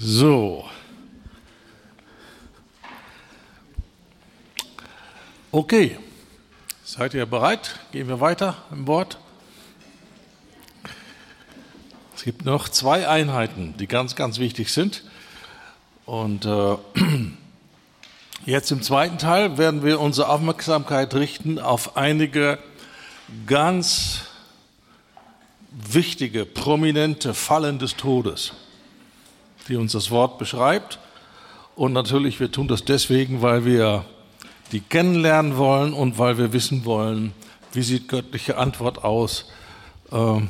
So. Okay. Seid ihr bereit? Gehen wir weiter im Wort. Es gibt noch zwei Einheiten, die ganz, ganz wichtig sind. Und äh, jetzt im zweiten Teil werden wir unsere Aufmerksamkeit richten auf einige ganz wichtige, prominente Fallen des Todes die uns das Wort beschreibt. Und natürlich, wir tun das deswegen, weil wir die kennenlernen wollen und weil wir wissen wollen, wie sieht göttliche Antwort aus, äh,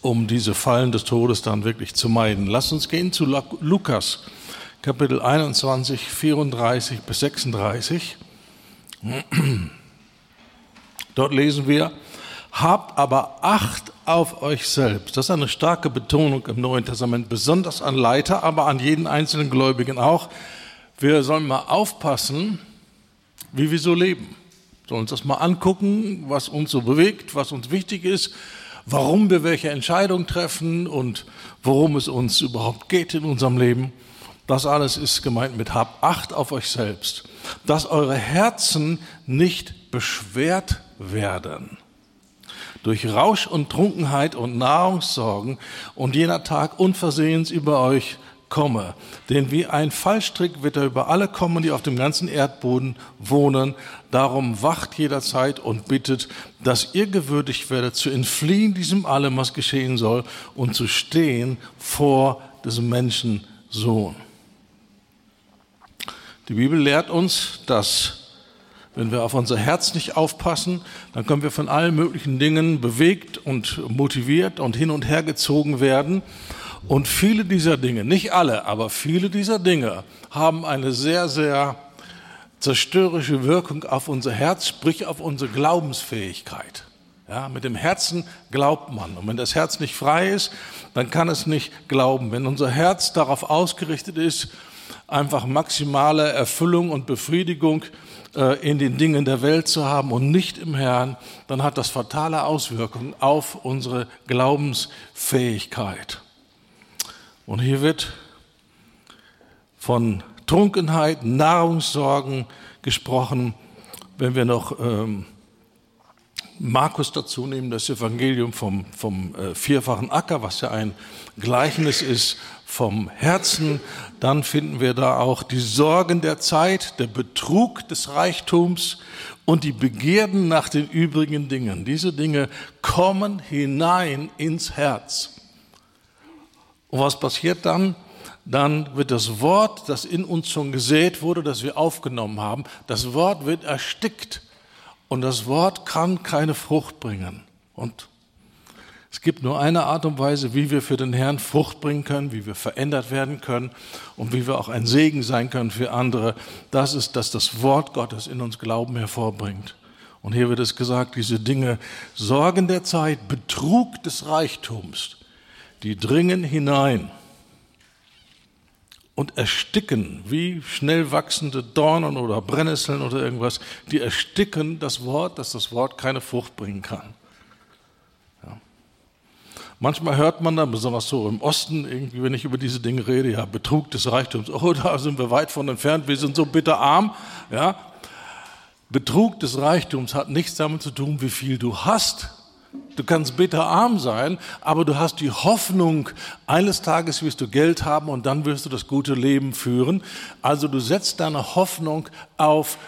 um diese Fallen des Todes dann wirklich zu meiden. Lass uns gehen zu Lukas, Kapitel 21, 34 bis 36. Dort lesen wir, Habt aber Acht auf euch selbst. Das ist eine starke Betonung im Neuen Testament, besonders an Leiter, aber an jeden einzelnen Gläubigen auch. Wir sollen mal aufpassen, wie wir so leben. Sollen uns das mal angucken, was uns so bewegt, was uns wichtig ist, warum wir welche Entscheidung treffen und worum es uns überhaupt geht in unserem Leben. Das alles ist gemeint mit Habt Acht auf euch selbst, dass eure Herzen nicht beschwert werden durch Rausch und Trunkenheit und Nahrungssorgen und jener Tag unversehens über euch komme. Denn wie ein Fallstrick wird er über alle kommen, die auf dem ganzen Erdboden wohnen. Darum wacht jederzeit und bittet, dass ihr gewürdigt werdet, zu entfliehen diesem allem, was geschehen soll, und zu stehen vor des Menschen Sohn. Die Bibel lehrt uns, dass wenn wir auf unser Herz nicht aufpassen, dann können wir von allen möglichen Dingen bewegt und motiviert und hin und her gezogen werden. Und viele dieser Dinge, nicht alle, aber viele dieser Dinge haben eine sehr, sehr zerstörerische Wirkung auf unser Herz, sprich auf unsere Glaubensfähigkeit. Ja, mit dem Herzen glaubt man. Und wenn das Herz nicht frei ist, dann kann es nicht glauben. Wenn unser Herz darauf ausgerichtet ist, einfach maximale Erfüllung und Befriedigung in den Dingen der Welt zu haben und nicht im Herrn, dann hat das fatale Auswirkungen auf unsere Glaubensfähigkeit. Und hier wird von Trunkenheit, Nahrungssorgen gesprochen. Wenn wir noch ähm, Markus dazu nehmen, das Evangelium vom, vom äh, vierfachen Acker, was ja ein Gleichnis ist vom Herzen, dann finden wir da auch die Sorgen der Zeit, der Betrug des Reichtums und die Begierden nach den übrigen Dingen. Diese Dinge kommen hinein ins Herz. Und was passiert dann? Dann wird das Wort, das in uns schon gesät wurde, das wir aufgenommen haben, das Wort wird erstickt. Und das Wort kann keine Frucht bringen. Und es gibt nur eine Art und Weise, wie wir für den Herrn Frucht bringen können, wie wir verändert werden können und wie wir auch ein Segen sein können für andere. Das ist, dass das Wort Gottes in uns Glauben hervorbringt. Und hier wird es gesagt, diese Dinge, Sorgen der Zeit, Betrug des Reichtums, die dringen hinein und ersticken, wie schnell wachsende Dornen oder Brennnesseln oder irgendwas, die ersticken das Wort, dass das Wort keine Frucht bringen kann. Manchmal hört man dann, besonders so im Osten, irgendwie, wenn ich über diese Dinge rede, ja, Betrug des Reichtums, oh, da sind wir weit von entfernt, wir sind so bitterarm, ja. Betrug des Reichtums hat nichts damit zu tun, wie viel du hast. Du kannst bitterarm sein, aber du hast die Hoffnung, eines Tages wirst du Geld haben und dann wirst du das gute Leben führen. Also du setzt deine Hoffnung auf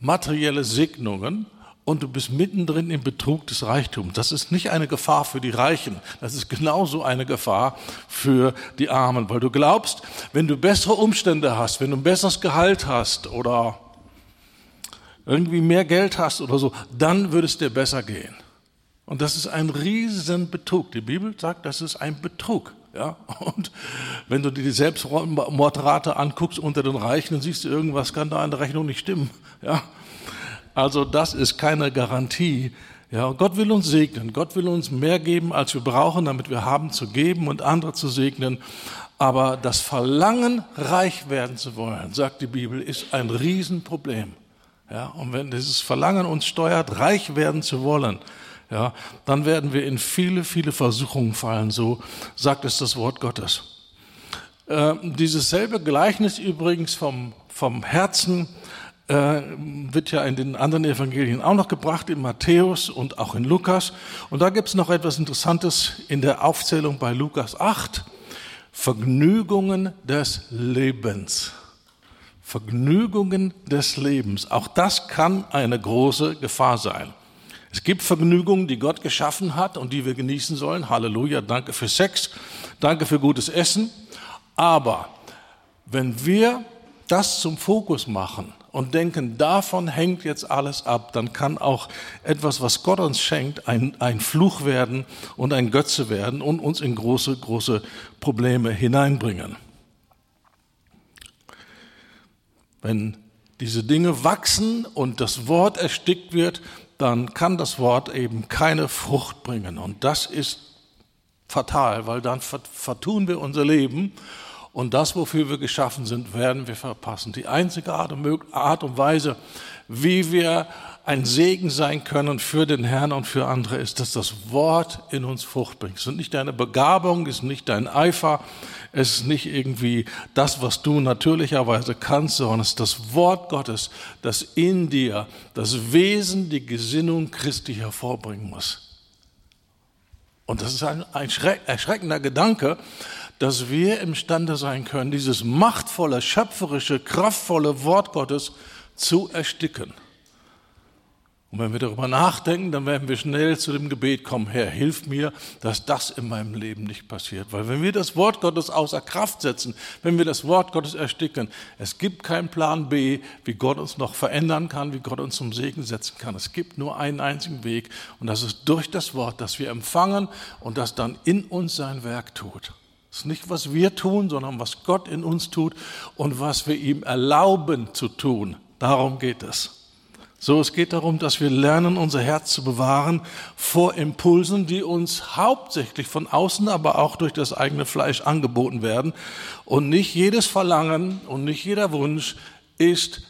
materielle Segnungen und du bist mittendrin im Betrug des Reichtums. Das ist nicht eine Gefahr für die Reichen, das ist genauso eine Gefahr für die Armen, weil du glaubst, wenn du bessere Umstände hast, wenn du ein besseres Gehalt hast oder irgendwie mehr Geld hast oder so, dann würde es dir besser gehen. Und das ist ein Riesenbetrug. Die Bibel sagt, das ist ein Betrug. Ja? Und wenn du dir die Selbstmordrate anguckst unter den Reichen, dann siehst du, irgendwas kann da an der Rechnung nicht stimmen. Ja? Also das ist keine Garantie. Ja, Gott will uns segnen. Gott will uns mehr geben, als wir brauchen, damit wir haben zu geben und andere zu segnen. Aber das Verlangen, reich werden zu wollen, sagt die Bibel, ist ein Riesenproblem. Ja, und wenn dieses Verlangen uns steuert, reich werden zu wollen, ja, dann werden wir in viele, viele Versuchungen fallen. So sagt es das Wort Gottes. Äh, dieses selbe Gleichnis übrigens vom, vom Herzen äh, wird ja in den anderen Evangelien auch noch gebracht, in Matthäus und auch in Lukas. Und da gibt es noch etwas Interessantes in der Aufzählung bei Lukas 8. Vergnügungen des Lebens. Vergnügungen des Lebens. Auch das kann eine große Gefahr sein. Es gibt Vergnügungen, die Gott geschaffen hat und die wir genießen sollen. Halleluja, danke für Sex, danke für gutes Essen. Aber wenn wir das zum Fokus machen und denken, davon hängt jetzt alles ab, dann kann auch etwas, was Gott uns schenkt, ein, ein Fluch werden und ein Götze werden und uns in große, große Probleme hineinbringen. Wenn diese Dinge wachsen und das Wort erstickt wird, dann kann das Wort eben keine Frucht bringen. Und das ist fatal, weil dann vertun wir unser Leben und das, wofür wir geschaffen sind, werden wir verpassen. Die einzige Art und Weise, wie wir ein Segen sein können für den Herrn und für andere, ist, dass das Wort in uns Frucht bringt. Es ist nicht deine Begabung, es ist nicht dein Eifer, es ist nicht irgendwie das, was du natürlicherweise kannst, sondern es ist das Wort Gottes, das in dir das Wesen, die Gesinnung Christi hervorbringen muss. Und das ist ein, ein erschreckender Gedanke, dass wir imstande sein können, dieses machtvolle, schöpferische, kraftvolle Wort Gottes zu ersticken. Und wenn wir darüber nachdenken, dann werden wir schnell zu dem Gebet kommen, Herr, hilf mir, dass das in meinem Leben nicht passiert. Weil wenn wir das Wort Gottes außer Kraft setzen, wenn wir das Wort Gottes ersticken, es gibt keinen Plan B, wie Gott uns noch verändern kann, wie Gott uns zum Segen setzen kann. Es gibt nur einen einzigen Weg und das ist durch das Wort, das wir empfangen und das dann in uns sein Werk tut. Es ist nicht, was wir tun, sondern was Gott in uns tut und was wir ihm erlauben zu tun. Darum geht es. So, es geht darum, dass wir lernen, unser Herz zu bewahren vor Impulsen, die uns hauptsächlich von außen, aber auch durch das eigene Fleisch angeboten werden. Und nicht jedes Verlangen und nicht jeder Wunsch ist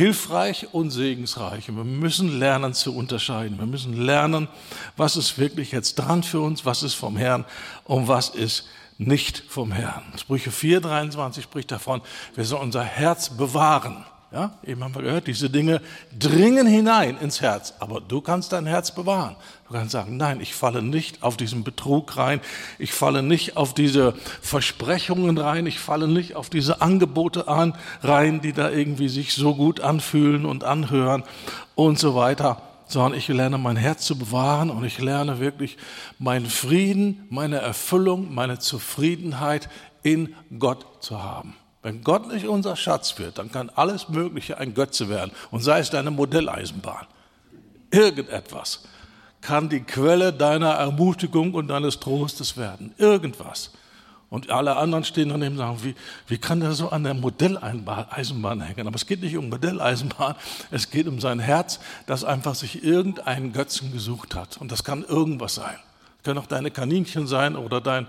hilfreich und segensreich. Und wir müssen lernen zu unterscheiden. Wir müssen lernen, was ist wirklich jetzt dran für uns, was ist vom Herrn und was ist nicht vom Herrn. Sprüche 4,23 spricht davon, wir sollen unser Herz bewahren. Ja, eben haben wir gehört, diese Dinge dringen hinein ins Herz, aber du kannst dein Herz bewahren. Du kannst sagen, nein, ich falle nicht auf diesen Betrug rein, ich falle nicht auf diese Versprechungen rein, ich falle nicht auf diese Angebote an, rein, die da irgendwie sich so gut anfühlen und anhören und so weiter, sondern ich lerne mein Herz zu bewahren und ich lerne wirklich meinen Frieden, meine Erfüllung, meine Zufriedenheit in Gott zu haben. Wenn Gott nicht unser Schatz wird, dann kann alles Mögliche ein Götze werden. Und sei es deine Modelleisenbahn. Irgendetwas kann die Quelle deiner Ermutigung und deines Trostes werden. Irgendwas. Und alle anderen stehen daneben und sagen, wie, wie kann der so an der Modelleisenbahn hängen? Aber es geht nicht um Modelleisenbahn, es geht um sein Herz, das einfach sich irgendeinen Götzen gesucht hat. Und das kann irgendwas sein. Das können auch deine Kaninchen sein oder dein,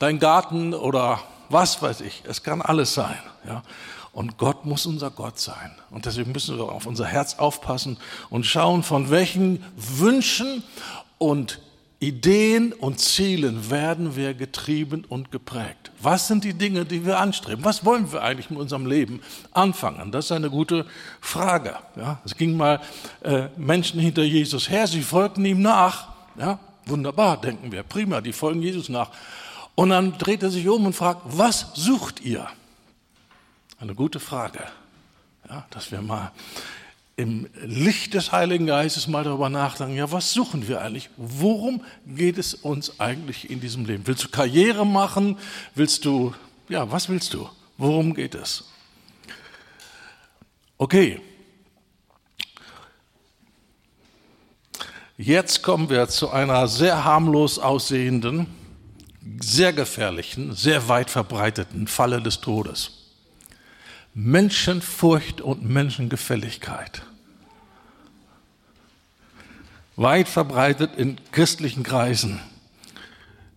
dein Garten oder was weiß ich, es kann alles sein. Ja? Und Gott muss unser Gott sein. Und deswegen müssen wir auf unser Herz aufpassen und schauen, von welchen Wünschen und Ideen und Zielen werden wir getrieben und geprägt. Was sind die Dinge, die wir anstreben? Was wollen wir eigentlich mit unserem Leben anfangen? Das ist eine gute Frage. Ja, es ging mal äh, Menschen hinter Jesus her, sie folgten ihm nach. Ja, wunderbar, denken wir, prima, die folgen Jesus nach. Und dann dreht er sich um und fragt, was sucht ihr? Eine gute Frage. Ja, dass wir mal im Licht des Heiligen Geistes mal darüber nachdenken, ja, was suchen wir eigentlich? Worum geht es uns eigentlich in diesem Leben? Willst du Karriere machen? Willst du, ja, was willst du? Worum geht es? Okay. Jetzt kommen wir zu einer sehr harmlos aussehenden, sehr gefährlichen, sehr weit verbreiteten Falle des Todes. Menschenfurcht und Menschengefälligkeit. Weit verbreitet in christlichen Kreisen.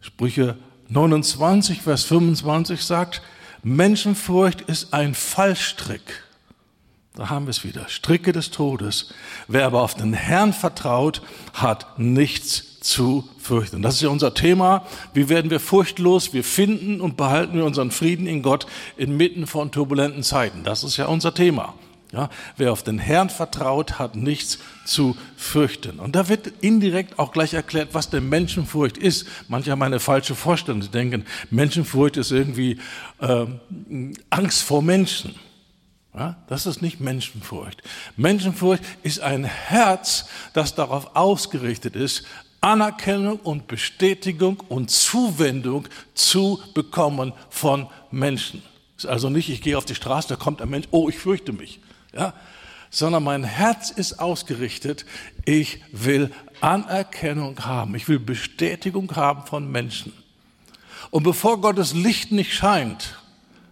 Sprüche 29, Vers 25 sagt, Menschenfurcht ist ein Fallstrick. Da haben wir es wieder. Stricke des Todes. Wer aber auf den Herrn vertraut, hat nichts zu fürchten. Das ist ja unser Thema. Wie werden wir furchtlos? Wir finden und behalten wir unseren Frieden in Gott inmitten von turbulenten Zeiten. Das ist ja unser Thema. Ja, wer auf den Herrn vertraut, hat nichts zu fürchten. Und da wird indirekt auch gleich erklärt, was denn Menschenfurcht ist. Manche haben eine falsche Vorstellung. Sie denken, Menschenfurcht ist irgendwie äh, Angst vor Menschen. Ja, das ist nicht Menschenfurcht. Menschenfurcht ist ein Herz, das darauf ausgerichtet ist, Anerkennung und Bestätigung und Zuwendung zu bekommen von Menschen. Ist also nicht, ich gehe auf die Straße, da kommt ein Mensch, oh, ich fürchte mich. Ja, sondern mein Herz ist ausgerichtet, ich will Anerkennung haben, ich will Bestätigung haben von Menschen. Und bevor Gottes Licht nicht scheint,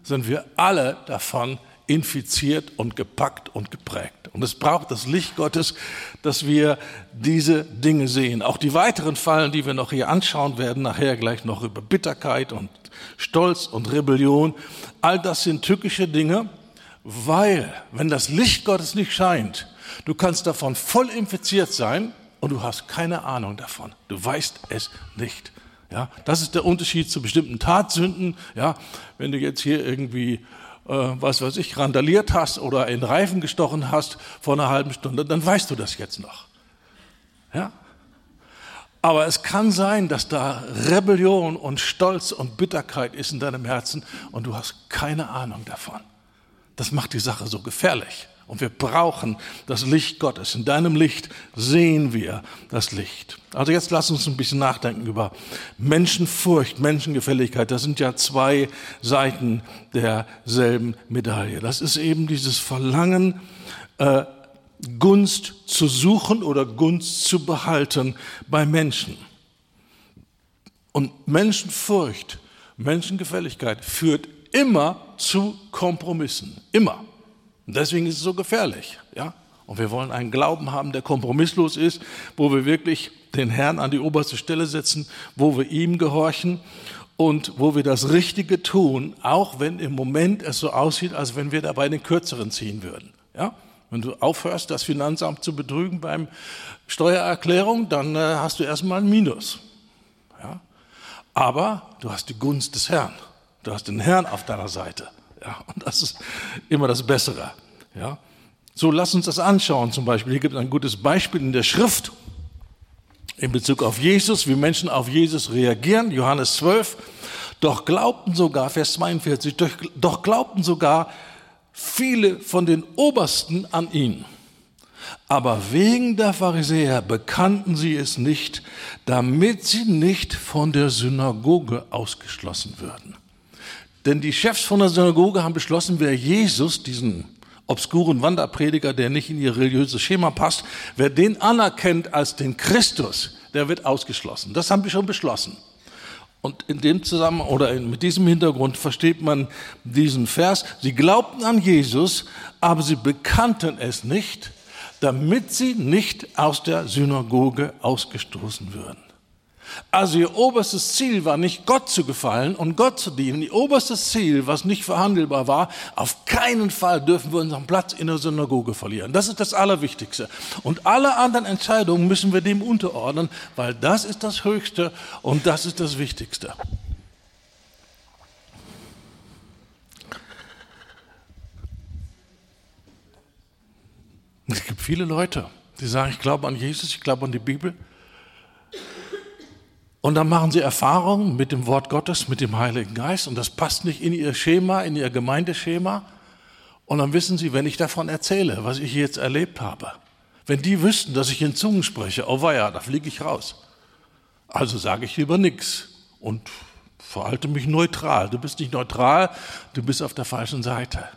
sind wir alle davon infiziert und gepackt und geprägt. Und es braucht das Licht Gottes, dass wir diese Dinge sehen. Auch die weiteren Fallen, die wir noch hier anschauen werden, nachher gleich noch über Bitterkeit und Stolz und Rebellion, all das sind tückische Dinge, weil wenn das Licht Gottes nicht scheint, du kannst davon voll infiziert sein und du hast keine Ahnung davon. Du weißt es nicht. Ja, das ist der Unterschied zu bestimmten Tatsünden. Ja, wenn du jetzt hier irgendwie was weiß ich, randaliert hast oder in Reifen gestochen hast vor einer halben Stunde, dann weißt du das jetzt noch. Ja? Aber es kann sein, dass da Rebellion und Stolz und Bitterkeit ist in deinem Herzen und du hast keine Ahnung davon. Das macht die Sache so gefährlich. Und wir brauchen das Licht Gottes. In deinem Licht sehen wir das Licht. Also jetzt lass uns ein bisschen nachdenken über Menschenfurcht, Menschengefälligkeit. Das sind ja zwei Seiten derselben Medaille. Das ist eben dieses Verlangen, äh, Gunst zu suchen oder Gunst zu behalten bei Menschen. Und Menschenfurcht, Menschengefälligkeit führt immer zu Kompromissen. Immer. Und deswegen ist es so gefährlich. Ja? Und wir wollen einen Glauben haben, der kompromisslos ist, wo wir wirklich den Herrn an die oberste Stelle setzen, wo wir ihm gehorchen und wo wir das Richtige tun, auch wenn im Moment es so aussieht, als wenn wir dabei den Kürzeren ziehen würden. Ja? Wenn du aufhörst, das Finanzamt zu betrügen beim Steuererklärung, dann äh, hast du erstmal ein Minus. Ja? Aber du hast die Gunst des Herrn. Du hast den Herrn auf deiner Seite. Ja, und das ist immer das Bessere. Ja. So, lass uns das anschauen zum Beispiel. Hier gibt es ein gutes Beispiel in der Schrift in Bezug auf Jesus, wie Menschen auf Jesus reagieren. Johannes 12. Doch glaubten sogar, Vers 42, doch, doch glaubten sogar viele von den Obersten an ihn. Aber wegen der Pharisäer bekannten sie es nicht, damit sie nicht von der Synagoge ausgeschlossen würden. Denn die Chefs von der Synagoge haben beschlossen, wer Jesus, diesen obskuren Wanderprediger, der nicht in ihr religiöses Schema passt, wer den anerkennt als den Christus, der wird ausgeschlossen. Das haben wir schon beschlossen. Und in dem Zusammenhang oder mit diesem Hintergrund versteht man diesen Vers. Sie glaubten an Jesus, aber sie bekannten es nicht, damit sie nicht aus der Synagoge ausgestoßen würden. Also ihr oberstes Ziel war nicht Gott zu gefallen und Gott zu dienen. Ihr oberstes Ziel, was nicht verhandelbar war, auf keinen Fall dürfen wir unseren Platz in der Synagoge verlieren. Das ist das Allerwichtigste. Und alle anderen Entscheidungen müssen wir dem unterordnen, weil das ist das Höchste und das ist das Wichtigste. Es gibt viele Leute, die sagen, ich glaube an Jesus, ich glaube an die Bibel. Und dann machen sie Erfahrungen mit dem Wort Gottes, mit dem Heiligen Geist und das passt nicht in ihr Schema, in ihr Gemeindeschema. Und dann wissen sie, wenn ich davon erzähle, was ich jetzt erlebt habe, wenn die wüssten, dass ich in Zungen spreche, oh weia, da fliege ich raus. Also sage ich lieber nichts und verhalte mich neutral. Du bist nicht neutral, du bist auf der falschen Seite.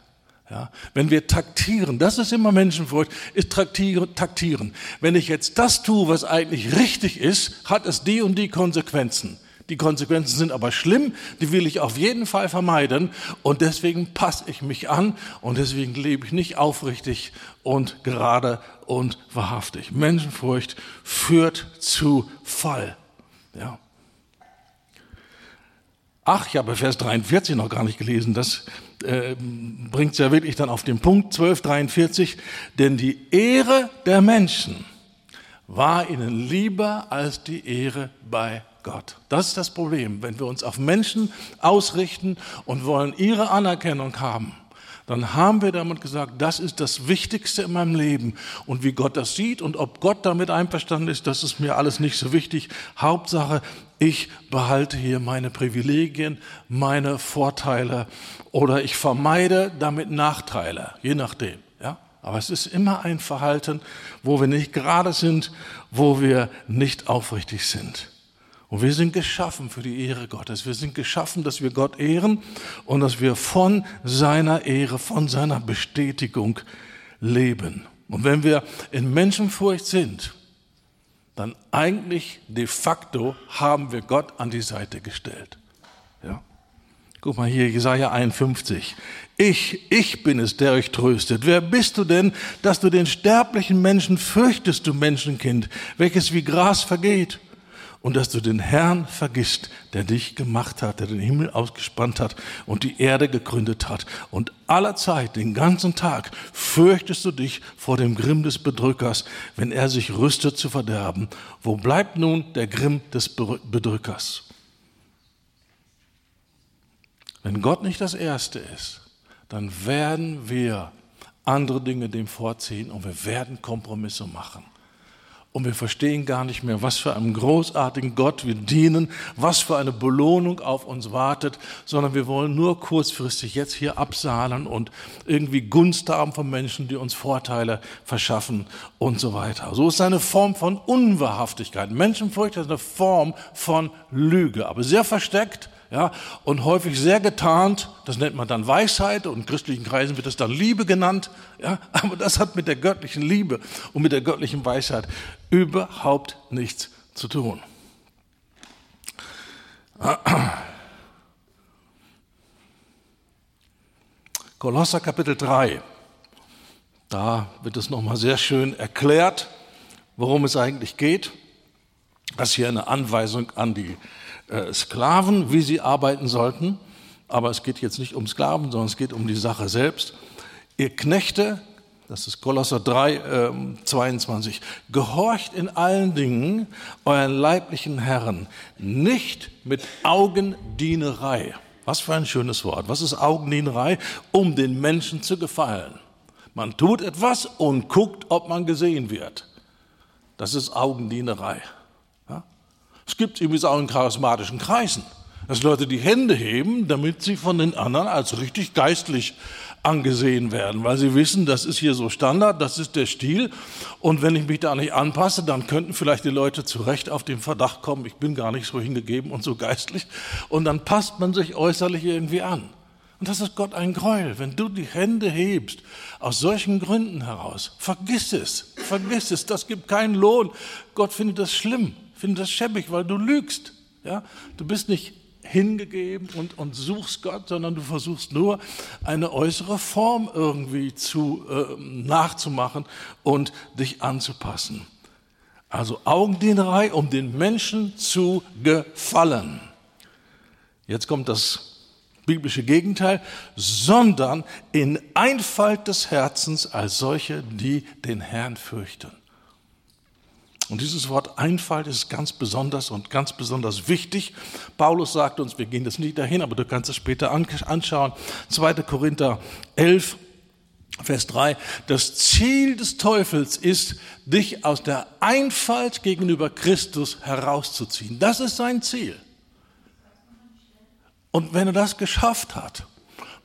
Ja, wenn wir taktieren, das ist immer Menschenfurcht, ist taktieren, taktieren. Wenn ich jetzt das tue, was eigentlich richtig ist, hat es die und die Konsequenzen. Die Konsequenzen sind aber schlimm, die will ich auf jeden Fall vermeiden und deswegen passe ich mich an und deswegen lebe ich nicht aufrichtig und gerade und wahrhaftig. Menschenfurcht führt zu Fall. Ja. Ach, ich habe Vers 43 noch gar nicht gelesen. Das äh, bringt es ja wirklich dann auf den Punkt 1243, denn die Ehre der Menschen war ihnen lieber als die Ehre bei Gott. Das ist das Problem. Wenn wir uns auf Menschen ausrichten und wollen ihre Anerkennung haben, dann haben wir damit gesagt, das ist das Wichtigste in meinem Leben. Und wie Gott das sieht und ob Gott damit einverstanden ist, das ist mir alles nicht so wichtig. Hauptsache, ich behalte hier meine Privilegien, meine Vorteile oder ich vermeide damit Nachteile, je nachdem. Ja? Aber es ist immer ein Verhalten, wo wir nicht gerade sind, wo wir nicht aufrichtig sind. Und wir sind geschaffen für die Ehre Gottes. Wir sind geschaffen, dass wir Gott ehren und dass wir von seiner Ehre, von seiner Bestätigung leben. Und wenn wir in Menschenfurcht sind, dann eigentlich de facto haben wir Gott an die Seite gestellt. Ja? Guck mal hier, Jesaja 51. Ich, ich bin es, der euch tröstet. Wer bist du denn, dass du den sterblichen Menschen fürchtest, du Menschenkind, welches wie Gras vergeht? Und dass du den Herrn vergisst, der dich gemacht hat, der den Himmel ausgespannt hat und die Erde gegründet hat. Und aller Zeit, den ganzen Tag, fürchtest du dich vor dem Grimm des Bedrückers, wenn er sich rüstet zu verderben. Wo bleibt nun der Grimm des Bedrückers? Wenn Gott nicht das Erste ist, dann werden wir andere Dinge dem vorziehen und wir werden Kompromisse machen und wir verstehen gar nicht mehr, was für einem großartigen Gott wir dienen, was für eine Belohnung auf uns wartet, sondern wir wollen nur kurzfristig jetzt hier absahlen und irgendwie Gunst haben von Menschen, die uns Vorteile verschaffen und so weiter. So ist eine Form von Unwahrhaftigkeit. Menschenfurcht ist eine Form von Lüge, aber sehr versteckt ja, und häufig sehr getarnt. Das nennt man dann Weisheit und in christlichen Kreisen wird es dann Liebe genannt. Ja, aber das hat mit der göttlichen Liebe und mit der göttlichen Weisheit überhaupt nichts zu tun. Kolosser Kapitel 3. Da wird es nochmal sehr schön erklärt, worum es eigentlich geht. Das ist hier eine Anweisung an die Sklaven, wie sie arbeiten sollten. Aber es geht jetzt nicht um Sklaven, sondern es geht um die Sache selbst. Ihr Knechte, das ist Kolosser 3, äh, 22, gehorcht in allen Dingen euren leiblichen Herren, nicht mit Augendienerei. Was für ein schönes Wort. Was ist Augendienerei? Um den Menschen zu gefallen. Man tut etwas und guckt, ob man gesehen wird. Das ist Augendienerei. Es gibt übrigens auch in charismatischen Kreisen, dass Leute die Hände heben, damit sie von den anderen als richtig geistlich angesehen werden, weil sie wissen, das ist hier so Standard, das ist der Stil. Und wenn ich mich da nicht anpasse, dann könnten vielleicht die Leute zu Recht auf den Verdacht kommen, ich bin gar nicht so hingegeben und so geistlich. Und dann passt man sich äußerlich irgendwie an. Und das ist Gott ein Gräuel. Wenn du die Hände hebst, aus solchen Gründen heraus, vergiss es, vergiss es, das gibt keinen Lohn. Gott findet das schlimm finde das schäbig, weil du lügst. Ja? Du bist nicht hingegeben und, und suchst Gott, sondern du versuchst nur eine äußere Form irgendwie zu, äh, nachzumachen und dich anzupassen. Also Augendienerei, um den Menschen zu gefallen. Jetzt kommt das biblische Gegenteil, sondern in Einfalt des Herzens als solche, die den Herrn fürchten. Und dieses Wort Einfalt ist ganz besonders und ganz besonders wichtig. Paulus sagt uns, wir gehen das nicht dahin, aber du kannst es später anschauen. 2. Korinther 11, Vers 3. Das Ziel des Teufels ist, dich aus der Einfalt gegenüber Christus herauszuziehen. Das ist sein Ziel. Und wenn er das geschafft hat,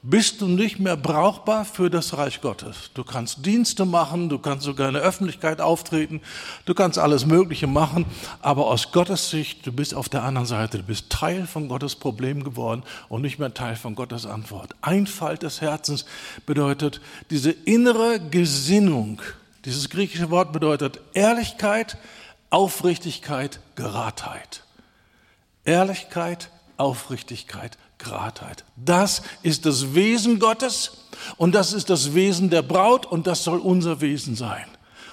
bist du nicht mehr brauchbar für das Reich Gottes. Du kannst Dienste machen, du kannst sogar in der Öffentlichkeit auftreten, du kannst alles Mögliche machen, aber aus Gottes Sicht, du bist auf der anderen Seite, du bist Teil von Gottes Problem geworden und nicht mehr Teil von Gottes Antwort. Einfalt des Herzens bedeutet diese innere Gesinnung. Dieses griechische Wort bedeutet Ehrlichkeit, Aufrichtigkeit, Geradheit. Ehrlichkeit, Aufrichtigkeit, Gradheit. Das ist das Wesen Gottes und das ist das Wesen der Braut und das soll unser Wesen sein.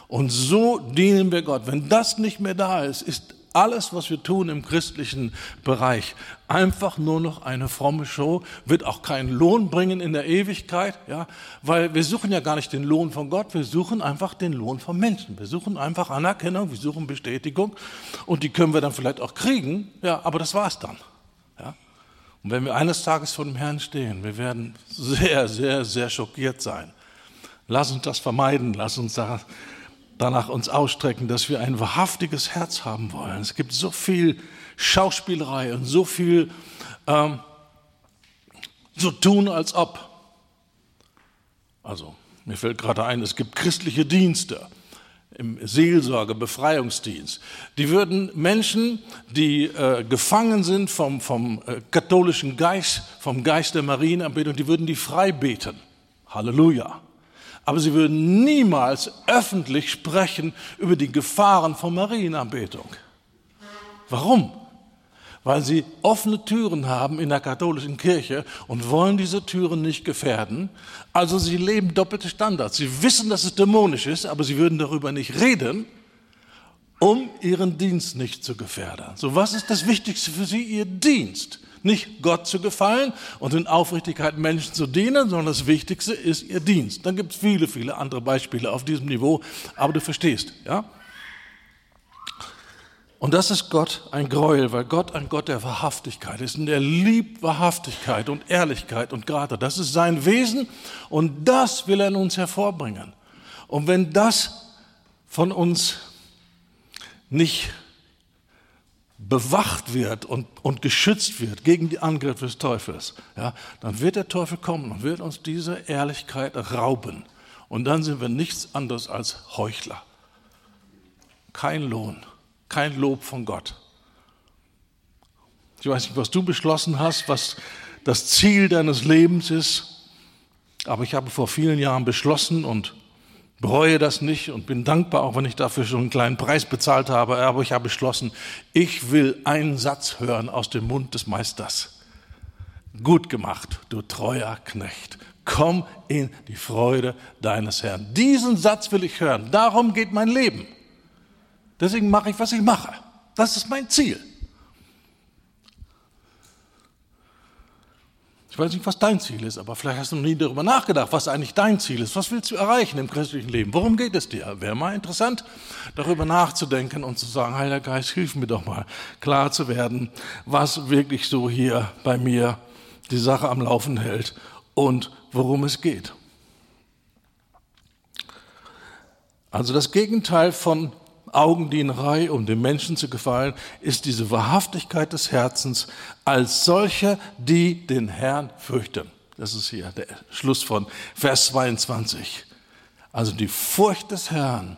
Und so dienen wir Gott. Wenn das nicht mehr da ist, ist alles, was wir tun im christlichen Bereich, einfach nur noch eine fromme Show, wird auch keinen Lohn bringen in der Ewigkeit, ja, weil wir suchen ja gar nicht den Lohn von Gott, wir suchen einfach den Lohn von Menschen. Wir suchen einfach Anerkennung, wir suchen Bestätigung und die können wir dann vielleicht auch kriegen, ja, aber das war's dann. Und wenn wir eines Tages vor dem Herrn stehen, wir werden sehr, sehr, sehr schockiert sein. Lass uns das vermeiden, lass uns da danach uns ausstrecken, dass wir ein wahrhaftiges Herz haben wollen. Es gibt so viel Schauspielerei und so viel ähm, so tun, als ob. Also, mir fällt gerade ein, es gibt christliche Dienste im Seelsorge, Befreiungsdienst. Die würden Menschen, die äh, gefangen sind vom, vom äh, katholischen Geist, vom Geist der Marienanbetung, die würden die frei beten. Halleluja aber sie würden niemals öffentlich sprechen über die Gefahren von Marienanbetung. Warum? Weil sie offene Türen haben in der katholischen Kirche und wollen diese Türen nicht gefährden. Also sie leben doppelte Standards. Sie wissen, dass es dämonisch ist, aber sie würden darüber nicht reden, um ihren Dienst nicht zu gefährden. So was ist das Wichtigste für sie? Ihr Dienst. Nicht Gott zu gefallen und in Aufrichtigkeit Menschen zu dienen, sondern das Wichtigste ist ihr Dienst. Dann gibt es viele, viele andere Beispiele auf diesem Niveau, aber du verstehst, ja? Und das ist Gott ein Gräuel, weil Gott ein Gott der Wahrhaftigkeit ist. Und er liebt Wahrhaftigkeit und Ehrlichkeit und Gerade. Das ist sein Wesen und das will er in uns hervorbringen. Und wenn das von uns nicht bewacht wird und, und geschützt wird gegen die Angriffe des Teufels, ja, dann wird der Teufel kommen und wird uns diese Ehrlichkeit rauben. Und dann sind wir nichts anderes als Heuchler. Kein Lohn, kein Lob von Gott. Ich weiß nicht, was du beschlossen hast, was das Ziel deines Lebens ist, aber ich habe vor vielen Jahren beschlossen und bereue das nicht und bin dankbar, auch wenn ich dafür schon einen kleinen Preis bezahlt habe. Aber ich habe beschlossen, ich will einen Satz hören aus dem Mund des Meisters. Gut gemacht, du treuer Knecht. Komm in die Freude deines Herrn. Diesen Satz will ich hören. Darum geht mein Leben. Deswegen mache ich, was ich mache. Das ist mein Ziel. Ich weiß nicht, was dein Ziel ist, aber vielleicht hast du noch nie darüber nachgedacht, was eigentlich dein Ziel ist. Was willst du erreichen im christlichen Leben? Worum geht es dir? Wäre mal interessant, darüber nachzudenken und zu sagen, Heiliger Geist, hilf mir doch mal, klar zu werden, was wirklich so hier bei mir die Sache am Laufen hält und worum es geht. Also das Gegenteil von Augendienerei, um dem Menschen zu gefallen, ist diese Wahrhaftigkeit des Herzens als solche, die den Herrn fürchten. Das ist hier der Schluss von Vers 22. Also die Furcht des Herrn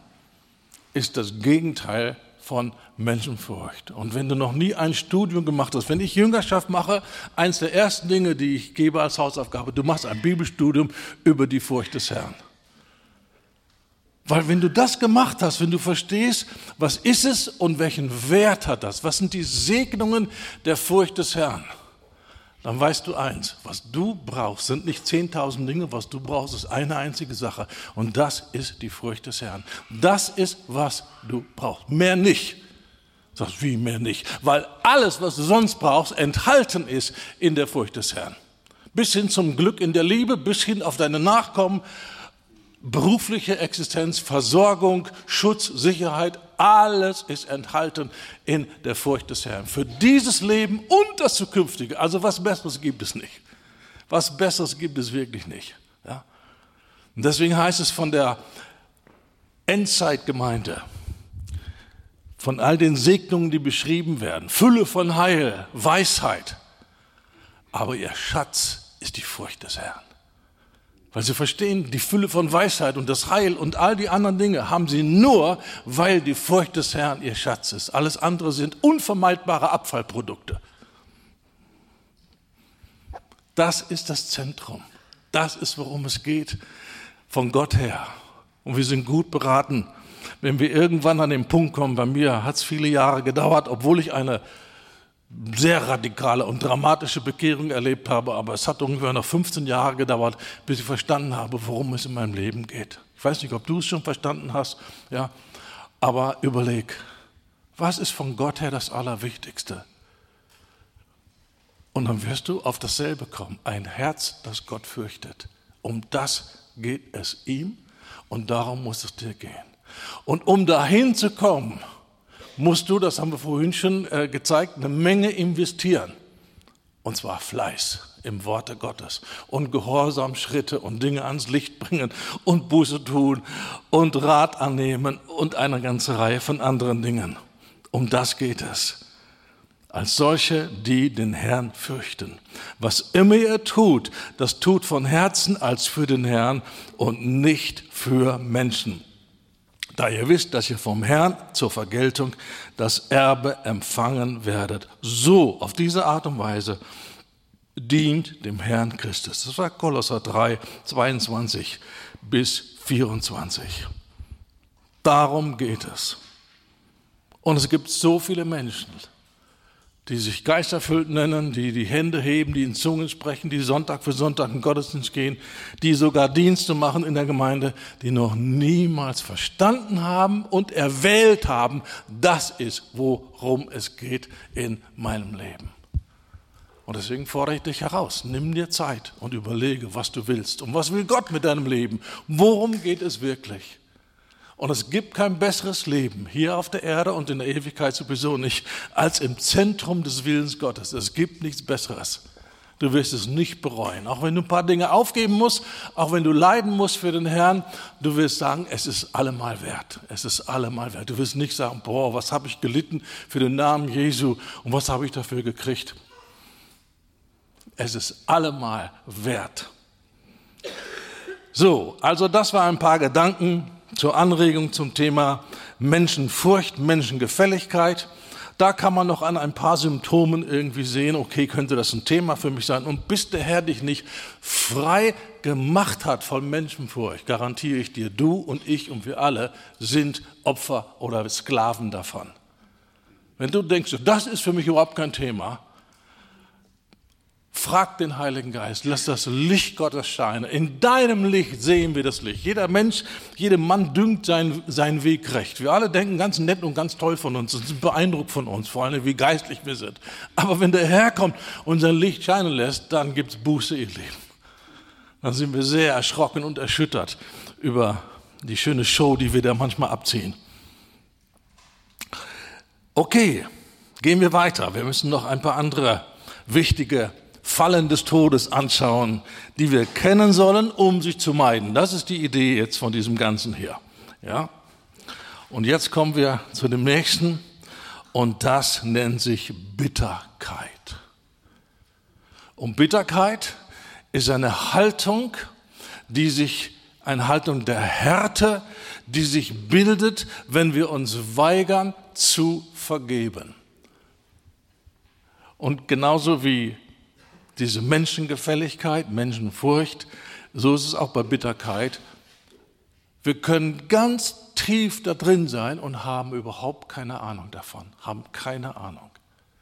ist das Gegenteil von Menschenfurcht. Und wenn du noch nie ein Studium gemacht hast, wenn ich Jüngerschaft mache, eins der ersten Dinge, die ich gebe als Hausaufgabe, du machst ein Bibelstudium über die Furcht des Herrn. Weil wenn du das gemacht hast, wenn du verstehst, was ist es und welchen Wert hat das, was sind die Segnungen der Furcht des Herrn, dann weißt du eins, was du brauchst, sind nicht 10.000 Dinge, was du brauchst, ist eine einzige Sache. Und das ist die Furcht des Herrn. Das ist, was du brauchst. Mehr nicht. Sagst wie mehr nicht? Weil alles, was du sonst brauchst, enthalten ist in der Furcht des Herrn. Bis hin zum Glück in der Liebe, bis hin auf deine Nachkommen berufliche Existenz, Versorgung, Schutz, Sicherheit, alles ist enthalten in der Furcht des Herrn. Für dieses Leben und das zukünftige. Also was Besseres gibt es nicht. Was Besseres gibt es wirklich nicht. Ja? Und deswegen heißt es von der Endzeitgemeinde, von all den Segnungen, die beschrieben werden, Fülle von Heil, Weisheit. Aber ihr Schatz ist die Furcht des Herrn. Weil sie verstehen, die Fülle von Weisheit und das Heil und all die anderen Dinge haben sie nur, weil die Furcht des Herrn ihr Schatz ist. Alles andere sind unvermeidbare Abfallprodukte. Das ist das Zentrum. Das ist, worum es geht, von Gott her. Und wir sind gut beraten, wenn wir irgendwann an den Punkt kommen, bei mir hat es viele Jahre gedauert, obwohl ich eine sehr radikale und dramatische Bekehrung erlebt habe, aber es hat ungefähr noch 15 Jahre gedauert, bis ich verstanden habe, worum es in meinem Leben geht. Ich weiß nicht, ob du es schon verstanden hast, ja, aber überleg, Was ist von Gott her das Allerwichtigste? Und dann wirst du auf dasselbe kommen. Ein Herz, das Gott fürchtet. Um das geht es ihm und darum muss es dir gehen. Und um dahin zu kommen, musst du, das haben wir vorhin schon äh, gezeigt, eine Menge investieren. Und zwar Fleiß im Worte Gottes und Gehorsam Schritte und Dinge ans Licht bringen und Buße tun und Rat annehmen und eine ganze Reihe von anderen Dingen. Um das geht es als solche, die den Herrn fürchten. Was immer ihr tut, das tut von Herzen als für den Herrn und nicht für Menschen. Da ihr wisst, dass ihr vom Herrn zur Vergeltung das Erbe empfangen werdet. So, auf diese Art und Weise dient dem Herrn Christus. Das war Kolosser 3, 22 bis 24. Darum geht es. Und es gibt so viele Menschen, die sich geisterfüllt nennen, die die Hände heben, die in Zungen sprechen, die Sonntag für Sonntag in Gottesdienst gehen, die sogar Dienste machen in der Gemeinde, die noch niemals verstanden haben und erwählt haben, das ist, worum es geht in meinem Leben. Und deswegen fordere ich dich heraus, nimm dir Zeit und überlege, was du willst und was will Gott mit deinem Leben. Worum geht es wirklich? Und es gibt kein besseres Leben hier auf der Erde und in der Ewigkeit sowieso nicht, als im Zentrum des Willens Gottes. Es gibt nichts Besseres. Du wirst es nicht bereuen. Auch wenn du ein paar Dinge aufgeben musst, auch wenn du leiden musst für den Herrn, du wirst sagen, es ist allemal wert. Es ist allemal wert. Du wirst nicht sagen, boah, was habe ich gelitten für den Namen Jesu und was habe ich dafür gekriegt. Es ist allemal wert. So, also das waren ein paar Gedanken zur Anregung zum Thema Menschenfurcht, Menschengefälligkeit. Da kann man noch an ein paar Symptomen irgendwie sehen, okay, könnte das ein Thema für mich sein. Und bis der Herr dich nicht frei gemacht hat von Menschenfurcht, garantiere ich dir, du und ich und wir alle sind Opfer oder Sklaven davon. Wenn du denkst, das ist für mich überhaupt kein Thema, Frag den Heiligen Geist, lass das Licht Gottes scheinen. In deinem Licht sehen wir das Licht. Jeder Mensch, jeder Mann dünkt seinen, seinen Weg recht. Wir alle denken ganz nett und ganz toll von uns und sind beeindruckt von uns, vor allem wie geistlich wir sind. Aber wenn der Herr kommt und sein Licht scheinen lässt, dann gibt es Buße, ihr Leben. Dann sind wir sehr erschrocken und erschüttert über die schöne Show, die wir da manchmal abziehen. Okay, gehen wir weiter. Wir müssen noch ein paar andere wichtige Fallen des Todes anschauen, die wir kennen sollen, um sie zu meiden. Das ist die Idee jetzt von diesem Ganzen hier. Ja? Und jetzt kommen wir zu dem nächsten und das nennt sich Bitterkeit. Und Bitterkeit ist eine Haltung, die sich, eine Haltung der Härte, die sich bildet, wenn wir uns weigern zu vergeben. Und genauso wie diese Menschengefälligkeit, Menschenfurcht, so ist es auch bei Bitterkeit. Wir können ganz tief da drin sein und haben überhaupt keine Ahnung davon, haben keine Ahnung.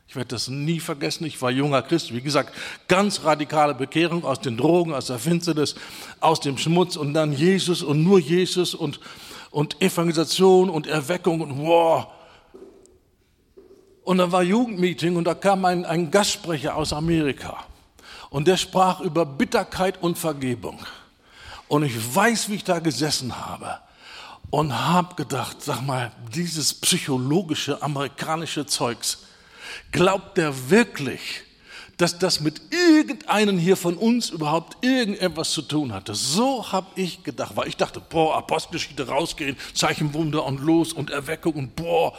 Ich werde das nie vergessen. Ich war junger Christ, wie gesagt, ganz radikale Bekehrung aus den Drogen, aus der Finsternis, aus dem Schmutz und dann Jesus und nur Jesus und, und Evangelisation und Erweckung und wow. Und dann war Jugendmeeting und da kam ein, ein Gastsprecher aus Amerika. Und der sprach über Bitterkeit und Vergebung. Und ich weiß, wie ich da gesessen habe und habe gedacht, sag mal, dieses psychologische amerikanische Zeugs, glaubt der wirklich, dass das mit irgendeinem hier von uns überhaupt irgendetwas zu tun hatte. So habe ich gedacht, weil ich dachte, boah, Apostelgeschichte rausgehen, Zeichenwunder und los und Erweckung und boah.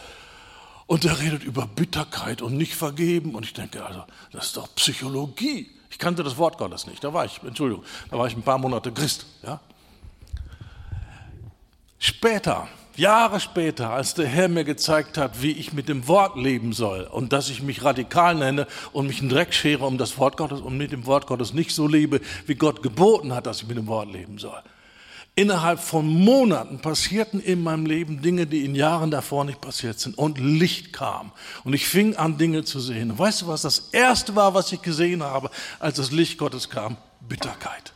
Und er redet über Bitterkeit und nicht vergeben. Und ich denke, also, das ist doch Psychologie. Ich kannte das Wort Gottes nicht. Da war ich, Entschuldigung, da war ich ein paar Monate Christ. Ja? Später, Jahre später, als der Herr mir gezeigt hat, wie ich mit dem Wort leben soll und dass ich mich radikal nenne und mich einen Dreck schere um das Wort Gottes und mit dem Wort Gottes nicht so lebe, wie Gott geboten hat, dass ich mit dem Wort leben soll. Innerhalb von Monaten passierten in meinem Leben Dinge, die in Jahren davor nicht passiert sind. Und Licht kam. Und ich fing an, Dinge zu sehen. Weißt du, was das Erste war, was ich gesehen habe, als das Licht Gottes kam? Bitterkeit.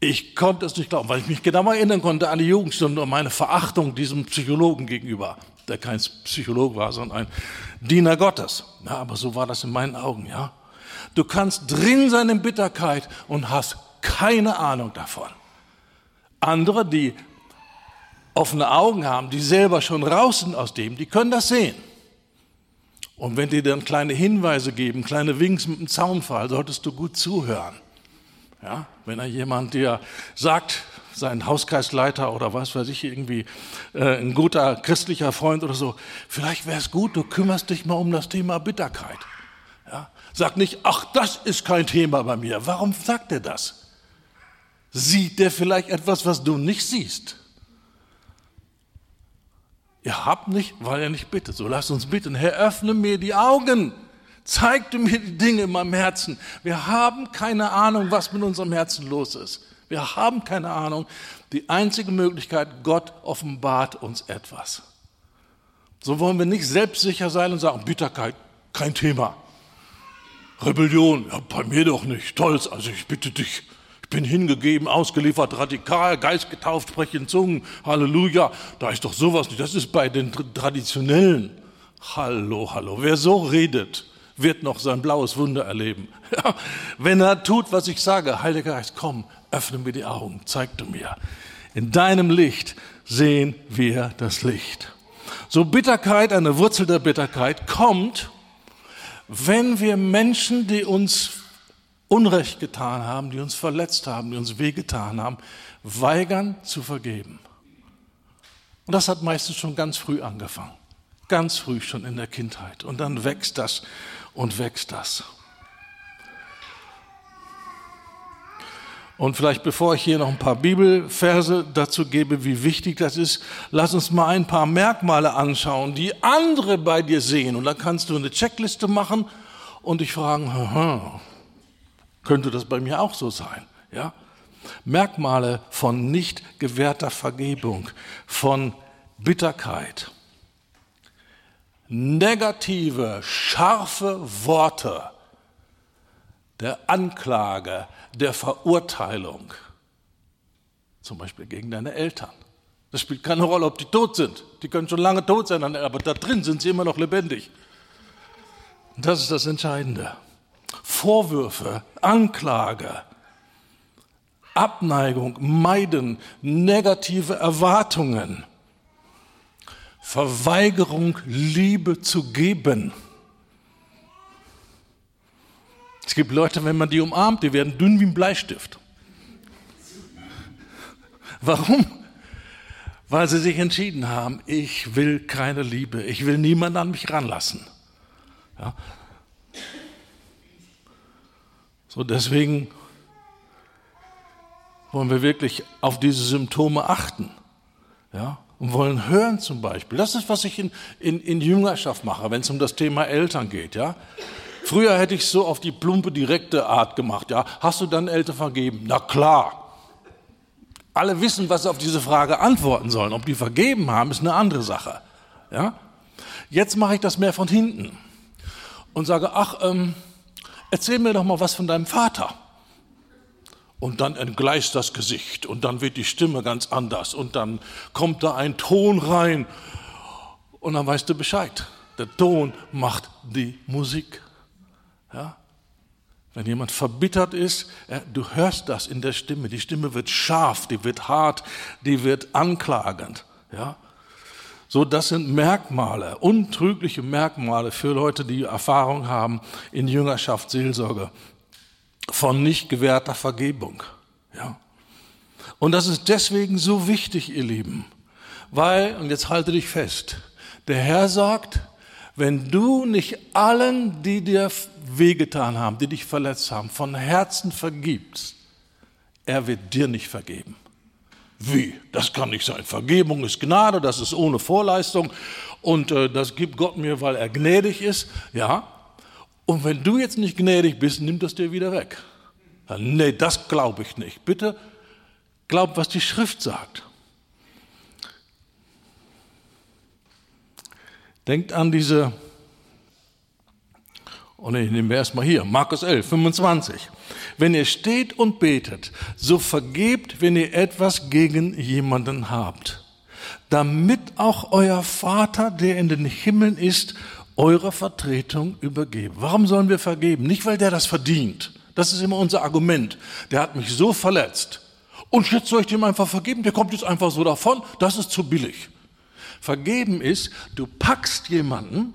Ich konnte es nicht glauben, weil ich mich genau erinnern konnte an die Jugendstunde und meine Verachtung diesem Psychologen gegenüber, der kein Psycholog war, sondern ein Diener Gottes. Ja, aber so war das in meinen Augen, ja. Du kannst drin sein in Bitterkeit und hast keine Ahnung davon. Andere, die offene Augen haben, die selber schon raus sind aus dem, die können das sehen. Und wenn die dann kleine Hinweise geben, kleine Winks mit dem Zaunfall, solltest du gut zuhören. Ja, wenn er jemand dir sagt, sein Hauskreisleiter oder was weiß ich, irgendwie äh, ein guter christlicher Freund oder so, vielleicht wäre es gut, du kümmerst dich mal um das Thema Bitterkeit. Ja, sag nicht, ach, das ist kein Thema bei mir. Warum sagt er das? Sieht der vielleicht etwas, was du nicht siehst? Ihr habt nicht, weil er nicht bittet. So lasst uns bitten. Herr, öffne mir die Augen. Zeig du mir die Dinge in meinem Herzen. Wir haben keine Ahnung, was mit unserem Herzen los ist. Wir haben keine Ahnung. Die einzige Möglichkeit, Gott offenbart uns etwas. So wollen wir nicht selbstsicher sein und sagen, Bitterkeit, kein Thema. Rebellion, ja, bei mir doch nicht. Stolz, also ich bitte dich. Ich bin hingegeben, ausgeliefert, radikal, Geist getauft, spreche in Zungen. Halleluja. Da ist doch sowas nicht. Das ist bei den Traditionellen. Hallo, hallo. Wer so redet, wird noch sein blaues Wunder erleben. Wenn er tut, was ich sage, Heiliger Geist, komm, öffne mir die Augen, zeig du mir. In deinem Licht sehen wir das Licht. So Bitterkeit, eine Wurzel der Bitterkeit, kommt, wenn wir Menschen, die uns Unrecht getan haben, die uns verletzt haben, die uns wehgetan haben, weigern zu vergeben. Und das hat meistens schon ganz früh angefangen. Ganz früh schon in der Kindheit. Und dann wächst das und wächst das. Und vielleicht bevor ich hier noch ein paar Bibelverse dazu gebe, wie wichtig das ist, lass uns mal ein paar Merkmale anschauen, die andere bei dir sehen. Und dann kannst du eine Checkliste machen und dich fragen, könnte das bei mir auch so sein? Ja? Merkmale von nicht gewährter Vergebung, von Bitterkeit. Negative, scharfe Worte der Anklage, der Verurteilung, zum Beispiel gegen deine Eltern. Das spielt keine Rolle, ob die tot sind. Die können schon lange tot sein, aber da drin sind sie immer noch lebendig. Das ist das Entscheidende. Vorwürfe, Anklage, Abneigung, Meiden, negative Erwartungen, Verweigerung, Liebe zu geben. Es gibt Leute, wenn man die umarmt, die werden dünn wie ein Bleistift. Warum? Weil sie sich entschieden haben, ich will keine Liebe, ich will niemanden an mich ranlassen. Ja, so deswegen wollen wir wirklich auf diese Symptome achten. Ja? Und wollen hören zum Beispiel. Das ist, was ich in, in, in Jüngerschaft mache, wenn es um das Thema Eltern geht. Ja? Früher hätte ich so auf die plumpe, direkte Art gemacht. Ja? Hast du dann Eltern vergeben? Na klar. Alle wissen, was sie auf diese Frage antworten sollen. Ob die vergeben haben, ist eine andere Sache. Ja? Jetzt mache ich das mehr von hinten und sage, ach, ähm, erzähl mir doch mal was von deinem Vater. Und dann entgleist das Gesicht und dann wird die Stimme ganz anders und dann kommt da ein Ton rein und dann weißt du Bescheid. Der Ton macht die Musik. Ja? Wenn jemand verbittert ist, du hörst das in der Stimme. Die Stimme wird scharf, die wird hart, die wird anklagend. Ja? So, das sind Merkmale, untrügliche Merkmale für Leute, die Erfahrung haben in Jüngerschaft, Seelsorge von nicht gewährter Vergebung. Ja. Und das ist deswegen so wichtig, ihr Lieben, weil, und jetzt halte dich fest, der Herr sagt, wenn du nicht allen, die dir wehgetan haben, die dich verletzt haben, von Herzen vergibst, er wird dir nicht vergeben. Wie? Das kann nicht sein. Vergebung ist Gnade, das ist ohne Vorleistung und äh, das gibt Gott mir, weil er gnädig ist. Ja. Und wenn du jetzt nicht gnädig bist, nimmt das dir wieder weg. Ja, nee, das glaube ich nicht. Bitte glaub, was die Schrift sagt. Denkt an diese Und ich nehme erstmal hier, Markus 11, 25. Wenn ihr steht und betet, so vergebt, wenn ihr etwas gegen jemanden habt, damit auch euer Vater, der in den Himmeln ist, eure Vertretung übergeben. Warum sollen wir vergeben? Nicht, weil der das verdient. Das ist immer unser Argument. Der hat mich so verletzt. Und jetzt soll ich dem einfach vergeben. Der kommt jetzt einfach so davon. Das ist zu billig. Vergeben ist, du packst jemanden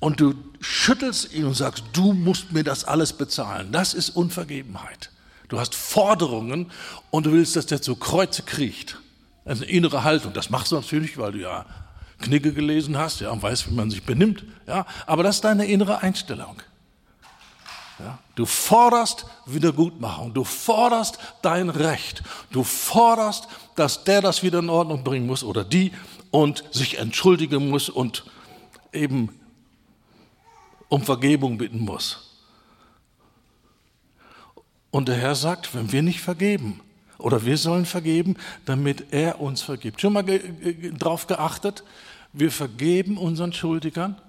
und du schüttelst ihn und sagst, du musst mir das alles bezahlen. Das ist Unvergebenheit. Du hast Forderungen und du willst, dass der zu Kreuze kriecht. Ist eine innere Haltung. Das machst du natürlich, weil du ja Knigge gelesen hast, ja, und weißt, wie man sich benimmt, ja, aber das ist deine innere Einstellung. Ja, du forderst Wiedergutmachung, du forderst dein Recht, du forderst, dass der das wieder in Ordnung bringen muss oder die und sich entschuldigen muss und eben um Vergebung bitten muss. Und der Herr sagt, wenn wir nicht vergeben, oder wir sollen vergeben, damit er uns vergibt. Schon mal ge drauf geachtet? Wir vergeben unseren Schuldigern.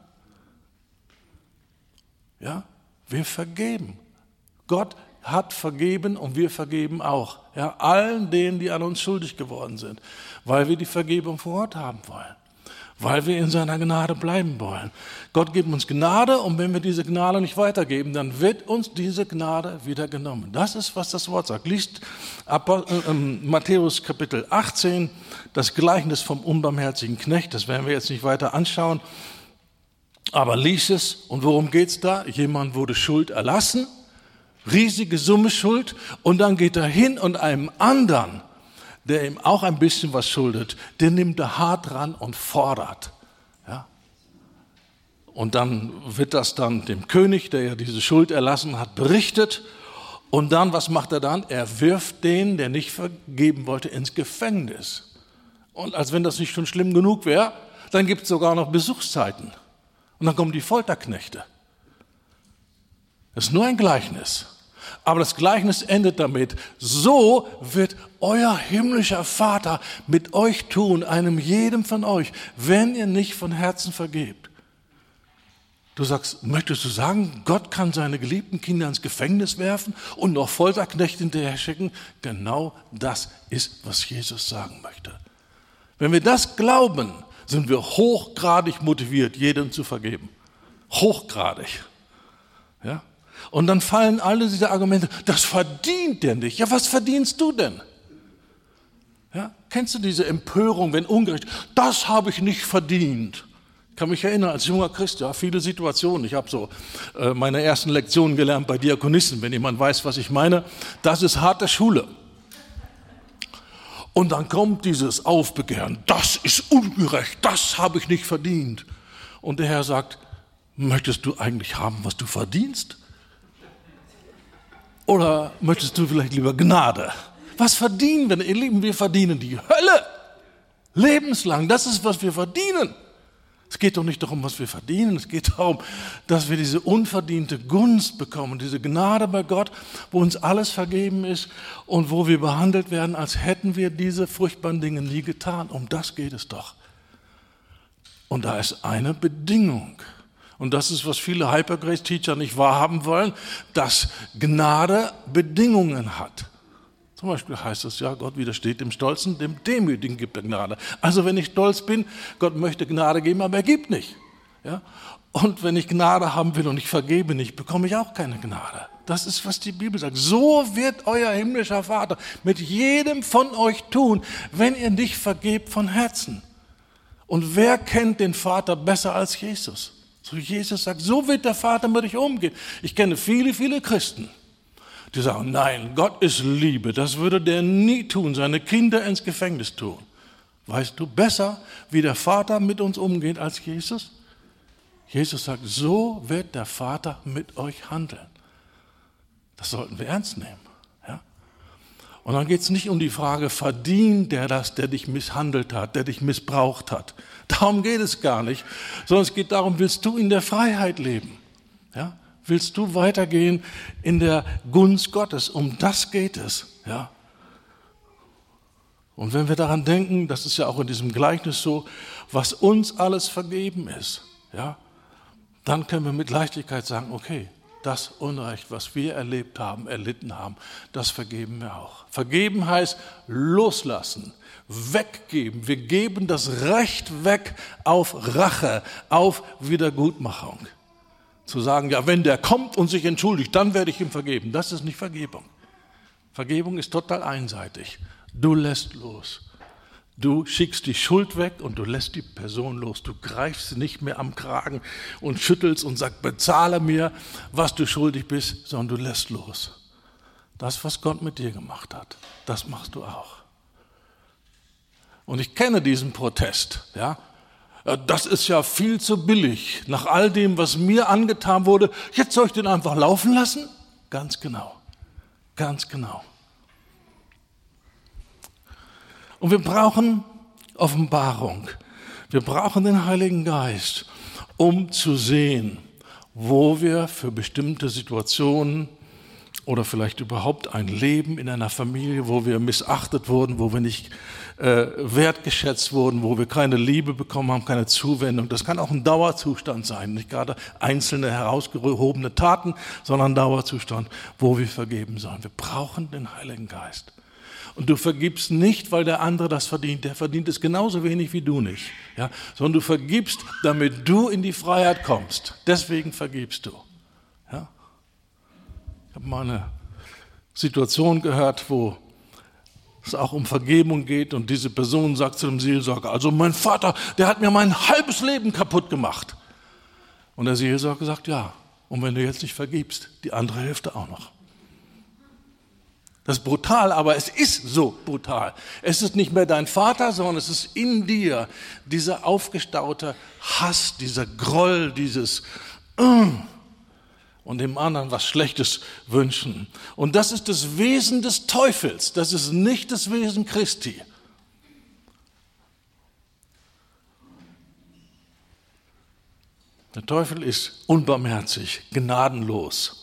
Ja, wir vergeben. Gott hat vergeben und wir vergeben auch. Ja, allen denen, die an uns schuldig geworden sind, weil wir die Vergebung vor Ort haben wollen weil wir in seiner Gnade bleiben wollen. Gott gibt uns Gnade und wenn wir diese Gnade nicht weitergeben, dann wird uns diese Gnade wieder genommen. Das ist, was das Wort sagt. Liest äh, Matthäus Kapitel 18, das Gleichnis vom unbarmherzigen Knecht, das werden wir jetzt nicht weiter anschauen, aber lies es und worum geht es da? Jemand wurde Schuld erlassen, riesige Summe Schuld und dann geht er hin und einem anderen, der ihm auch ein bisschen was schuldet, den nimmt er hart ran und fordert. Ja? Und dann wird das dann dem König, der ja diese Schuld erlassen hat, berichtet. Und dann, was macht er dann? Er wirft den, der nicht vergeben wollte, ins Gefängnis. Und als wenn das nicht schon schlimm genug wäre, dann gibt es sogar noch Besuchszeiten. Und dann kommen die Folterknechte. Das ist nur ein Gleichnis. Aber das Gleichnis endet damit, so wird euer himmlischer Vater mit euch tun, einem jedem von euch, wenn ihr nicht von Herzen vergebt. Du sagst, möchtest du sagen, Gott kann seine geliebten Kinder ins Gefängnis werfen und noch Folterknechte hinterher schicken? Genau das ist, was Jesus sagen möchte. Wenn wir das glauben, sind wir hochgradig motiviert, jedem zu vergeben. Hochgradig. Ja? Und dann fallen alle diese Argumente, das verdient der nicht. Ja, was verdienst du denn? Ja, kennst du diese Empörung, wenn ungerecht, das habe ich nicht verdient? Ich kann mich erinnern, als junger Christ, ja, viele Situationen. Ich habe so äh, meine ersten Lektionen gelernt bei Diakonissen, wenn jemand weiß, was ich meine. Das ist harte Schule. Und dann kommt dieses Aufbegehren, das ist ungerecht, das habe ich nicht verdient. Und der Herr sagt, möchtest du eigentlich haben, was du verdienst? Oder möchtest du vielleicht lieber Gnade? Was verdienen wir? Ihr Lieben, wir verdienen die Hölle. Lebenslang. Das ist, was wir verdienen. Es geht doch nicht darum, was wir verdienen. Es geht darum, dass wir diese unverdiente Gunst bekommen, diese Gnade bei Gott, wo uns alles vergeben ist und wo wir behandelt werden, als hätten wir diese furchtbaren Dinge nie getan. Um das geht es doch. Und da ist eine Bedingung. Und das ist, was viele Hypergrace-Teacher nicht wahrhaben wollen, dass Gnade Bedingungen hat. Zum Beispiel heißt es ja, Gott widersteht dem Stolzen, dem Demütigen gibt er Gnade. Also wenn ich stolz bin, Gott möchte Gnade geben, aber er gibt nicht. Ja? Und wenn ich Gnade haben will und ich vergebe nicht, bekomme ich auch keine Gnade. Das ist, was die Bibel sagt. So wird euer himmlischer Vater mit jedem von euch tun, wenn ihr nicht vergebt von Herzen. Und wer kennt den Vater besser als Jesus? So Jesus sagt, so wird der Vater mit euch umgehen. Ich kenne viele, viele Christen, die sagen, nein, Gott ist Liebe. Das würde der nie tun, seine Kinder ins Gefängnis tun. Weißt du besser, wie der Vater mit uns umgeht als Jesus? Jesus sagt, so wird der Vater mit euch handeln. Das sollten wir ernst nehmen. Und dann geht es nicht um die Frage, verdient der das, der dich misshandelt hat, der dich missbraucht hat. Darum geht es gar nicht, sondern es geht darum, willst du in der Freiheit leben? Ja? Willst du weitergehen in der Gunst Gottes? Um das geht es. Ja? Und wenn wir daran denken, das ist ja auch in diesem Gleichnis so, was uns alles vergeben ist, ja, dann können wir mit Leichtigkeit sagen, okay, das Unrecht, was wir erlebt haben, erlitten haben, das vergeben wir auch. Vergeben heißt loslassen, weggeben. Wir geben das Recht weg auf Rache, auf Wiedergutmachung. Zu sagen, ja, wenn der kommt und sich entschuldigt, dann werde ich ihm vergeben. Das ist nicht Vergebung. Vergebung ist total einseitig. Du lässt los. Du schickst die Schuld weg und du lässt die Person los. Du greifst nicht mehr am Kragen und schüttelst und sagst, bezahle mir, was du schuldig bist, sondern du lässt los. Das, was Gott mit dir gemacht hat, das machst du auch. Und ich kenne diesen Protest, ja. Das ist ja viel zu billig. Nach all dem, was mir angetan wurde, jetzt soll ich den einfach laufen lassen? Ganz genau. Ganz genau. Und wir brauchen Offenbarung. Wir brauchen den Heiligen Geist, um zu sehen, wo wir für bestimmte Situationen oder vielleicht überhaupt ein Leben in einer Familie, wo wir missachtet wurden, wo wir nicht äh, wertgeschätzt wurden, wo wir keine Liebe bekommen haben, keine Zuwendung. Das kann auch ein Dauerzustand sein, nicht gerade einzelne herausgehobene Taten, sondern ein Dauerzustand, wo wir vergeben sollen. Wir brauchen den Heiligen Geist. Und du vergibst nicht, weil der andere das verdient. Der verdient es genauso wenig wie du nicht. Ja? Sondern du vergibst, damit du in die Freiheit kommst. Deswegen vergibst du. Ja? Ich habe mal eine Situation gehört, wo es auch um Vergebung geht und diese Person sagt zu dem Seelsorger, also mein Vater, der hat mir mein halbes Leben kaputt gemacht. Und der Seelsorger sagt, ja, und wenn du jetzt nicht vergibst, die andere Hälfte auch noch. Das ist brutal, aber es ist so brutal. Es ist nicht mehr dein Vater, sondern es ist in dir dieser aufgestaute Hass, dieser Groll, dieses und dem anderen was Schlechtes wünschen. Und das ist das Wesen des Teufels, das ist nicht das Wesen Christi. Der Teufel ist unbarmherzig, gnadenlos.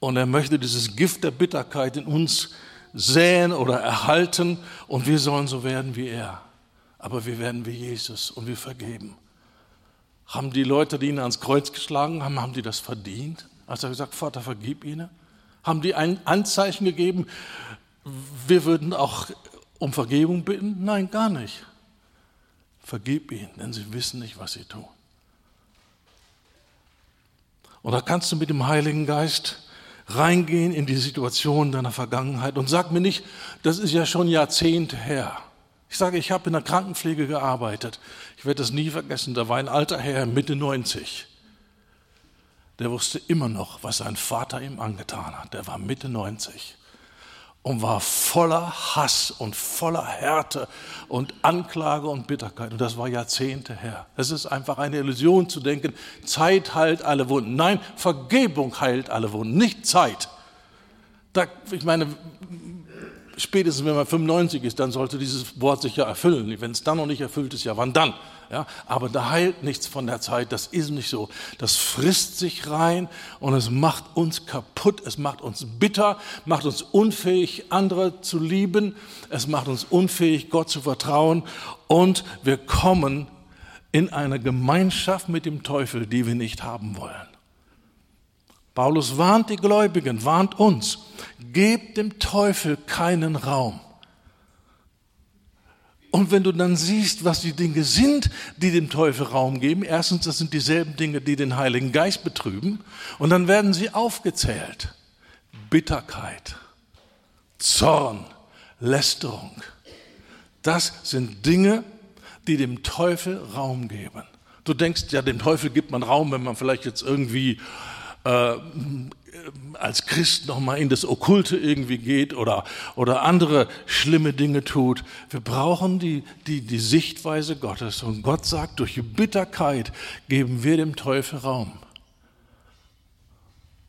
Und er möchte dieses Gift der Bitterkeit in uns säen oder erhalten und wir sollen so werden wie er. Aber wir werden wie Jesus und wir vergeben. Haben die Leute, die ihn ans Kreuz geschlagen haben, haben die das verdient? Als er gesagt, Vater, vergib ihnen? Haben die ein Anzeichen gegeben, wir würden auch um Vergebung bitten? Nein, gar nicht. Vergib ihnen, denn sie wissen nicht, was sie tun. Und da kannst du mit dem Heiligen Geist reingehen in die Situation deiner Vergangenheit und sag mir nicht, das ist ja schon Jahrzehnte her. Ich sage, ich habe in der Krankenpflege gearbeitet. Ich werde das nie vergessen. Da war ein alter Herr, Mitte 90. Der wusste immer noch, was sein Vater ihm angetan hat. Der war Mitte 90 und war voller Hass und voller Härte und Anklage und Bitterkeit. Und das war Jahrzehnte her. Es ist einfach eine Illusion zu denken, Zeit heilt alle Wunden. Nein, Vergebung heilt alle Wunden, nicht Zeit. Da, ich meine, spätestens wenn man 95 ist, dann sollte dieses Wort sich ja erfüllen. Wenn es dann noch nicht erfüllt ist, ja wann dann? Ja, aber da heilt nichts von der Zeit, das ist nicht so. Das frisst sich rein und es macht uns kaputt, es macht uns bitter, macht uns unfähig, andere zu lieben, es macht uns unfähig, Gott zu vertrauen und wir kommen in eine Gemeinschaft mit dem Teufel, die wir nicht haben wollen. Paulus warnt die Gläubigen, warnt uns, gebt dem Teufel keinen Raum. Und wenn du dann siehst, was die Dinge sind, die dem Teufel Raum geben, erstens, das sind dieselben Dinge, die den Heiligen Geist betrüben, und dann werden sie aufgezählt. Bitterkeit, Zorn, Lästerung. Das sind Dinge, die dem Teufel Raum geben. Du denkst, ja, dem Teufel gibt man Raum, wenn man vielleicht jetzt irgendwie äh, als Christ nochmal in das Okkulte irgendwie geht oder, oder andere schlimme Dinge tut. Wir brauchen die, die, die Sichtweise Gottes. Und Gott sagt, durch Bitterkeit geben wir dem Teufel Raum.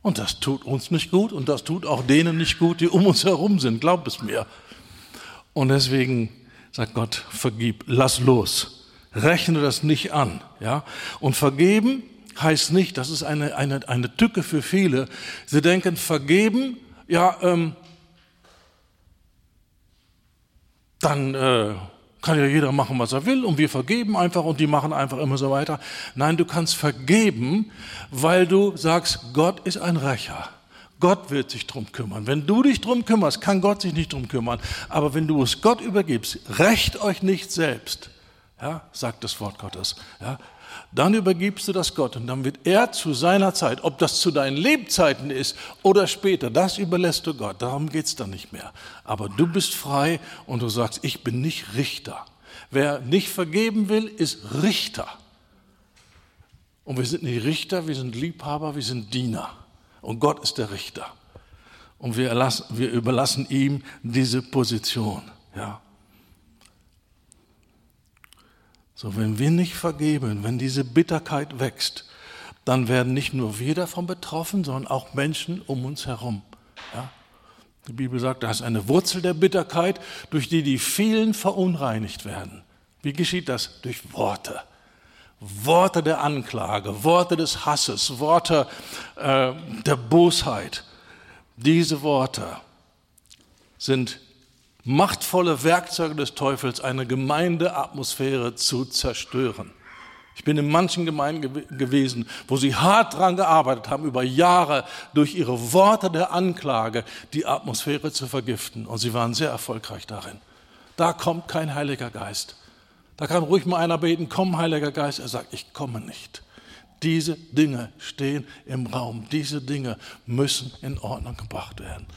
Und das tut uns nicht gut und das tut auch denen nicht gut, die um uns herum sind, glaub es mir. Und deswegen sagt Gott, vergib, lass los, rechne das nicht an. Ja? Und vergeben heißt nicht, das ist eine, eine, eine Tücke für viele. Sie denken, vergeben, ja, ähm, dann, äh, Kann ja jeder machen, was er will und wir vergeben einfach und die machen einfach immer so weiter. Nein, du kannst vergeben, weil du sagst, Gott ist ein Rächer. Gott wird sich drum kümmern. Wenn du dich drum kümmerst, kann Gott sich nicht drum kümmern. Aber wenn du es Gott übergibst, rächt euch nicht selbst, ja, sagt das Wort Gottes, ja, dann übergibst du das Gott und dann wird er zu seiner Zeit, ob das zu deinen Lebzeiten ist oder später, das überlässt du Gott. Darum geht es dann nicht mehr. Aber du bist frei und du sagst, ich bin nicht Richter. Wer nicht vergeben will, ist Richter. Und wir sind nicht Richter, wir sind Liebhaber, wir sind Diener. Und Gott ist der Richter. Und wir, erlassen, wir überlassen ihm diese Position. Ja. So, wenn wir nicht vergeben, wenn diese Bitterkeit wächst, dann werden nicht nur wir davon betroffen, sondern auch Menschen um uns herum. Ja? Die Bibel sagt, da ist eine Wurzel der Bitterkeit, durch die die vielen verunreinigt werden. Wie geschieht das? Durch Worte. Worte der Anklage, Worte des Hasses, Worte äh, der Bosheit. Diese Worte sind machtvolle Werkzeuge des Teufels, eine Gemeindeatmosphäre zu zerstören. Ich bin in manchen Gemeinden gew gewesen, wo sie hart daran gearbeitet haben, über Jahre durch ihre Worte der Anklage die Atmosphäre zu vergiften. Und sie waren sehr erfolgreich darin. Da kommt kein Heiliger Geist. Da kann ruhig mal einer beten, komm, Heiliger Geist. Er sagt, ich komme nicht. Diese Dinge stehen im Raum. Diese Dinge müssen in Ordnung gebracht werden.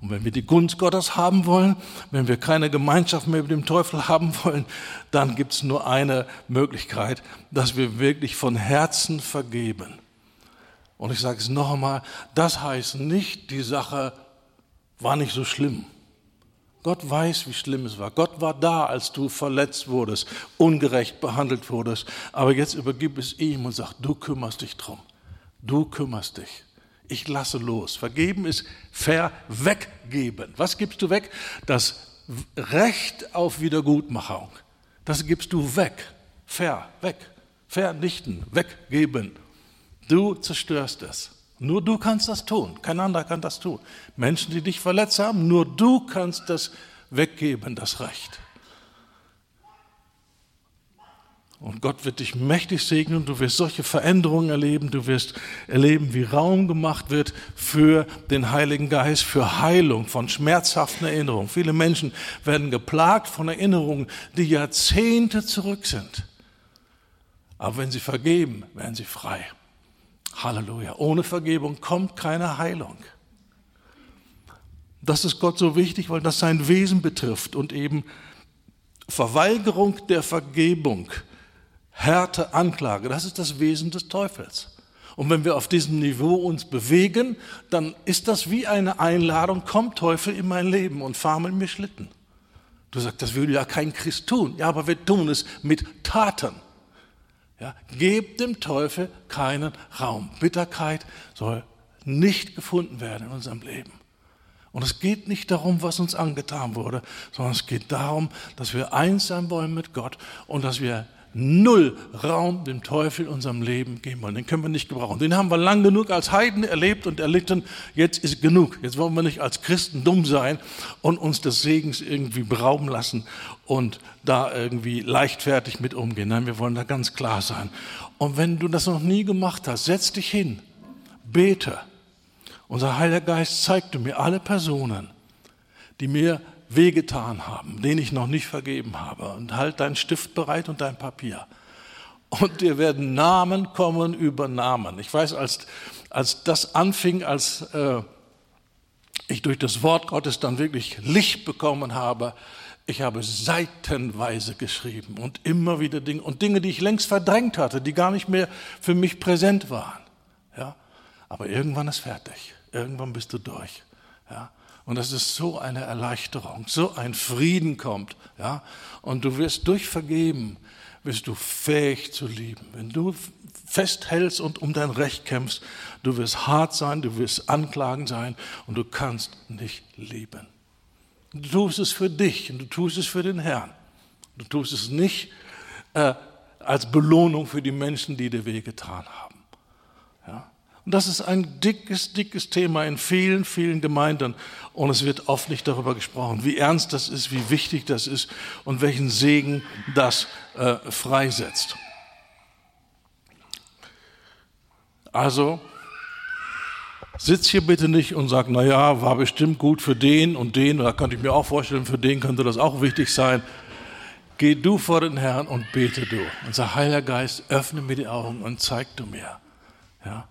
Und wenn wir die Gunst Gottes haben wollen, wenn wir keine Gemeinschaft mehr mit dem Teufel haben wollen, dann gibt es nur eine Möglichkeit, dass wir wirklich von Herzen vergeben. Und ich sage es noch einmal, das heißt nicht, die Sache war nicht so schlimm. Gott weiß, wie schlimm es war. Gott war da, als du verletzt wurdest, ungerecht behandelt wurdest. Aber jetzt übergib es ihm und sag, du kümmerst dich drum. Du kümmerst dich. Ich lasse los. Vergeben ist verweggeben. Was gibst du weg? Das Recht auf Wiedergutmachung. Das gibst du weg. Ver, weg. Vernichten, weggeben. Du zerstörst es. Nur du kannst das tun, kein anderer kann das tun. Menschen, die dich verletzt haben, nur du kannst das weggeben, das Recht. Und Gott wird dich mächtig segnen, du wirst solche Veränderungen erleben, du wirst erleben, wie Raum gemacht wird für den Heiligen Geist, für Heilung von schmerzhaften Erinnerungen. Viele Menschen werden geplagt von Erinnerungen, die Jahrzehnte zurück sind. Aber wenn sie vergeben, werden sie frei. Halleluja. Ohne Vergebung kommt keine Heilung. Das ist Gott so wichtig, weil das sein Wesen betrifft und eben Verweigerung der Vergebung, Härte, Anklage, das ist das Wesen des Teufels. Und wenn wir auf diesem Niveau uns bewegen, dann ist das wie eine Einladung, komm Teufel in mein Leben und fahr mit mir Schlitten. Du sagst, das würde ja kein Christ tun. Ja, aber wir tun es mit Taten. Ja, gebt dem Teufel keinen Raum. Bitterkeit soll nicht gefunden werden in unserem Leben. Und es geht nicht darum, was uns angetan wurde, sondern es geht darum, dass wir eins sein wollen mit Gott und dass wir null Raum dem Teufel in unserem Leben geben wollen. Den können wir nicht gebrauchen. Den haben wir lang genug als Heiden erlebt und erlitten. Jetzt ist genug. Jetzt wollen wir nicht als Christen dumm sein und uns des Segens irgendwie berauben lassen und da irgendwie leichtfertig mit umgehen. Nein, wir wollen da ganz klar sein. Und wenn du das noch nie gemacht hast, setz dich hin, bete. Unser Heiliger Geist zeigte mir alle Personen, die mir wehgetan haben, denen ich noch nicht vergeben habe. Und halt deinen Stift bereit und dein Papier. Und dir werden Namen kommen über Namen. Ich weiß, als, als das anfing, als äh, ich durch das Wort Gottes dann wirklich Licht bekommen habe, ich habe seitenweise geschrieben und immer wieder Dinge und Dinge, die ich längst verdrängt hatte, die gar nicht mehr für mich präsent waren. Ja, aber irgendwann ist fertig. Irgendwann bist du durch. Ja, und das ist so eine Erleichterung, so ein Frieden kommt. Ja? Und du wirst durch Vergeben, wirst du fähig zu lieben. Wenn du festhältst und um dein Recht kämpfst, du wirst hart sein, du wirst anklagen sein und du kannst nicht lieben. Du tust es für dich und du tust es für den Herrn. Du tust es nicht äh, als Belohnung für die Menschen, die dir wehgetan haben. Und das ist ein dickes, dickes Thema in vielen, vielen Gemeinden. Und es wird oft nicht darüber gesprochen, wie ernst das ist, wie wichtig das ist und welchen Segen das äh, freisetzt. Also, sitz hier bitte nicht und sag, na ja, war bestimmt gut für den und den, da könnte ich mir auch vorstellen, für den könnte das auch wichtig sein. Geh du vor den Herrn und bete du und sag, Heiliger Geist, öffne mir die Augen und zeig du mir. Ja.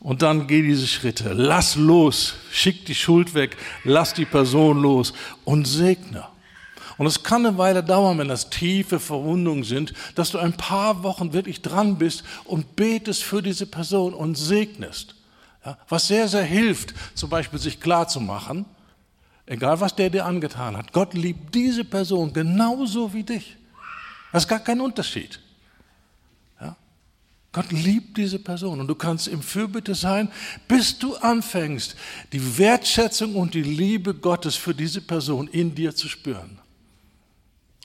Und dann geh diese Schritte. Lass los, schick die Schuld weg, lass die Person los und segne. Und es kann eine Weile dauern, wenn das tiefe Verwundungen sind, dass du ein paar Wochen wirklich dran bist und betest für diese Person und segnest. Ja, was sehr, sehr hilft, zum Beispiel sich klarzumachen, egal was der dir angetan hat, Gott liebt diese Person genauso wie dich. Das ist gar kein Unterschied. Gott liebt diese Person und du kannst im Fürbitte sein, bis du anfängst, die Wertschätzung und die Liebe Gottes für diese Person in dir zu spüren.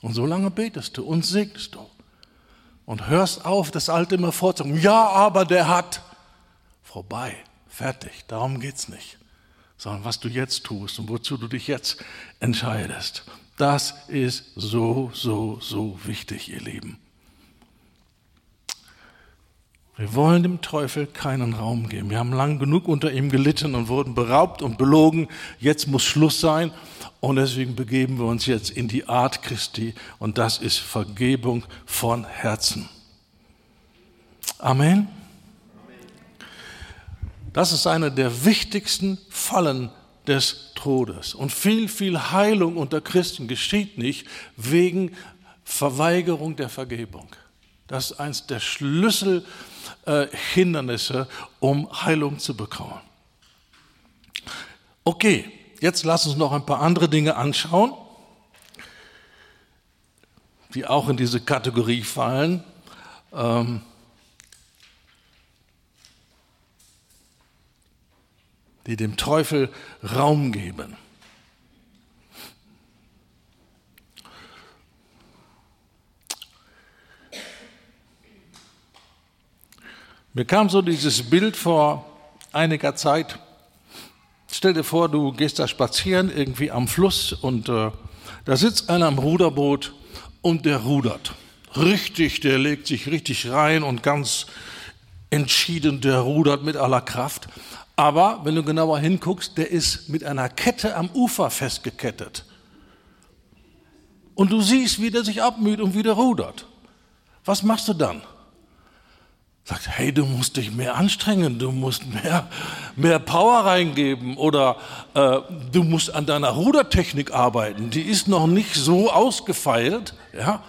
Und so lange betest du und segnest du. Und hörst auf, das Alte immer vorzusagen. Ja, aber der hat. Vorbei, fertig, darum geht es nicht. Sondern was du jetzt tust und wozu du dich jetzt entscheidest. Das ist so, so, so wichtig, ihr Lieben. Wir wollen dem Teufel keinen Raum geben. Wir haben lang genug unter ihm gelitten und wurden beraubt und belogen. Jetzt muss Schluss sein. Und deswegen begeben wir uns jetzt in die Art Christi und das ist Vergebung von Herzen. Amen. Das ist eine der wichtigsten Fallen des Todes. Und viel, viel Heilung unter Christen geschieht nicht wegen Verweigerung der Vergebung. Das ist eines der Schlüsselhindernisse, äh, um Heilung zu bekommen. Okay, Jetzt lass uns noch ein paar andere Dinge anschauen, die auch in diese Kategorie fallen. Ähm die dem Teufel Raum geben. Mir kam so dieses Bild vor einiger Zeit Stell dir vor, du gehst da spazieren irgendwie am Fluss und äh, da sitzt einer am Ruderboot und der rudert. Richtig, der legt sich richtig rein und ganz entschieden, der rudert mit aller Kraft. Aber wenn du genauer hinguckst, der ist mit einer Kette am Ufer festgekettet. Und du siehst, wie der sich abmüht und wieder rudert. Was machst du dann? Sagt, hey, du musst dich mehr anstrengen, du musst mehr, mehr Power reingeben oder äh, du musst an deiner Rudertechnik arbeiten, die ist noch nicht so ausgefeilt. Ja?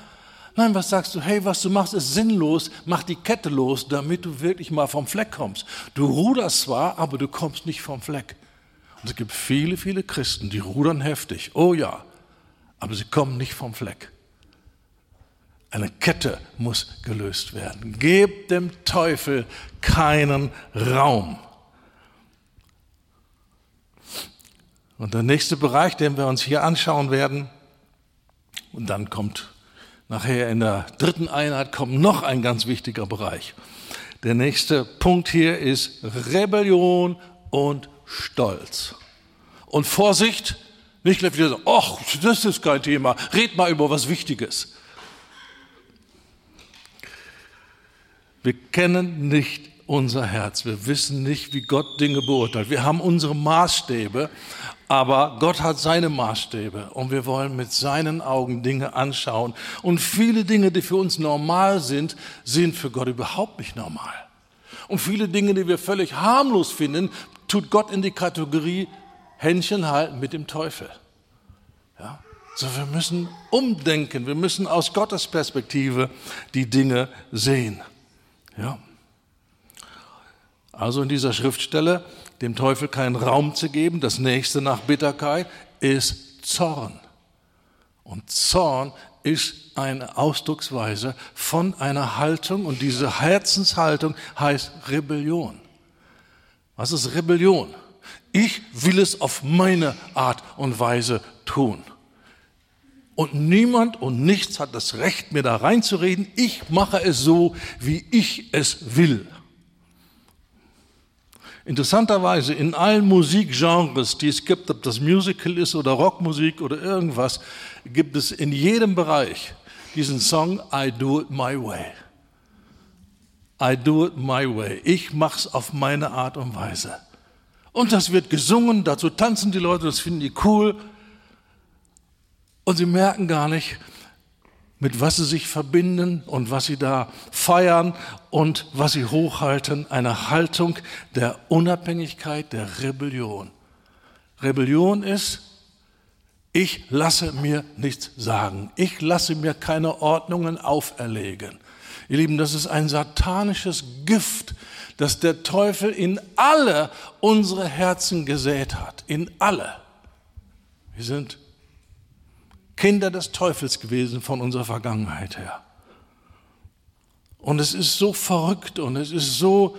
Nein, was sagst du? Hey, was du machst, ist sinnlos, mach die Kette los, damit du wirklich mal vom Fleck kommst. Du ruderst zwar, aber du kommst nicht vom Fleck. Und es gibt viele, viele Christen, die rudern heftig, oh ja, aber sie kommen nicht vom Fleck. Eine Kette muss gelöst werden. Gebt dem Teufel keinen Raum. Und der nächste Bereich, den wir uns hier anschauen werden, und dann kommt nachher in der dritten Einheit kommt noch ein ganz wichtiger Bereich. Der nächste Punkt hier ist Rebellion und Stolz. Und Vorsicht, nicht gleich wieder so, ach, das ist kein Thema, red mal über was Wichtiges. Wir kennen nicht unser Herz. Wir wissen nicht, wie Gott Dinge beurteilt. Wir haben unsere Maßstäbe, aber Gott hat seine Maßstäbe und wir wollen mit seinen Augen Dinge anschauen. Und viele Dinge, die für uns normal sind, sind für Gott überhaupt nicht normal. Und viele Dinge, die wir völlig harmlos finden, tut Gott in die Kategorie Händchen halten mit dem Teufel. Ja? So, wir müssen umdenken, wir müssen aus Gottes Perspektive die Dinge sehen. Ja. Also in dieser Schriftstelle dem Teufel keinen Raum zu geben. Das nächste nach Bitterkeit ist Zorn. Und Zorn ist eine Ausdrucksweise von einer Haltung und diese Herzenshaltung heißt Rebellion. Was ist Rebellion? Ich will es auf meine Art und Weise tun. Und niemand und nichts hat das Recht, mir da reinzureden. Ich mache es so, wie ich es will. Interessanterweise in allen Musikgenres, die es gibt, ob das Musical ist oder Rockmusik oder irgendwas, gibt es in jedem Bereich diesen Song I Do It My Way. I do it my way. Ich mach's auf meine Art und Weise. Und das wird gesungen, dazu tanzen die Leute, das finden die cool. Und sie merken gar nicht, mit was sie sich verbinden und was sie da feiern und was sie hochhalten. Eine Haltung der Unabhängigkeit, der Rebellion. Rebellion ist, ich lasse mir nichts sagen. Ich lasse mir keine Ordnungen auferlegen. Ihr Lieben, das ist ein satanisches Gift, das der Teufel in alle unsere Herzen gesät hat. In alle. Wir sind Kinder des Teufels gewesen von unserer Vergangenheit her. Und es ist so verrückt und es ist so,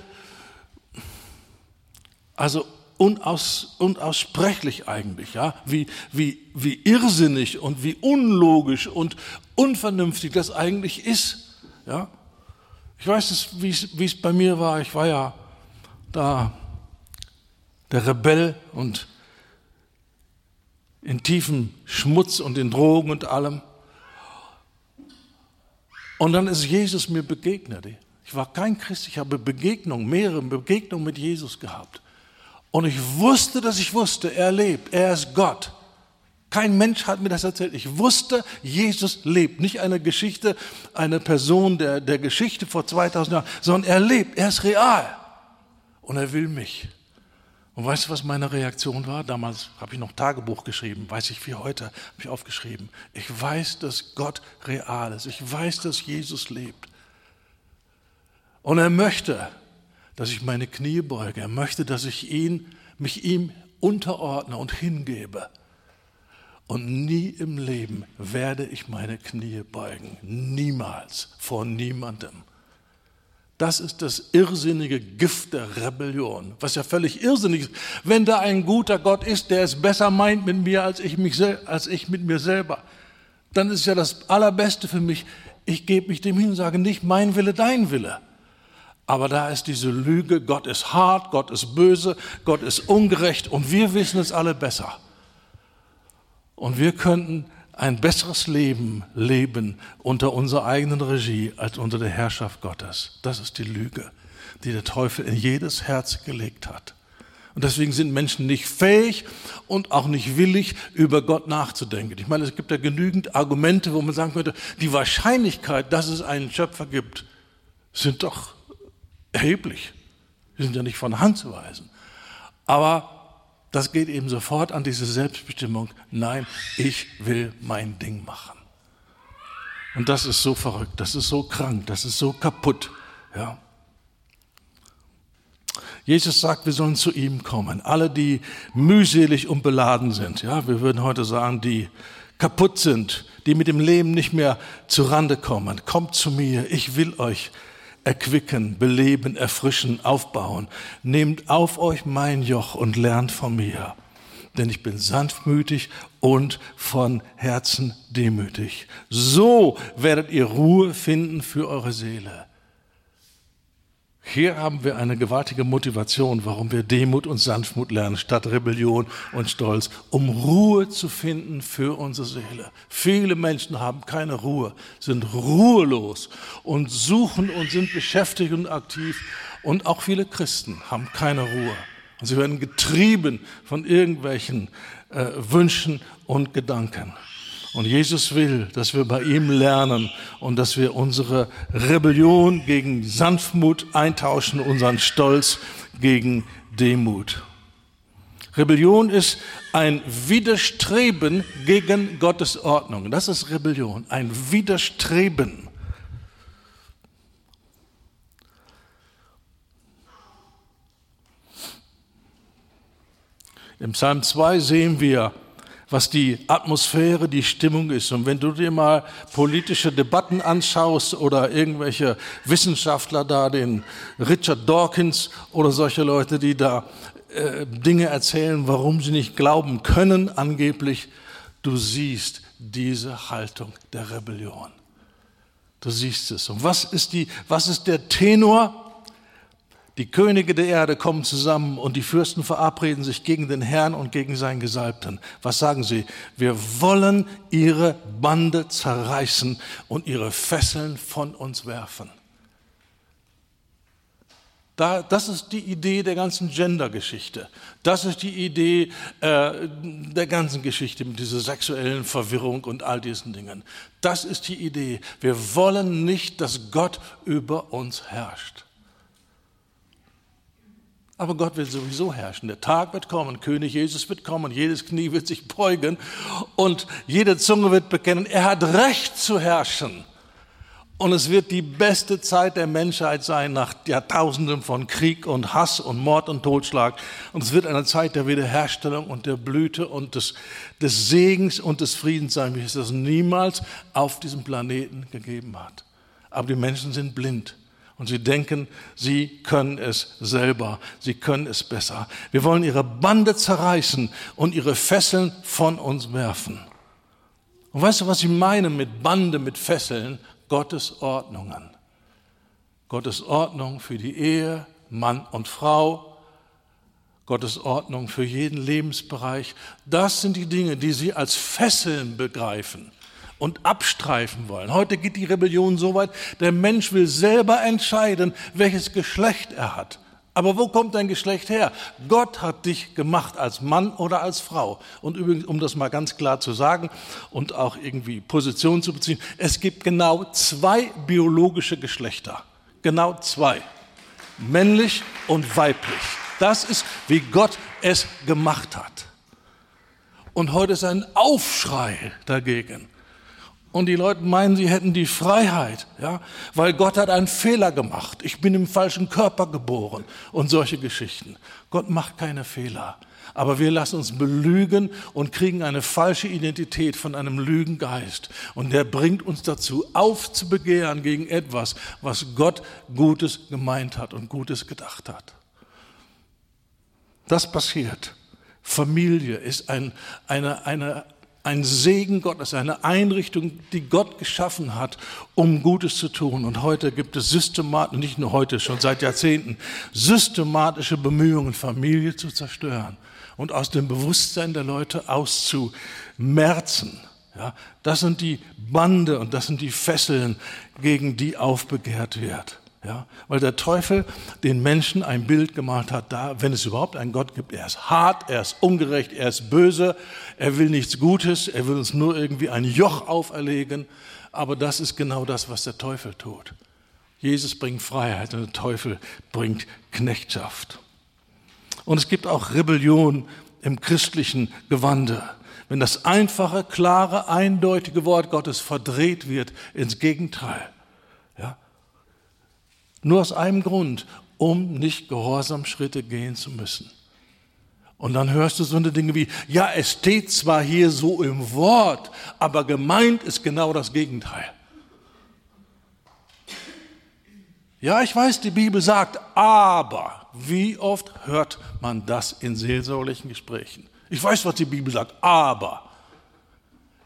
also unaus, unaussprechlich eigentlich, ja, wie, wie, wie irrsinnig und wie unlogisch und unvernünftig das eigentlich ist, ja. Ich weiß, wie es bei mir war. Ich war ja da der Rebell und in tiefem Schmutz und in Drogen und allem. Und dann ist Jesus mir begegnet. Ich war kein Christ, ich habe Begegnungen, mehrere Begegnungen mit Jesus gehabt. Und ich wusste, dass ich wusste, er lebt, er ist Gott. Kein Mensch hat mir das erzählt. Ich wusste, Jesus lebt. Nicht eine Geschichte, eine Person der, der Geschichte vor 2000 Jahren, sondern er lebt, er ist real. Und er will mich. Und weißt du, was meine Reaktion war? Damals habe ich noch Tagebuch geschrieben, weiß ich wie heute, habe ich aufgeschrieben. Ich weiß, dass Gott real ist. Ich weiß, dass Jesus lebt. Und er möchte, dass ich meine Knie beuge. Er möchte, dass ich ihn, mich ihm unterordne und hingebe. Und nie im Leben werde ich meine Knie beugen. Niemals. Vor niemandem. Das ist das irrsinnige Gift der Rebellion, was ja völlig irrsinnig ist. Wenn da ein guter Gott ist, der es besser meint mit mir als ich, mich, als ich mit mir selber, dann ist ja das Allerbeste für mich, ich gebe mich dem hin und sage nicht mein Wille, dein Wille. Aber da ist diese Lüge, Gott ist hart, Gott ist böse, Gott ist ungerecht und wir wissen es alle besser. Und wir könnten ein besseres Leben leben unter unserer eigenen Regie als unter der Herrschaft Gottes. Das ist die Lüge, die der Teufel in jedes Herz gelegt hat. Und deswegen sind Menschen nicht fähig und auch nicht willig, über Gott nachzudenken. Ich meine, es gibt ja genügend Argumente, wo man sagen könnte, die Wahrscheinlichkeit, dass es einen Schöpfer gibt, sind doch erheblich. Sie sind ja nicht von Hand zu weisen. Aber das geht eben sofort an diese Selbstbestimmung. Nein, ich will mein Ding machen. Und das ist so verrückt, das ist so krank, das ist so kaputt. Ja. Jesus sagt, wir sollen zu ihm kommen. Alle, die mühselig und beladen sind. Ja, wir würden heute sagen, die kaputt sind, die mit dem Leben nicht mehr zu Rande kommen. Kommt zu mir, ich will euch erquicken, beleben, erfrischen, aufbauen. Nehmt auf euch mein Joch und lernt von mir, denn ich bin sanftmütig und von Herzen demütig. So werdet ihr Ruhe finden für eure Seele. Hier haben wir eine gewaltige Motivation, warum wir Demut und Sanftmut lernen, statt Rebellion und Stolz, um Ruhe zu finden für unsere Seele. Viele Menschen haben keine Ruhe, sind ruhelos und suchen und sind beschäftigt und aktiv. Und auch viele Christen haben keine Ruhe. Und sie werden getrieben von irgendwelchen äh, Wünschen und Gedanken. Und Jesus will, dass wir bei ihm lernen und dass wir unsere Rebellion gegen Sanftmut eintauschen, unseren Stolz gegen Demut. Rebellion ist ein Widerstreben gegen Gottes Ordnung. Das ist Rebellion, ein Widerstreben. Im Psalm 2 sehen wir, was die Atmosphäre, die Stimmung ist. Und wenn du dir mal politische Debatten anschaust oder irgendwelche Wissenschaftler da, den Richard Dawkins oder solche Leute, die da äh, Dinge erzählen, warum sie nicht glauben können, angeblich, du siehst diese Haltung der Rebellion. Du siehst es. Und was ist, die, was ist der Tenor? Die Könige der Erde kommen zusammen und die Fürsten verabreden sich gegen den Herrn und gegen seinen Gesalbten. Was sagen sie? Wir wollen ihre Bande zerreißen und ihre Fesseln von uns werfen. Da, das ist die Idee der ganzen Gender-Geschichte. Das ist die Idee äh, der ganzen Geschichte mit dieser sexuellen Verwirrung und all diesen Dingen. Das ist die Idee. Wir wollen nicht, dass Gott über uns herrscht. Aber Gott will sowieso herrschen. Der Tag wird kommen, König Jesus wird kommen, jedes Knie wird sich beugen und jede Zunge wird bekennen, er hat Recht zu herrschen. Und es wird die beste Zeit der Menschheit sein nach Jahrtausenden von Krieg und Hass und Mord und Totschlag. Und es wird eine Zeit der Wiederherstellung und der Blüte und des, des Segens und des Friedens sein, wie es das niemals auf diesem Planeten gegeben hat. Aber die Menschen sind blind. Und sie denken, sie können es selber, sie können es besser. Wir wollen ihre Bande zerreißen und ihre Fesseln von uns werfen. Und weißt du, was ich meine mit Bande, mit Fesseln? Gottes Ordnungen. Gottes Ordnung für die Ehe, Mann und Frau, Gottes Ordnung für jeden Lebensbereich. Das sind die Dinge, die sie als Fesseln begreifen und abstreifen wollen. Heute geht die Rebellion so weit, der Mensch will selber entscheiden, welches Geschlecht er hat. Aber wo kommt dein Geschlecht her? Gott hat dich gemacht als Mann oder als Frau. Und übrigens, um das mal ganz klar zu sagen und auch irgendwie Position zu beziehen, es gibt genau zwei biologische Geschlechter. Genau zwei. Männlich und weiblich. Das ist, wie Gott es gemacht hat. Und heute ist ein Aufschrei dagegen. Und die Leute meinen, sie hätten die Freiheit, ja, weil Gott hat einen Fehler gemacht. Ich bin im falschen Körper geboren und solche Geschichten. Gott macht keine Fehler. Aber wir lassen uns belügen und kriegen eine falsche Identität von einem Lügengeist. Und der bringt uns dazu, aufzubegehren gegen etwas, was Gott Gutes gemeint hat und Gutes gedacht hat. Das passiert. Familie ist ein, eine, eine ein Segen Gottes, eine Einrichtung, die Gott geschaffen hat, um Gutes zu tun. Und heute gibt es systematisch, nicht nur heute, schon seit Jahrzehnten, systematische Bemühungen, Familie zu zerstören und aus dem Bewusstsein der Leute auszumerzen. Ja, das sind die Bande und das sind die Fesseln, gegen die aufbegehrt wird. Ja, weil der Teufel den Menschen ein Bild gemalt hat, da, wenn es überhaupt einen Gott gibt, er ist hart, er ist ungerecht, er ist böse, er will nichts Gutes, er will uns nur irgendwie ein Joch auferlegen. Aber das ist genau das, was der Teufel tut. Jesus bringt Freiheit und der Teufel bringt Knechtschaft. Und es gibt auch Rebellion im christlichen Gewande. Wenn das einfache, klare, eindeutige Wort Gottes verdreht wird ins Gegenteil. Nur aus einem Grund, um nicht gehorsam Schritte gehen zu müssen. Und dann hörst du so eine Dinge wie, ja, es steht zwar hier so im Wort, aber gemeint ist genau das Gegenteil. Ja, ich weiß, die Bibel sagt, aber wie oft hört man das in seelsorglichen Gesprächen? Ich weiß, was die Bibel sagt, aber.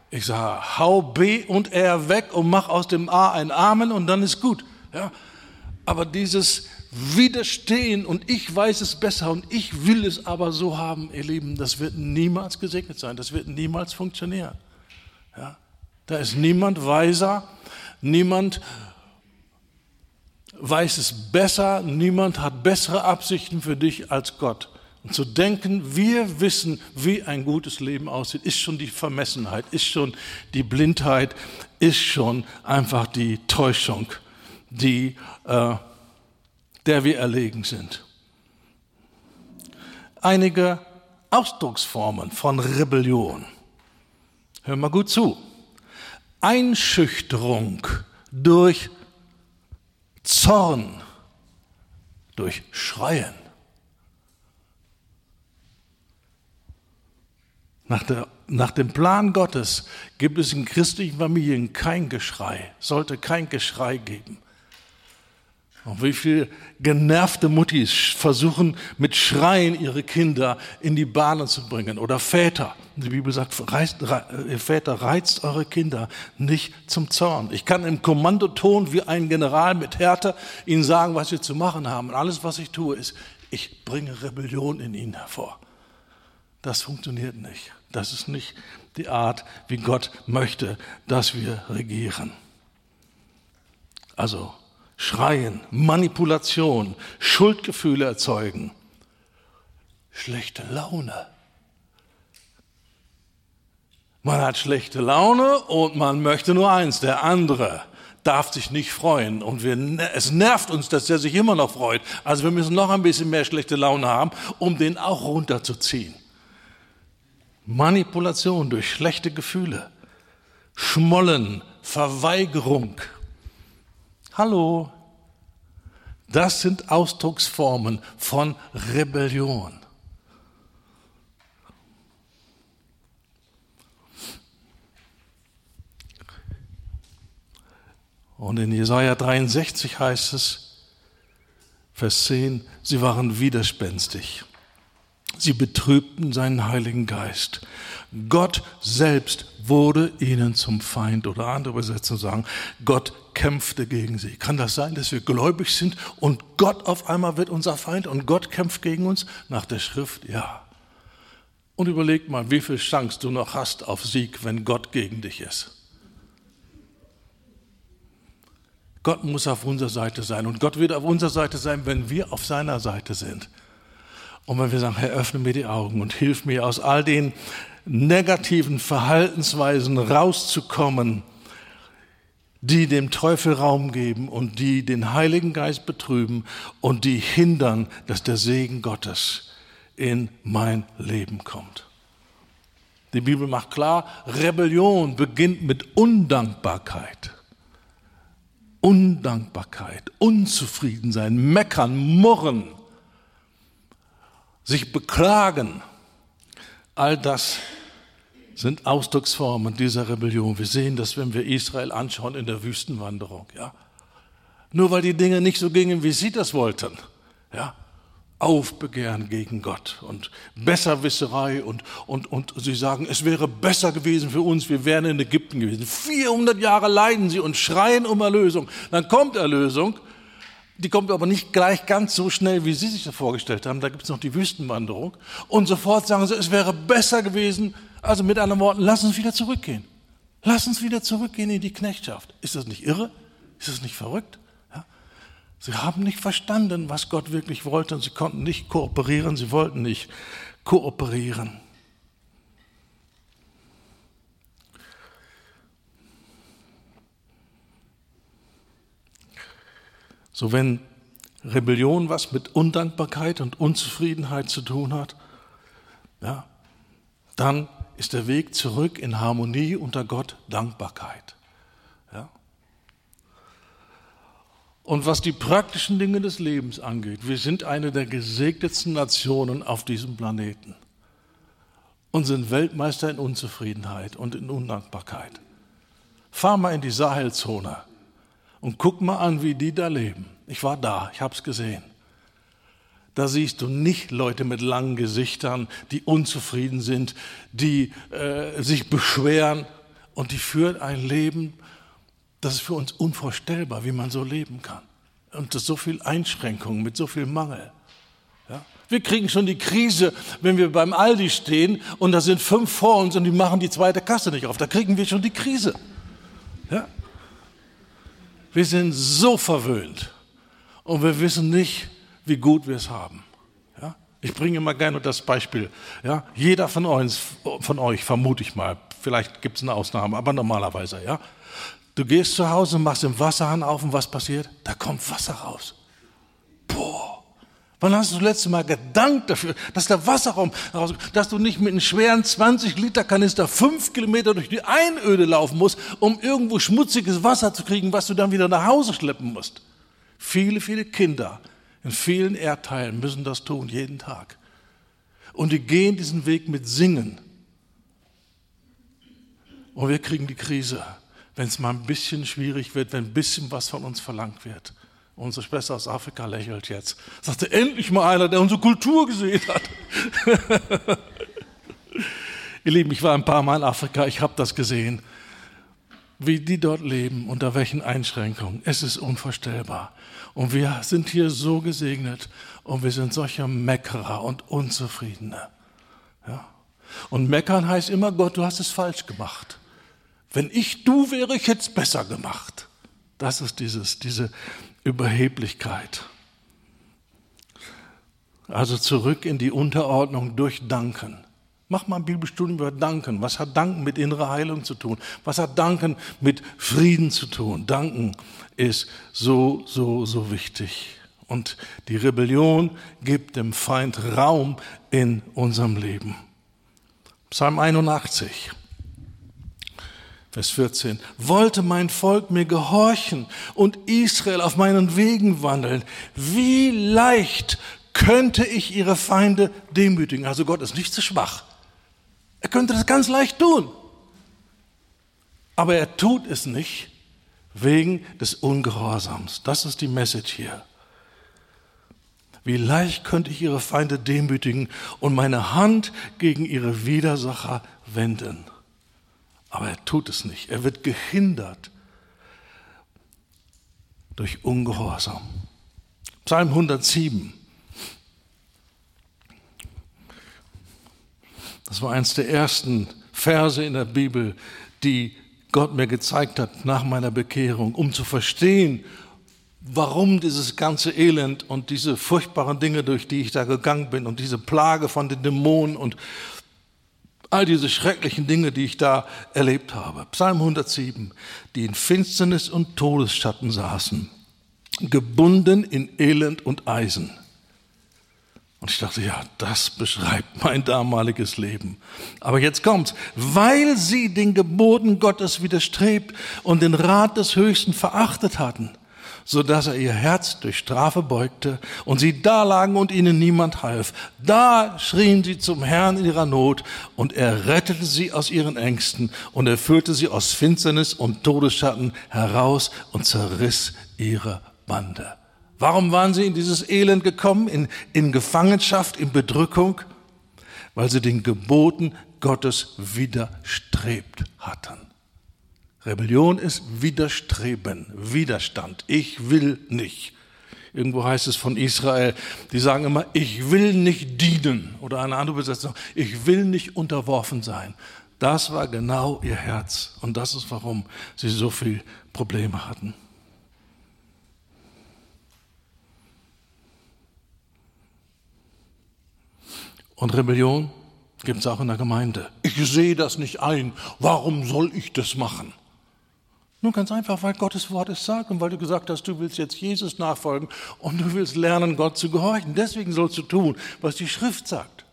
Ich sage, hau B und R weg und mach aus dem A ein Amen und dann ist gut. Ja, aber dieses Widerstehen und ich weiß es besser und ich will es aber so haben, ihr Lieben, das wird niemals gesegnet sein, das wird niemals funktionieren. Ja? Da ist niemand weiser, niemand weiß es besser, niemand hat bessere Absichten für dich als Gott. Und zu denken, wir wissen, wie ein gutes Leben aussieht, ist schon die Vermessenheit, ist schon die Blindheit, ist schon einfach die Täuschung die, äh, der wir erlegen sind. Einige Ausdrucksformen von Rebellion. Hör mal gut zu. Einschüchterung durch Zorn, durch Schreien. Nach, der, nach, dem Plan Gottes gibt es in christlichen Familien kein Geschrei, sollte kein Geschrei geben. Und wie viele genervte Muttis versuchen mit Schreien ihre Kinder in die Bahnen zu bringen. Oder Väter. Die Bibel sagt, reizt, ihr Väter, reizt eure Kinder nicht zum Zorn. Ich kann im Kommandoton wie ein General mit Härte ihnen sagen, was sie zu machen haben. Und alles, was ich tue, ist, ich bringe Rebellion in ihnen hervor. Das funktioniert nicht. Das ist nicht die Art, wie Gott möchte, dass wir regieren. Also Schreien, Manipulation, Schuldgefühle erzeugen, schlechte Laune. Man hat schlechte Laune und man möchte nur eins, der andere darf sich nicht freuen. Und wir, es nervt uns, dass er sich immer noch freut. Also wir müssen noch ein bisschen mehr schlechte Laune haben, um den auch runterzuziehen. Manipulation durch schlechte Gefühle, Schmollen, Verweigerung, Hallo, das sind Ausdrucksformen von Rebellion. Und in Jesaja 63 heißt es, Vers 10, sie waren widerspenstig. Sie betrübten seinen Heiligen Geist. Gott selbst wurde ihnen zum Feind oder andere Übersetzungen sagen, Gott kämpfte gegen sie. Kann das sein, dass wir gläubig sind und Gott auf einmal wird unser Feind und Gott kämpft gegen uns? Nach der Schrift ja. Und überleg mal, wie viel Chance du noch hast auf Sieg, wenn Gott gegen dich ist. Gott muss auf unserer Seite sein und Gott wird auf unserer Seite sein, wenn wir auf seiner Seite sind. Und wenn wir sagen, Herr, öffne mir die Augen und hilf mir aus all den negativen Verhaltensweisen rauszukommen, die dem Teufel Raum geben und die den Heiligen Geist betrüben und die hindern, dass der Segen Gottes in mein Leben kommt. Die Bibel macht klar, Rebellion beginnt mit Undankbarkeit. Undankbarkeit, Unzufriedensein, Meckern, Murren, sich beklagen. All das sind Ausdrucksformen dieser Rebellion. Wir sehen das, wenn wir Israel anschauen in der Wüstenwanderung. Ja? Nur weil die Dinge nicht so gingen, wie sie das wollten. Ja? Aufbegehren gegen Gott und Besserwisserei und, und, und sie sagen, es wäre besser gewesen für uns, wir wären in Ägypten gewesen. 400 Jahre leiden sie und schreien um Erlösung. Dann kommt Erlösung, die kommt aber nicht gleich ganz so schnell, wie sie sich das vorgestellt haben. Da gibt es noch die Wüstenwanderung. Und sofort sagen sie, es wäre besser gewesen, also mit anderen Worten, lass uns wieder zurückgehen. Lass uns wieder zurückgehen in die Knechtschaft. Ist das nicht irre? Ist das nicht verrückt? Ja? Sie haben nicht verstanden, was Gott wirklich wollte und sie konnten nicht kooperieren, sie wollten nicht kooperieren. So wenn Rebellion was mit Undankbarkeit und Unzufriedenheit zu tun hat, ja, dann ist der Weg zurück in Harmonie unter Gott Dankbarkeit. Ja? Und was die praktischen Dinge des Lebens angeht, wir sind eine der gesegnetsten Nationen auf diesem Planeten und sind Weltmeister in Unzufriedenheit und in Undankbarkeit. Fahr mal in die Sahelzone und guck mal an, wie die da leben. Ich war da, ich habe es gesehen. Da siehst du nicht Leute mit langen Gesichtern, die unzufrieden sind, die äh, sich beschweren und die führen ein Leben, das ist für uns unvorstellbar, wie man so leben kann. Und so viel Einschränkungen, mit so viel Mangel. Ja? Wir kriegen schon die Krise, wenn wir beim Aldi stehen und da sind fünf vor uns und die machen die zweite Kasse nicht auf. Da kriegen wir schon die Krise. Ja? Wir sind so verwöhnt und wir wissen nicht, wie gut wir es haben. Ja? Ich bringe immer gerne das Beispiel. Ja? Jeder von, uns, von euch, vermute ich mal, vielleicht gibt es eine Ausnahme, aber normalerweise, ja. Du gehst zu Hause, machst den Wasserhahn auf und was passiert? Da kommt Wasser raus. Boah. Wann hast du das letzte Mal gedankt dafür, dass der Wasserraum rauskommt, dass du nicht mit einem schweren 20-Liter-Kanister fünf Kilometer durch die Einöde laufen musst, um irgendwo schmutziges Wasser zu kriegen, was du dann wieder nach Hause schleppen musst? Viele, viele Kinder in vielen Erdteilen müssen das tun, jeden Tag. Und die gehen diesen Weg mit Singen. Und wir kriegen die Krise, wenn es mal ein bisschen schwierig wird, wenn ein bisschen was von uns verlangt wird. Unsere Schwester aus Afrika lächelt jetzt. Sagte, endlich mal einer, der unsere Kultur gesehen hat. Ihr Lieben, ich war ein paar Mal in Afrika, ich habe das gesehen. Wie die dort leben, unter welchen Einschränkungen. Es ist unvorstellbar. Und wir sind hier so gesegnet und wir sind solche Meckerer und Unzufriedene. Ja? Und meckern heißt immer, Gott, du hast es falsch gemacht. Wenn ich du wäre, ich hätte es besser gemacht. Das ist dieses, diese Überheblichkeit. Also zurück in die Unterordnung durch Danken. Mach mal ein Bibelstudium über Danken. Was hat Danken mit innerer Heilung zu tun? Was hat Danken mit Frieden zu tun? Danken ist so, so, so wichtig. Und die Rebellion gibt dem Feind Raum in unserem Leben. Psalm 81. Vers 14. Wollte mein Volk mir gehorchen und Israel auf meinen Wegen wandeln, wie leicht könnte ich ihre Feinde demütigen. Also Gott ist nicht zu schwach. Er könnte das ganz leicht tun. Aber er tut es nicht wegen des Ungehorsams. Das ist die Message hier. Wie leicht könnte ich ihre Feinde demütigen und meine Hand gegen ihre Widersacher wenden. Aber er tut es nicht. Er wird gehindert durch Ungehorsam. Psalm 107. Das war eines der ersten Verse in der Bibel, die Gott mir gezeigt hat nach meiner Bekehrung, um zu verstehen, warum dieses ganze Elend und diese furchtbaren Dinge, durch die ich da gegangen bin und diese Plage von den Dämonen und all diese schrecklichen Dinge, die ich da erlebt habe. Psalm 107, die in Finsternis und Todesschatten saßen, gebunden in Elend und Eisen. Und ich dachte, ja, das beschreibt mein damaliges Leben. Aber jetzt kommt's. Weil sie den Geboten Gottes widerstrebt und den Rat des Höchsten verachtet hatten, so dass er ihr Herz durch Strafe beugte und sie da lagen und ihnen niemand half. Da schrien sie zum Herrn in ihrer Not und er rettete sie aus ihren Ängsten und er führte sie aus Finsternis und Todesschatten heraus und zerriss ihre Bande. Warum waren sie in dieses Elend gekommen, in, in Gefangenschaft, in Bedrückung? Weil sie den Geboten Gottes widerstrebt hatten. Rebellion ist Widerstreben, Widerstand. Ich will nicht. Irgendwo heißt es von Israel, die sagen immer, ich will nicht dienen. Oder eine andere Besetzung, ich will nicht unterworfen sein. Das war genau ihr Herz. Und das ist, warum sie so viel Probleme hatten. Und Rebellion gibt es auch in der Gemeinde. Ich sehe das nicht ein. Warum soll ich das machen? Nun ganz einfach, weil Gottes Wort es sagt und weil du gesagt hast, du willst jetzt Jesus nachfolgen und du willst lernen, Gott zu gehorchen. Deswegen sollst du tun, was die Schrift sagt.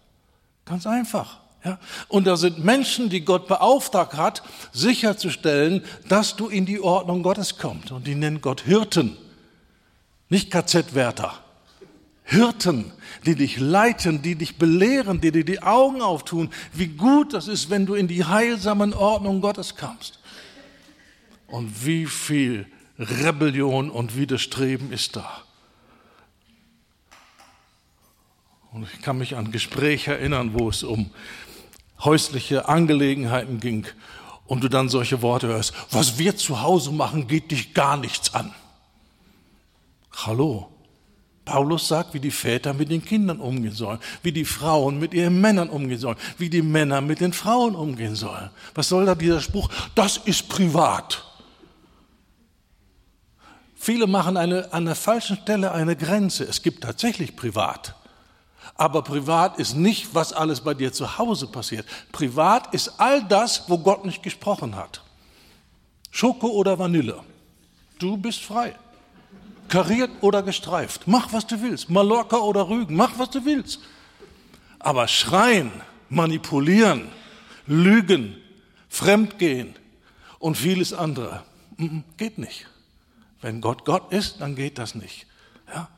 Ganz einfach. Ja? Und da sind Menschen, die Gott beauftragt hat, sicherzustellen, dass du in die Ordnung Gottes kommst. Und die nennen Gott Hirten, nicht KZ-Wärter. Hirten, die dich leiten, die dich belehren, die dir die Augen auftun, wie gut das ist, wenn du in die heilsamen Ordnung Gottes kommst. Und wie viel Rebellion und Widerstreben ist da. Und ich kann mich an Gespräche erinnern, wo es um häusliche Angelegenheiten ging und du dann solche Worte hörst, was wir zu Hause machen, geht dich gar nichts an. Hallo. Paulus sagt, wie die Väter mit den Kindern umgehen sollen, wie die Frauen mit ihren Männern umgehen sollen, wie die Männer mit den Frauen umgehen sollen. Was soll da dieser Spruch? Das ist privat. Viele machen eine, an der falschen Stelle eine Grenze. Es gibt tatsächlich privat. Aber privat ist nicht, was alles bei dir zu Hause passiert. Privat ist all das, wo Gott nicht gesprochen hat. Schoko oder Vanille. Du bist frei. Kariert oder gestreift. Mach, was du willst. Mallorca oder Rügen. Mach, was du willst. Aber schreien, manipulieren, lügen, fremdgehen und vieles andere geht nicht. Wenn Gott Gott ist, dann geht das nicht. Ja?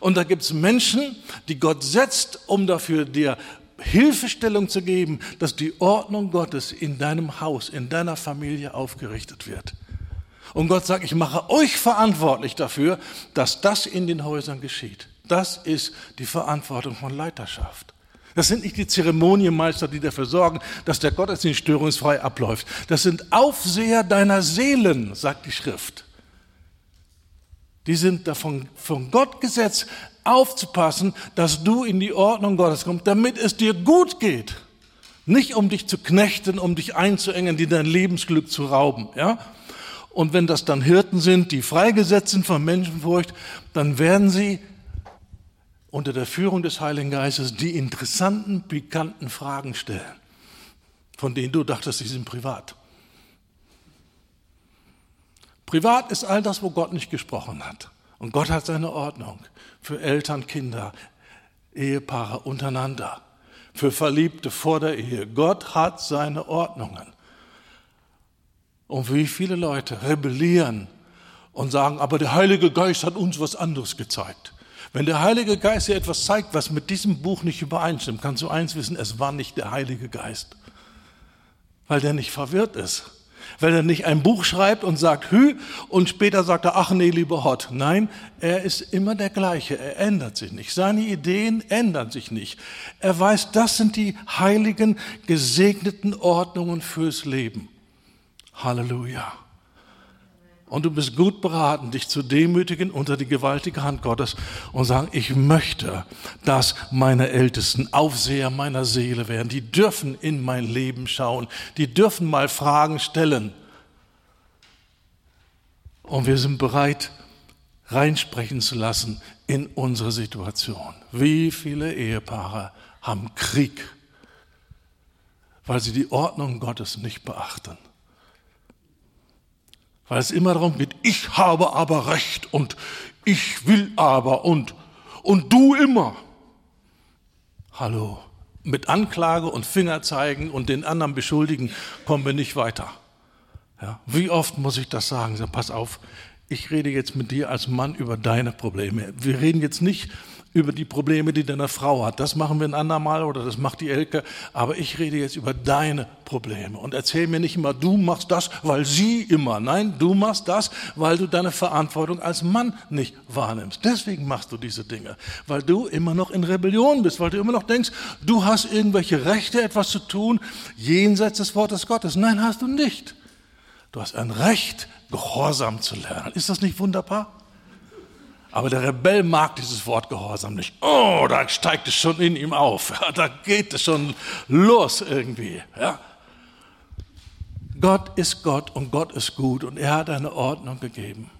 Und da gibt es Menschen, die Gott setzt, um dafür dir Hilfestellung zu geben, dass die Ordnung Gottes in deinem Haus, in deiner Familie aufgerichtet wird. Und Gott sagt, ich mache euch verantwortlich dafür, dass das in den Häusern geschieht. Das ist die Verantwortung von Leiterschaft. Das sind nicht die Zeremonienmeister, die dafür sorgen, dass der Gottesdienst störungsfrei abläuft. Das sind Aufseher deiner Seelen, sagt die Schrift. Die sind davon von Gott gesetzt, aufzupassen, dass du in die Ordnung Gottes kommst, damit es dir gut geht. Nicht um dich zu knechten, um dich einzuengen, dir dein Lebensglück zu rauben, ja? Und wenn das dann Hirten sind, die freigesetzt sind von Menschenfurcht, dann werden sie unter der Führung des Heiligen Geistes die interessanten, pikanten Fragen stellen, von denen du dachtest, sie sind privat. Privat ist all das, wo Gott nicht gesprochen hat. Und Gott hat seine Ordnung für Eltern, Kinder, Ehepaare untereinander, für Verliebte vor der Ehe. Gott hat seine Ordnungen. Und wie viele Leute rebellieren und sagen, aber der Heilige Geist hat uns was anderes gezeigt. Wenn der Heilige Geist dir etwas zeigt, was mit diesem Buch nicht übereinstimmt, kannst du eins wissen, es war nicht der Heilige Geist, weil der nicht verwirrt ist. Weil er nicht ein Buch schreibt und sagt Hü und später sagt er, ach nee, lieber Hott. Nein, er ist immer der gleiche, er ändert sich nicht. Seine Ideen ändern sich nicht. Er weiß, das sind die heiligen, gesegneten Ordnungen fürs Leben. Halleluja. Und du bist gut beraten, dich zu demütigen unter die gewaltige Hand Gottes und sagen, ich möchte, dass meine Ältesten Aufseher meiner Seele werden. Die dürfen in mein Leben schauen. Die dürfen mal Fragen stellen. Und wir sind bereit, reinsprechen zu lassen in unsere Situation. Wie viele Ehepaare haben Krieg, weil sie die Ordnung Gottes nicht beachten? Weil es immer darum geht, ich habe aber Recht und ich will aber und, und du immer. Hallo, mit Anklage und Fingerzeigen und den anderen beschuldigen kommen wir nicht weiter. Ja, wie oft muss ich das sagen? Pass auf, ich rede jetzt mit dir als Mann über deine Probleme. Wir reden jetzt nicht über die Probleme, die deine Frau hat. Das machen wir ein andermal oder das macht die Elke. Aber ich rede jetzt über deine Probleme. Und erzähl mir nicht immer, du machst das, weil sie immer. Nein, du machst das, weil du deine Verantwortung als Mann nicht wahrnimmst. Deswegen machst du diese Dinge. Weil du immer noch in Rebellion bist, weil du immer noch denkst, du hast irgendwelche Rechte, etwas zu tun, jenseits des Wortes Gottes. Nein, hast du nicht. Du hast ein Recht, Gehorsam zu lernen. Ist das nicht wunderbar? Aber der Rebell mag dieses Wort Gehorsam nicht. Oh, da steigt es schon in ihm auf. Da geht es schon los irgendwie. Ja. Gott ist Gott und Gott ist gut und er hat eine Ordnung gegeben.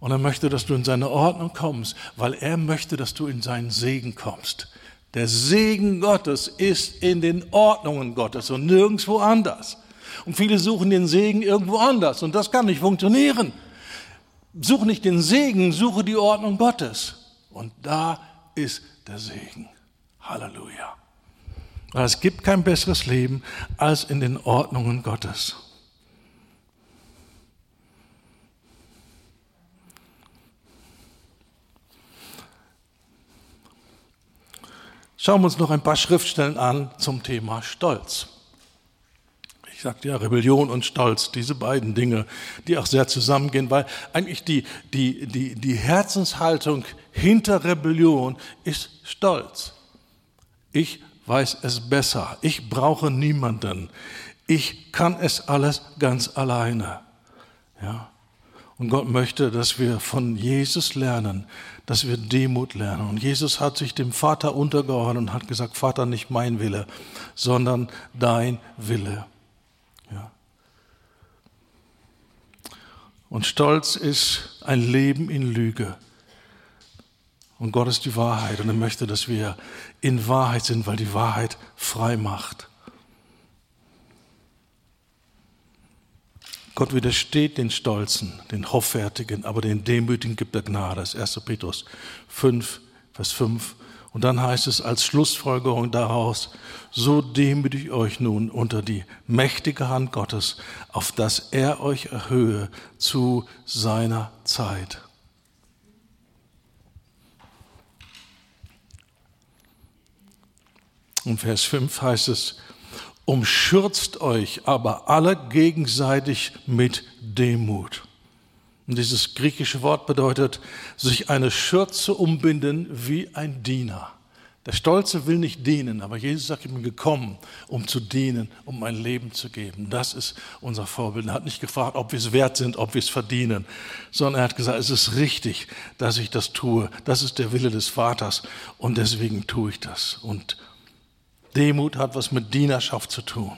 Und er möchte, dass du in seine Ordnung kommst, weil er möchte, dass du in seinen Segen kommst. Der Segen Gottes ist in den Ordnungen Gottes und nirgendwo anders. Und viele suchen den Segen irgendwo anders und das kann nicht funktionieren. Suche nicht den Segen, suche die Ordnung Gottes. Und da ist der Segen. Halleluja. Weil es gibt kein besseres Leben als in den Ordnungen Gottes. Schauen wir uns noch ein paar Schriftstellen an zum Thema Stolz. Ich sagte ja, Rebellion und Stolz, diese beiden Dinge, die auch sehr zusammengehen, weil eigentlich die, die, die, die Herzenshaltung hinter Rebellion ist Stolz. Ich weiß es besser. Ich brauche niemanden. Ich kann es alles ganz alleine. Ja. Und Gott möchte, dass wir von Jesus lernen, dass wir Demut lernen. Und Jesus hat sich dem Vater untergeordnet und hat gesagt, Vater, nicht mein Wille, sondern dein Wille. Und Stolz ist ein Leben in Lüge. Und Gott ist die Wahrheit und er möchte, dass wir in Wahrheit sind, weil die Wahrheit frei macht. Gott widersteht den Stolzen, den Hoffärtigen, aber den Demütigen gibt er Gnade. Das ist 1. Petrus 5, Vers 5 und dann heißt es als Schlussfolgerung daraus, so demütigt euch nun unter die mächtige Hand Gottes, auf dass er euch erhöhe zu seiner Zeit. Und Vers 5 heißt es, umschürzt euch aber alle gegenseitig mit Demut. Und dieses griechische Wort bedeutet, sich eine Schürze umbinden wie ein Diener. Der Stolze will nicht dienen, aber Jesus sagt, ich bin gekommen, um zu dienen, um mein Leben zu geben. Das ist unser Vorbild. Er hat nicht gefragt, ob wir es wert sind, ob wir es verdienen, sondern er hat gesagt, es ist richtig, dass ich das tue. Das ist der Wille des Vaters und deswegen tue ich das. Und Demut hat was mit Dienerschaft zu tun.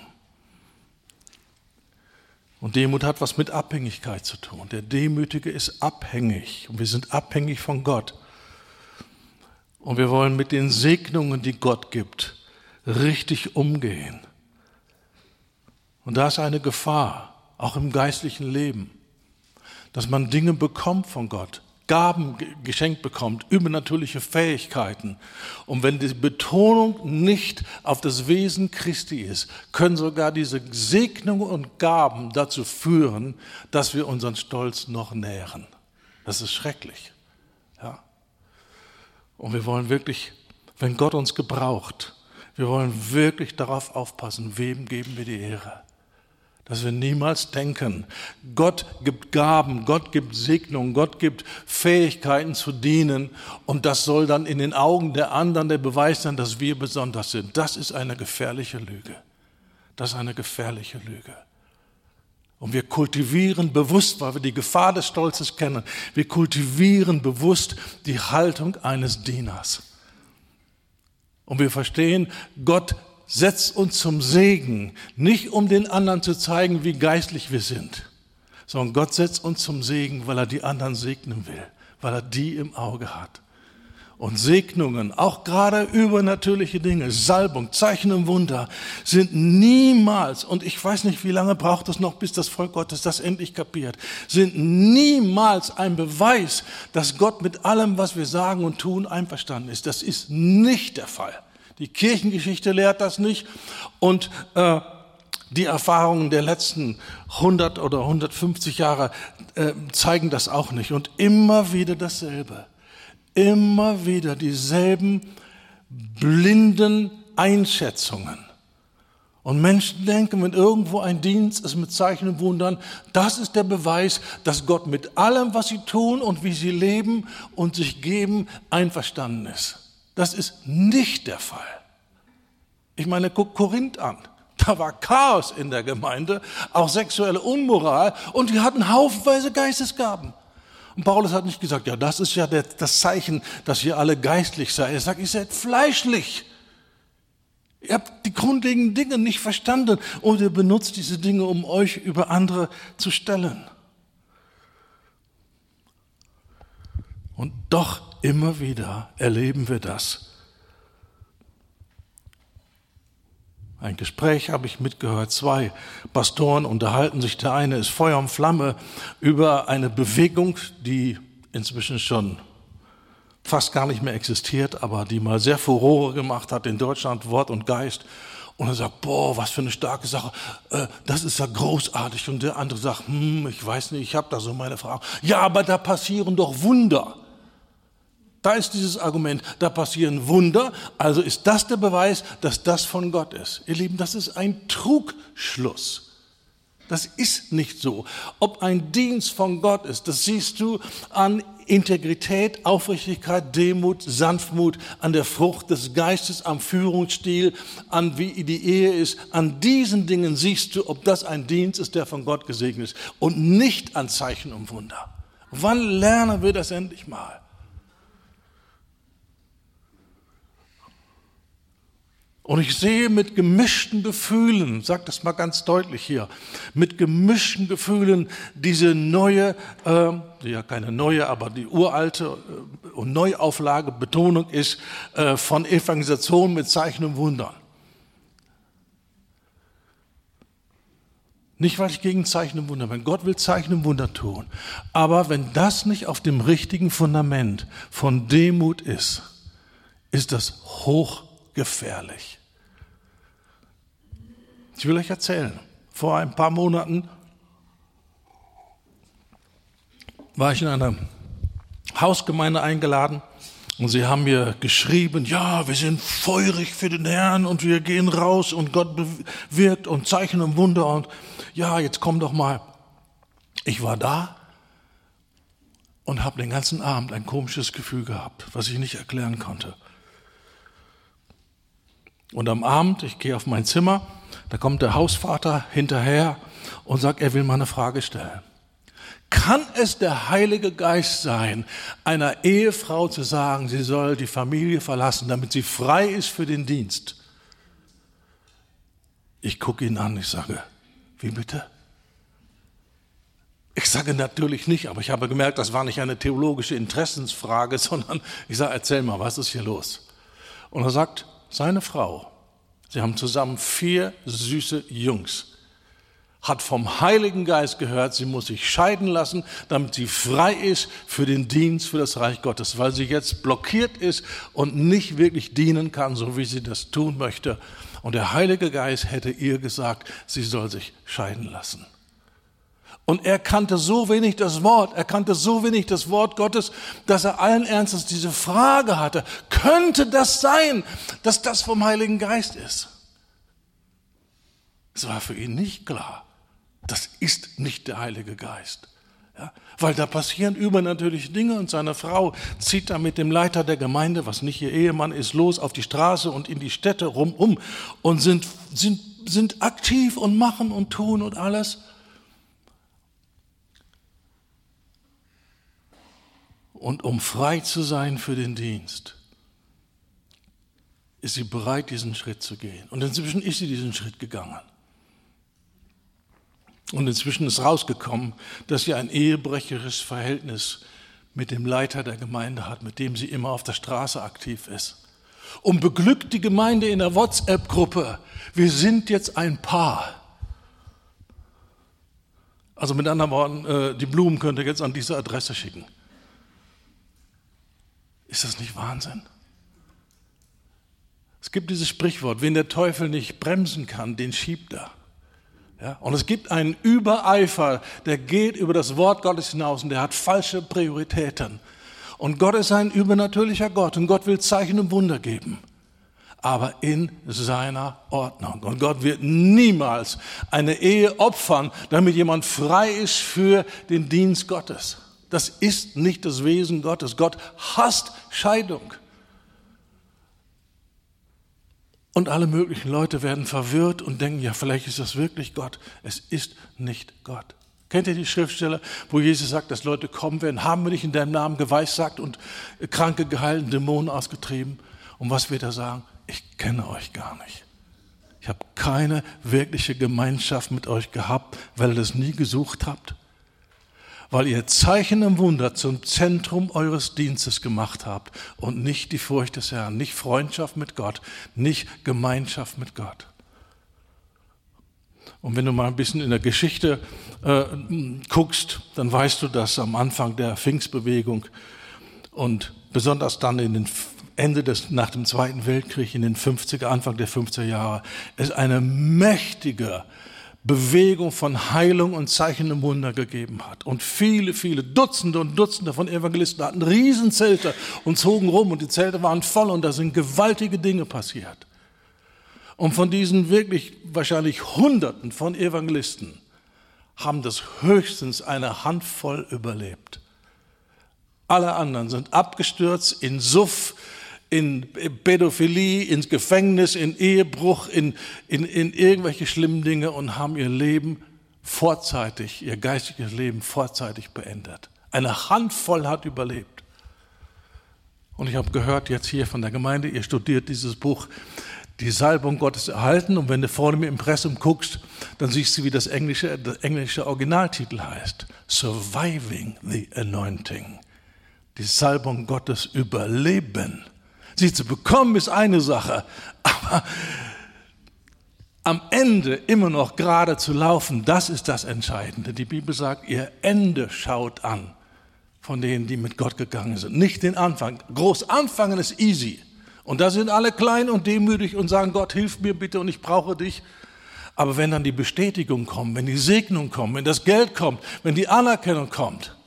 Und Demut hat was mit Abhängigkeit zu tun. Der Demütige ist abhängig und wir sind abhängig von Gott. Und wir wollen mit den Segnungen, die Gott gibt, richtig umgehen. Und da ist eine Gefahr, auch im geistlichen Leben, dass man Dinge bekommt von Gott, Gaben geschenkt bekommt, übernatürliche Fähigkeiten. Und wenn die Betonung nicht auf das Wesen Christi ist, können sogar diese Segnungen und Gaben dazu führen, dass wir unseren Stolz noch nähren. Das ist schrecklich. Ja. Und wir wollen wirklich, wenn Gott uns gebraucht, wir wollen wirklich darauf aufpassen, wem geben wir die Ehre. Dass wir niemals denken, Gott gibt Gaben, Gott gibt Segnung, Gott gibt Fähigkeiten zu dienen und das soll dann in den Augen der anderen der Beweis sein, dass wir besonders sind. Das ist eine gefährliche Lüge. Das ist eine gefährliche Lüge. Und wir kultivieren bewusst, weil wir die Gefahr des Stolzes kennen, wir kultivieren bewusst die Haltung eines Dieners. Und wir verstehen, Gott setzt uns zum Segen, nicht um den anderen zu zeigen, wie geistlich wir sind, sondern Gott setzt uns zum Segen, weil er die anderen segnen will, weil er die im Auge hat und Segnungen, auch gerade übernatürliche Dinge, Salbung, Zeichen und Wunder, sind niemals, und ich weiß nicht, wie lange braucht es noch, bis das Volk Gottes das endlich kapiert, sind niemals ein Beweis, dass Gott mit allem, was wir sagen und tun, einverstanden ist. Das ist nicht der Fall. Die Kirchengeschichte lehrt das nicht und äh, die Erfahrungen der letzten 100 oder 150 Jahre äh, zeigen das auch nicht. Und immer wieder dasselbe immer wieder dieselben blinden Einschätzungen. Und Menschen denken, wenn irgendwo ein Dienst ist mit Zeichen und Wundern, das ist der Beweis, dass Gott mit allem, was sie tun und wie sie leben und sich geben, einverstanden ist. Das ist nicht der Fall. Ich meine, guck Korinth an. Da war Chaos in der Gemeinde, auch sexuelle Unmoral und die hatten haufenweise Geistesgaben. Und Paulus hat nicht gesagt, ja, das ist ja das Zeichen, dass ihr alle geistlich seid. Er sagt, ihr seid fleischlich. Ihr habt die grundlegenden Dinge nicht verstanden und ihr benutzt diese Dinge, um euch über andere zu stellen. Und doch immer wieder erleben wir das, Ein Gespräch habe ich mitgehört. Zwei Pastoren unterhalten sich. Der eine ist Feuer und Flamme über eine Bewegung, die inzwischen schon fast gar nicht mehr existiert, aber die mal sehr Furore gemacht hat in Deutschland, Wort und Geist. Und er sagt, boah, was für eine starke Sache, äh, das ist ja großartig. Und der andere sagt, hm, ich weiß nicht, ich habe da so meine Frage. Ja, aber da passieren doch Wunder. Da ist dieses Argument, da passieren Wunder, also ist das der Beweis, dass das von Gott ist. Ihr Lieben, das ist ein Trugschluss. Das ist nicht so. Ob ein Dienst von Gott ist, das siehst du an Integrität, Aufrichtigkeit, Demut, Sanftmut, an der Frucht des Geistes, am Führungsstil, an wie die Ehe ist. An diesen Dingen siehst du, ob das ein Dienst ist, der von Gott gesegnet ist und nicht an Zeichen und Wunder. Wann lernen wir das endlich mal? Und ich sehe mit gemischten Gefühlen, sag das mal ganz deutlich hier, mit gemischten Gefühlen diese neue, äh, ja keine neue, aber die uralte äh, und Neuauflage, Betonung ist äh, von Evangelisation mit Zeichen und Wundern. Nicht, weil ich gegen Zeichen und Wunder bin. Gott will Zeichen und Wunder tun. Aber wenn das nicht auf dem richtigen Fundament von Demut ist, ist das hochgefährlich. Ich will euch erzählen. Vor ein paar Monaten war ich in einer Hausgemeinde eingeladen Und sie haben mir geschrieben, ja, wir sind feurig für den Herrn und wir gehen raus und Gott wirkt und Zeichen und Wunder und ja, jetzt komm doch mal. Ich war da und habe den ganzen Abend ein komisches Gefühl gehabt, was ich nicht erklären konnte. Und am Abend, ich gehe auf mein Zimmer, da kommt der Hausvater hinterher und sagt, er will mal eine Frage stellen. Kann es der Heilige Geist sein, einer Ehefrau zu sagen, sie soll die Familie verlassen, damit sie frei ist für den Dienst? Ich gucke ihn an, ich sage, wie bitte? Ich sage natürlich nicht, aber ich habe gemerkt, das war nicht eine theologische Interessensfrage, sondern ich sage, erzähl mal, was ist hier los? Und er sagt, seine Frau, sie haben zusammen vier süße Jungs hat vom Heiligen Geist gehört, sie muss sich scheiden lassen, damit sie frei ist für den Dienst für das Reich Gottes, weil sie jetzt blockiert ist und nicht wirklich dienen kann, so wie sie das tun möchte. Und der Heilige Geist hätte ihr gesagt, sie soll sich scheiden lassen. Und er kannte so wenig das Wort, er kannte so wenig das Wort Gottes, dass er allen Ernstes diese Frage hatte, könnte das sein, dass das vom Heiligen Geist ist? Es war für ihn nicht klar. Das ist nicht der Heilige Geist. Ja, weil da passieren übernatürliche Dinge und seine Frau zieht da mit dem Leiter der Gemeinde, was nicht ihr Ehemann ist, los auf die Straße und in die Städte rum um und sind, sind, sind aktiv und machen und tun und alles. Und um frei zu sein für den Dienst, ist sie bereit, diesen Schritt zu gehen. Und inzwischen ist sie diesen Schritt gegangen. Und inzwischen ist rausgekommen, dass sie ein ehebrecherisches Verhältnis mit dem Leiter der Gemeinde hat, mit dem sie immer auf der Straße aktiv ist. Und beglückt die Gemeinde in der WhatsApp-Gruppe, wir sind jetzt ein Paar. Also mit anderen Worten, äh, die Blumen könnt ihr jetzt an diese Adresse schicken. Ist das nicht Wahnsinn? Es gibt dieses Sprichwort, wen der Teufel nicht bremsen kann, den schiebt er. Ja, und es gibt einen Übereifer, der geht über das Wort Gottes hinaus und der hat falsche Prioritäten. Und Gott ist ein übernatürlicher Gott und Gott will Zeichen und Wunder geben. Aber in seiner Ordnung. Und Gott wird niemals eine Ehe opfern, damit jemand frei ist für den Dienst Gottes. Das ist nicht das Wesen Gottes. Gott hasst Scheidung. Und alle möglichen Leute werden verwirrt und denken, ja, vielleicht ist das wirklich Gott. Es ist nicht Gott. Kennt ihr die Schriftstelle, wo Jesus sagt, dass Leute kommen werden? Haben wir nicht in deinem Namen geweissagt und Kranke geheilt, Dämonen ausgetrieben? Und was wird er sagen? Ich kenne euch gar nicht. Ich habe keine wirkliche Gemeinschaft mit euch gehabt, weil ihr das nie gesucht habt weil ihr Zeichen und Wunder zum Zentrum eures Dienstes gemacht habt und nicht die Furcht des Herrn, nicht Freundschaft mit Gott, nicht Gemeinschaft mit Gott. Und wenn du mal ein bisschen in der Geschichte äh, guckst, dann weißt du, dass am Anfang der Pfingstbewegung und besonders dann in den Ende des, nach dem Zweiten Weltkrieg, in den 50er, Anfang der 50er Jahre, es eine mächtige Bewegung von Heilung und Zeichen im Wunder gegeben hat. Und viele, viele Dutzende und Dutzende von Evangelisten hatten Riesenzelte und zogen rum und die Zelte waren voll und da sind gewaltige Dinge passiert. Und von diesen wirklich wahrscheinlich Hunderten von Evangelisten haben das höchstens eine Handvoll überlebt. Alle anderen sind abgestürzt in Suff, in Pädophilie, ins Gefängnis, in Ehebruch, in, in, in irgendwelche schlimmen Dinge und haben ihr Leben vorzeitig, ihr geistiges Leben vorzeitig beendet. Eine Handvoll hat überlebt. Und ich habe gehört jetzt hier von der Gemeinde, ihr studiert dieses Buch, die Salbung Gottes erhalten. Und wenn du vorne im Impressum guckst, dann siehst du, wie das englische, der englische Originaltitel heißt. Surviving the Anointing. Die Salbung Gottes überleben. Sie zu bekommen ist eine Sache, aber am Ende immer noch gerade zu laufen, das ist das Entscheidende. Die Bibel sagt, ihr Ende schaut an von denen, die mit Gott gegangen sind. Nicht den Anfang. Groß anfangen ist easy. Und da sind alle klein und demütig und sagen, Gott, hilf mir bitte und ich brauche dich. Aber wenn dann die Bestätigung kommt, wenn die Segnung kommt, wenn das Geld kommt, wenn die Anerkennung kommt,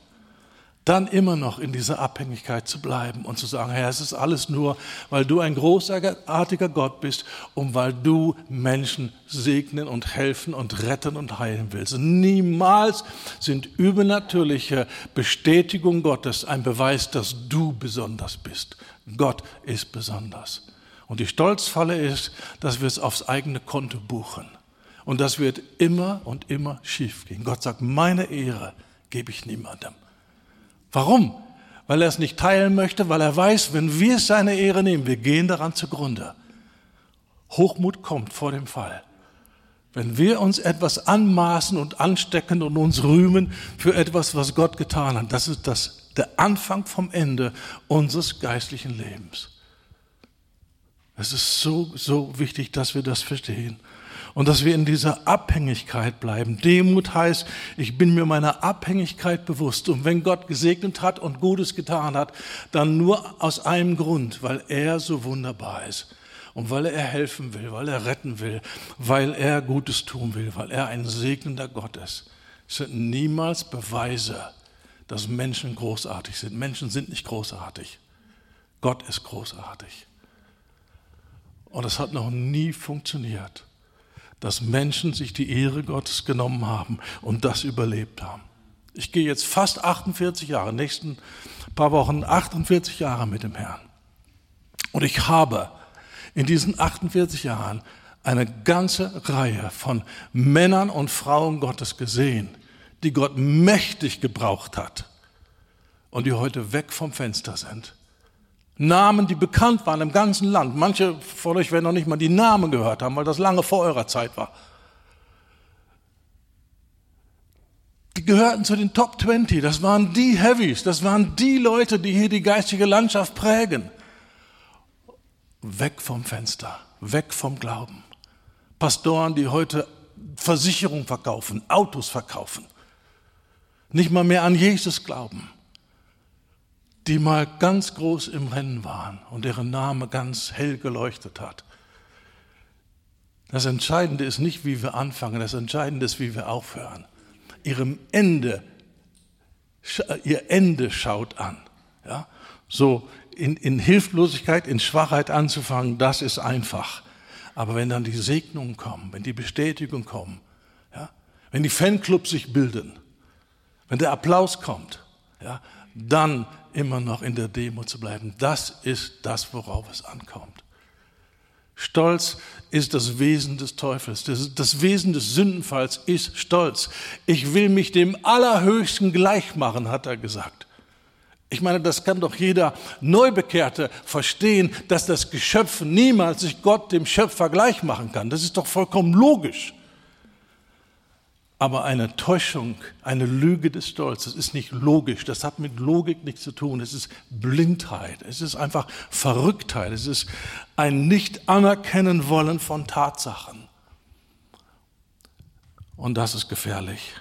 dann immer noch in dieser Abhängigkeit zu bleiben und zu sagen, Herr, es ist alles nur, weil du ein großartiger Gott bist und weil du Menschen segnen und helfen und retten und heilen willst. niemals sind übernatürliche Bestätigungen Gottes ein Beweis, dass du besonders bist. Gott ist besonders. Und die Stolzfalle ist, dass wir es aufs eigene Konto buchen. Und das wird immer und immer schief gehen. Gott sagt, meine Ehre gebe ich niemandem. Warum? Weil er es nicht teilen möchte, weil er weiß, wenn wir seine Ehre nehmen, wir gehen daran zugrunde. Hochmut kommt vor dem Fall. Wenn wir uns etwas anmaßen und anstecken und uns rühmen für etwas, was Gott getan hat, das ist das, der Anfang vom Ende unseres geistlichen Lebens. Es ist so, so wichtig, dass wir das verstehen und dass wir in dieser Abhängigkeit bleiben. Demut heißt, ich bin mir meiner Abhängigkeit bewusst. Und wenn Gott gesegnet hat und Gutes getan hat, dann nur aus einem Grund, weil er so wunderbar ist. Und weil er helfen will, weil er retten will, weil er Gutes tun will, weil er ein segnender Gott ist. Es sind niemals Beweise, dass Menschen großartig sind. Menschen sind nicht großartig. Gott ist großartig. Und es hat noch nie funktioniert dass Menschen sich die Ehre Gottes genommen haben und das überlebt haben. Ich gehe jetzt fast 48 Jahre, nächsten paar Wochen 48 Jahre mit dem Herrn. Und ich habe in diesen 48 Jahren eine ganze Reihe von Männern und Frauen Gottes gesehen, die Gott mächtig gebraucht hat und die heute weg vom Fenster sind Namen, die bekannt waren im ganzen Land. Manche von euch werden noch nicht mal die Namen gehört haben, weil das lange vor eurer Zeit war. Die gehörten zu den Top 20. Das waren die Heavies. Das waren die Leute, die hier die geistige Landschaft prägen. Weg vom Fenster. Weg vom Glauben. Pastoren, die heute Versicherung verkaufen, Autos verkaufen. Nicht mal mehr an Jesus glauben die mal ganz groß im Rennen waren und deren Name ganz hell geleuchtet hat. Das Entscheidende ist nicht, wie wir anfangen, das Entscheidende ist, wie wir aufhören. Ihrem Ende, ihr Ende schaut an. Ja? So in, in Hilflosigkeit, in Schwachheit anzufangen, das ist einfach. Aber wenn dann die Segnungen kommen, wenn die Bestätigungen kommen, ja? wenn die Fanclubs sich bilden, wenn der Applaus kommt, ja? dann immer noch in der Demo zu bleiben. Das ist das, worauf es ankommt. Stolz ist das Wesen des Teufels. Das, das, Wesen des Sündenfalls ist Stolz. Ich will mich dem Allerhöchsten gleich machen, hat er gesagt. Ich meine, das kann doch jeder Neubekehrte verstehen, dass das Geschöpf niemals sich Gott, dem Schöpfer, gleich machen kann. Das ist doch vollkommen logisch aber eine Täuschung, eine Lüge des Stolzes ist nicht logisch. Das hat mit Logik nichts zu tun. Es ist Blindheit. Es ist einfach Verrücktheit. Es ist ein Nicht-Anerkennen wollen von Tatsachen. Und das ist gefährlich.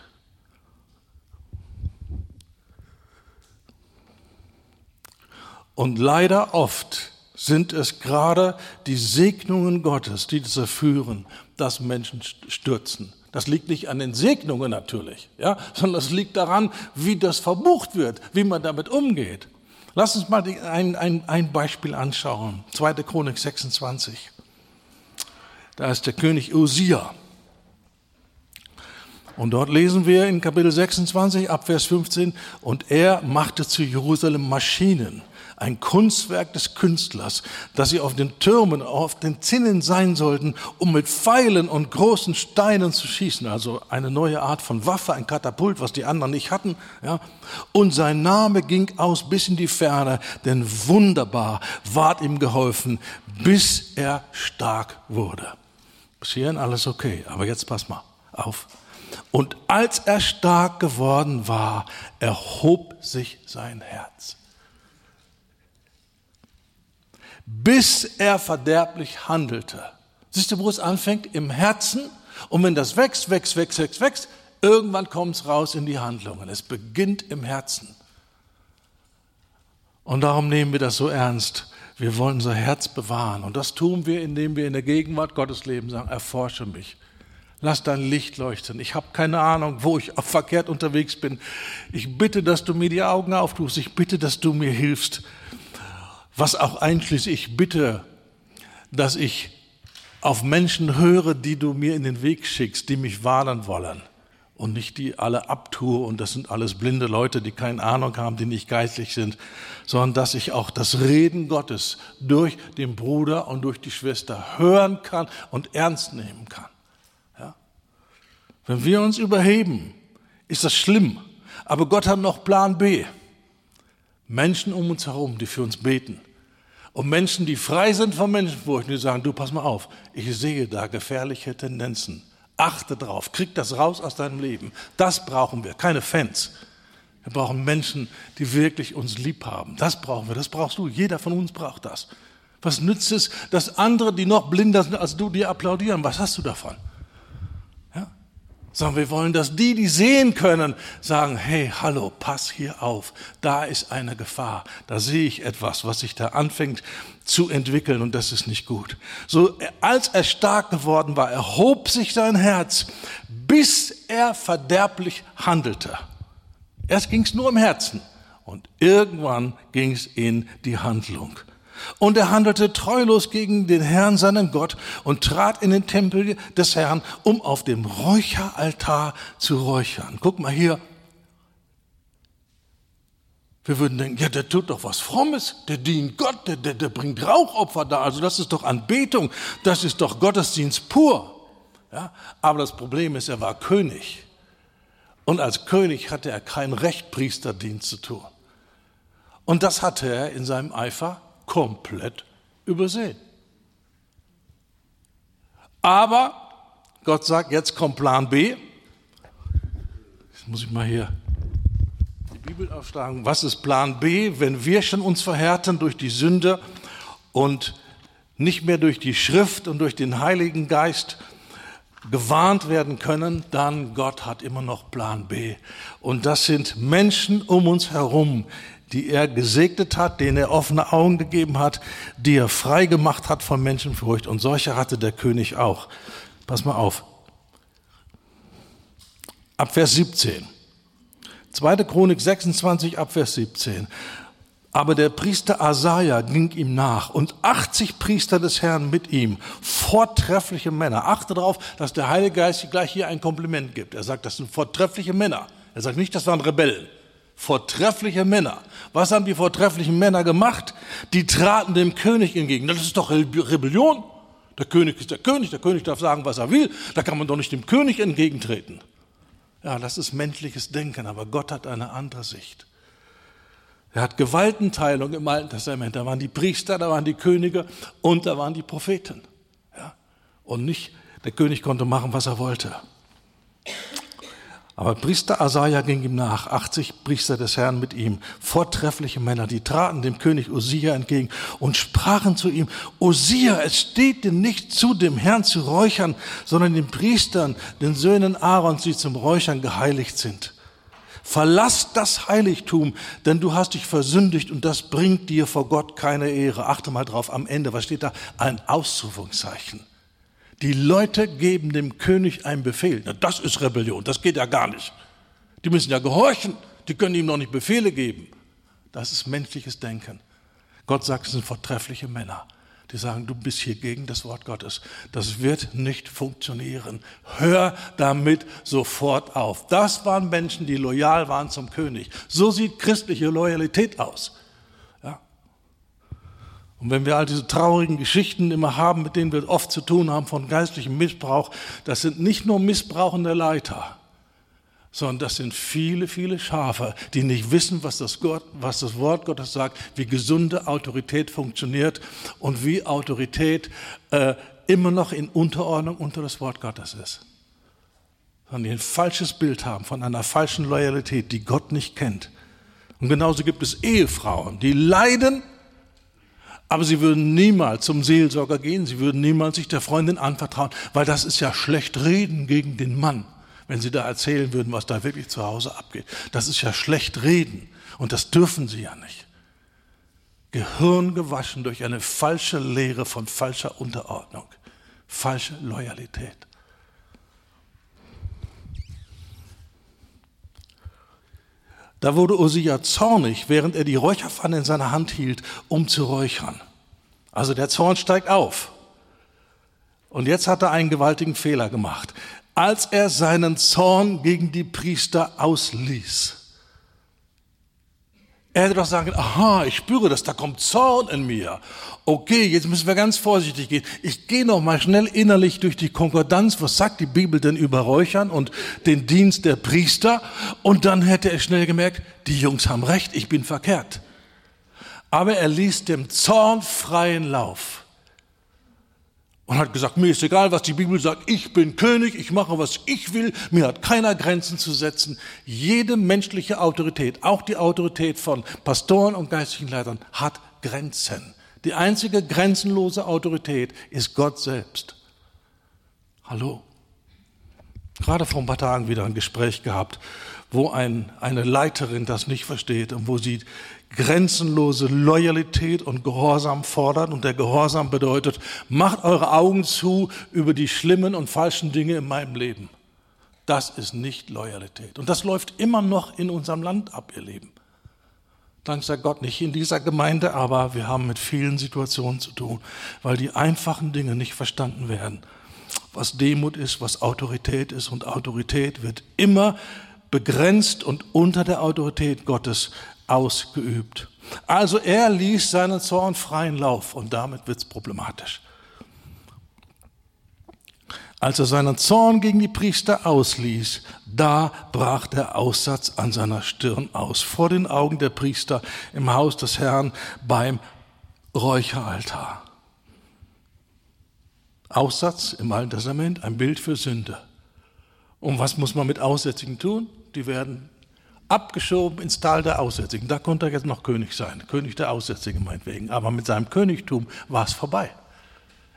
Und leider oft sind es gerade die Segnungen Gottes, die dazu führen, dass Menschen stürzen das liegt nicht an den Segnungen natürlich, ja, sondern es liegt daran, wie das verbucht wird, wie man damit umgeht. Lass uns mal ein, ein, ein Beispiel anschauen. 2. Chronik 26. Da ist der König Usia. Und dort lesen wir in Kapitel 26 ab Vers 15, und er machte zu Jerusalem Maschinen ein Kunstwerk des Künstlers, dass sie auf den Türmen, auf den Zinnen sein sollten, um mit Pfeilen und großen Steinen zu schießen. Also eine neue Art von Waffe, ein Katapult, was die anderen nicht hatten. Ja. Und sein Name ging aus bis in die Ferne, denn wunderbar ward ihm geholfen, bis er stark wurde. Bis hierhin alles okay, aber jetzt pass mal auf. Und als er stark geworden war, erhob sich sein Herz bis er verderblich handelte. Siehst du, wo es anfängt? Im Herzen. Und wenn das wächst, wächst, wächst, wächst, wächst, irgendwann kommt es raus in die Handlungen. Es beginnt im Herzen. Und darum nehmen wir das so ernst. Wir wollen unser Herz bewahren. Und das tun wir, indem wir in der Gegenwart Gottes leben, sagen, erforsche mich. Lass dein Licht leuchten. Ich habe keine Ahnung, wo ich verkehrt unterwegs bin. Ich bitte, dass du mir die Augen auftust. Ich bitte, dass du mir hilfst. Was auch einschließt, ich bitte, dass ich auf Menschen höre, die du mir in den Weg schickst, die mich warnen wollen und nicht die alle abtue und das sind alles blinde Leute, die keine Ahnung haben, die nicht geistlich sind, sondern dass ich auch das Reden Gottes durch den Bruder und durch die Schwester hören kann und ernst nehmen kann. Ja? Wenn wir uns überheben, ist das schlimm, aber Gott hat noch Plan B. Menschen um uns herum, die für uns beten. Und Menschen, die frei sind von Menschenfurcht, die sagen, du pass mal auf, ich sehe da gefährliche Tendenzen. Achte drauf, krieg das raus aus deinem Leben. Das brauchen wir, keine Fans. Wir brauchen Menschen, die wirklich uns lieb haben. Das brauchen wir, das brauchst du. Jeder von uns braucht das. Was nützt es, dass andere, die noch blinder sind als du, dir applaudieren? Was hast du davon? Sondern wir wollen, dass die, die sehen können, sagen, hey, hallo, pass hier auf, da ist eine Gefahr, da sehe ich etwas, was sich da anfängt zu entwickeln und das ist nicht gut. So, als er stark geworden war, erhob sich sein Herz, bis er verderblich handelte. Erst ging es nur im Herzen und irgendwann ging es in die Handlung. Und er handelte treulos gegen den Herrn, seinen Gott, und trat in den Tempel des Herrn, um auf dem Räucheraltar zu räuchern. Guck mal hier. Wir würden denken, ja, der tut doch was Frommes, der dient Gott, der, der, der bringt Rauchopfer da. Also das ist doch Anbetung, das ist doch Gottesdienst pur. Ja? Aber das Problem ist, er war König. Und als König hatte er kein Recht, Priesterdienst zu tun. Und das hatte er in seinem Eifer komplett übersehen. Aber Gott sagt, jetzt kommt Plan B. Jetzt muss ich mal hier die Bibel aufschlagen. Was ist Plan B, wenn wir schon uns verhärten durch die Sünde und nicht mehr durch die Schrift und durch den Heiligen Geist gewarnt werden können, dann Gott hat immer noch Plan B. Und das sind Menschen um uns herum, die er gesegnet hat, denen er offene Augen gegeben hat, die er frei gemacht hat von Menschenfurcht. Und solche hatte der König auch. Pass mal auf. Ab Vers 17. 2. Chronik 26, ab Vers 17. Aber der Priester Asaja ging ihm nach und 80 Priester des Herrn mit ihm, vortreffliche Männer. Achte darauf, dass der Heilige Geist gleich hier ein Kompliment gibt. Er sagt, das sind vortreffliche Männer. Er sagt nicht, das waren Rebellen vortreffliche Männer. Was haben die vortrefflichen Männer gemacht? Die traten dem König entgegen. Das ist doch Rebellion. Der König ist der König, der König darf sagen, was er will. Da kann man doch nicht dem König entgegentreten. Ja, das ist menschliches Denken, aber Gott hat eine andere Sicht. Er hat Gewaltenteilung im Alten Testament. Da waren die Priester, da waren die Könige und da waren die Propheten. Ja? Und nicht, der König konnte machen, was er wollte. Aber Priester Asaja ging ihm nach, 80 Priester des Herrn mit ihm, vortreffliche Männer, die traten dem König Usia entgegen und sprachen zu ihm, Usia, es steht dir nicht zu, dem Herrn zu räuchern, sondern den Priestern, den Söhnen Aarons, die zum Räuchern geheiligt sind. Verlass das Heiligtum, denn du hast dich versündigt und das bringt dir vor Gott keine Ehre. Achte mal drauf am Ende, was steht da? Ein Ausrufungszeichen. Die Leute geben dem König einen Befehl. Na, das ist Rebellion, das geht ja gar nicht. Die müssen ja gehorchen, die können ihm noch nicht Befehle geben. Das ist menschliches Denken. Gott sagt, es sind vortreffliche Männer, die sagen, du bist hier gegen das Wort Gottes. Das wird nicht funktionieren. Hör damit sofort auf. Das waren Menschen, die loyal waren zum König. So sieht christliche Loyalität aus. Und wenn wir all diese traurigen Geschichten immer haben, mit denen wir oft zu tun haben von geistlichem Missbrauch, das sind nicht nur missbrauchende Leiter, sondern das sind viele, viele Schafe, die nicht wissen, was das, Gott, was das Wort Gottes sagt, wie gesunde Autorität funktioniert und wie Autorität äh, immer noch in Unterordnung unter das Wort Gottes ist. Sondern die ein falsches Bild haben von einer falschen Loyalität, die Gott nicht kennt. Und genauso gibt es Ehefrauen, die leiden aber sie würden niemals zum Seelsorger gehen, sie würden niemals sich der Freundin anvertrauen, weil das ist ja schlecht reden gegen den Mann, wenn sie da erzählen würden, was da wirklich zu Hause abgeht. Das ist ja schlecht reden und das dürfen sie ja nicht. Gehirn gewaschen durch eine falsche Lehre von falscher Unterordnung, falsche Loyalität. Da wurde Usia zornig, während er die Räucherpfanne in seiner Hand hielt, um zu räuchern. Also der Zorn steigt auf. Und jetzt hat er einen gewaltigen Fehler gemacht. Als er seinen Zorn gegen die Priester ausließ, er hätte doch sagen, aha, ich spüre das, da kommt Zorn in mir. Okay, jetzt müssen wir ganz vorsichtig gehen. Ich gehe noch mal schnell innerlich durch die Konkordanz. Was sagt die Bibel denn über Räuchern und den Dienst der Priester? Und dann hätte er schnell gemerkt, die Jungs haben recht, ich bin verkehrt. Aber er ließ dem Zorn freien Lauf und hat gesagt, mir ist egal, was die Bibel sagt, ich bin König, ich mache, was ich will, mir hat keiner Grenzen zu setzen. Jede menschliche Autorität, auch die Autorität von Pastoren und geistlichen Leitern, hat Grenzen. Die einzige grenzenlose Autorität ist Gott selbst. Hallo? Gerade vor ein paar Tagen wieder ein Gespräch gehabt, wo ein, eine Leiterin das nicht versteht und wo sie grenzenlose Loyalität und Gehorsam fordert. Und der Gehorsam bedeutet, macht eure Augen zu über die schlimmen und falschen Dinge in meinem Leben. Das ist nicht Loyalität. Und das läuft immer noch in unserem Land ab, ihr Leben. Dank sei Gott nicht in dieser Gemeinde, aber wir haben mit vielen Situationen zu tun, weil die einfachen Dinge nicht verstanden werden. Was Demut ist, was Autorität ist. Und Autorität wird immer begrenzt und unter der Autorität Gottes ausgeübt. Also er ließ seinen Zorn freien Lauf und damit wird es problematisch. Als er seinen Zorn gegen die Priester ausließ, da brach der Aussatz an seiner Stirn aus, vor den Augen der Priester im Haus des Herrn beim Räucheraltar. Aussatz im Alten Testament, ein Bild für Sünde. Und was muss man mit Aussätzigen tun? Die werden abgeschoben ins Tal der Aussätzigen. Da konnte er jetzt noch König sein, König der Aussätzigen meinetwegen. Aber mit seinem Königtum war es vorbei.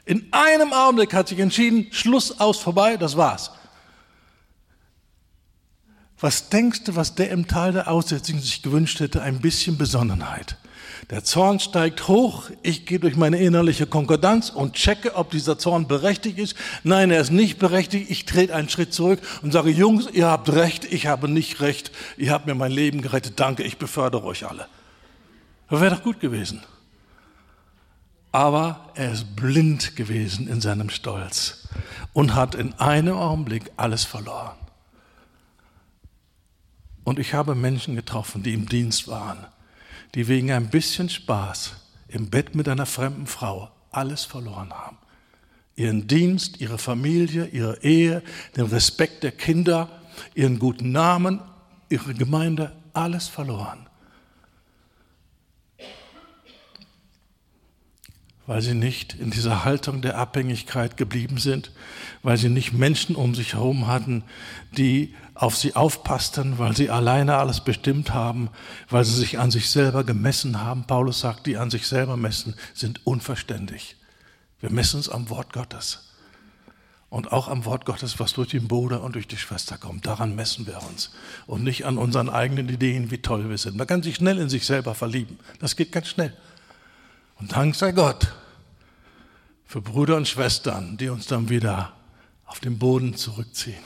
In einem Augenblick hat sich entschieden, Schluss aus vorbei, das war's. Was denkst du, was der im Tal der Aussätzigen sich gewünscht hätte? Ein bisschen Besonnenheit. Der Zorn steigt hoch, ich gehe durch meine innerliche Konkordanz und checke, ob dieser Zorn berechtigt ist. Nein, er ist nicht berechtigt. Ich trete einen Schritt zurück und sage, Jungs, ihr habt recht, ich habe nicht recht. Ihr habt mir mein Leben gerettet. Danke, ich befördere euch alle. Das wäre doch gut gewesen. Aber er ist blind gewesen in seinem Stolz und hat in einem Augenblick alles verloren. Und ich habe Menschen getroffen, die im Dienst waren die wegen ein bisschen Spaß im Bett mit einer fremden Frau alles verloren haben. Ihren Dienst, ihre Familie, ihre Ehe, den Respekt der Kinder, ihren guten Namen, ihre Gemeinde, alles verloren. Weil sie nicht in dieser Haltung der Abhängigkeit geblieben sind, weil sie nicht Menschen um sich herum hatten, die auf sie aufpassten, weil sie alleine alles bestimmt haben, weil sie sich an sich selber gemessen haben. Paulus sagt, die an sich selber messen, sind unverständlich. Wir messen uns am Wort Gottes. Und auch am Wort Gottes, was durch den Bruder und durch die Schwester kommt. Daran messen wir uns. Und nicht an unseren eigenen Ideen, wie toll wir sind. Man kann sich schnell in sich selber verlieben. Das geht ganz schnell. Und Dank sei Gott für Brüder und Schwestern, die uns dann wieder auf den Boden zurückziehen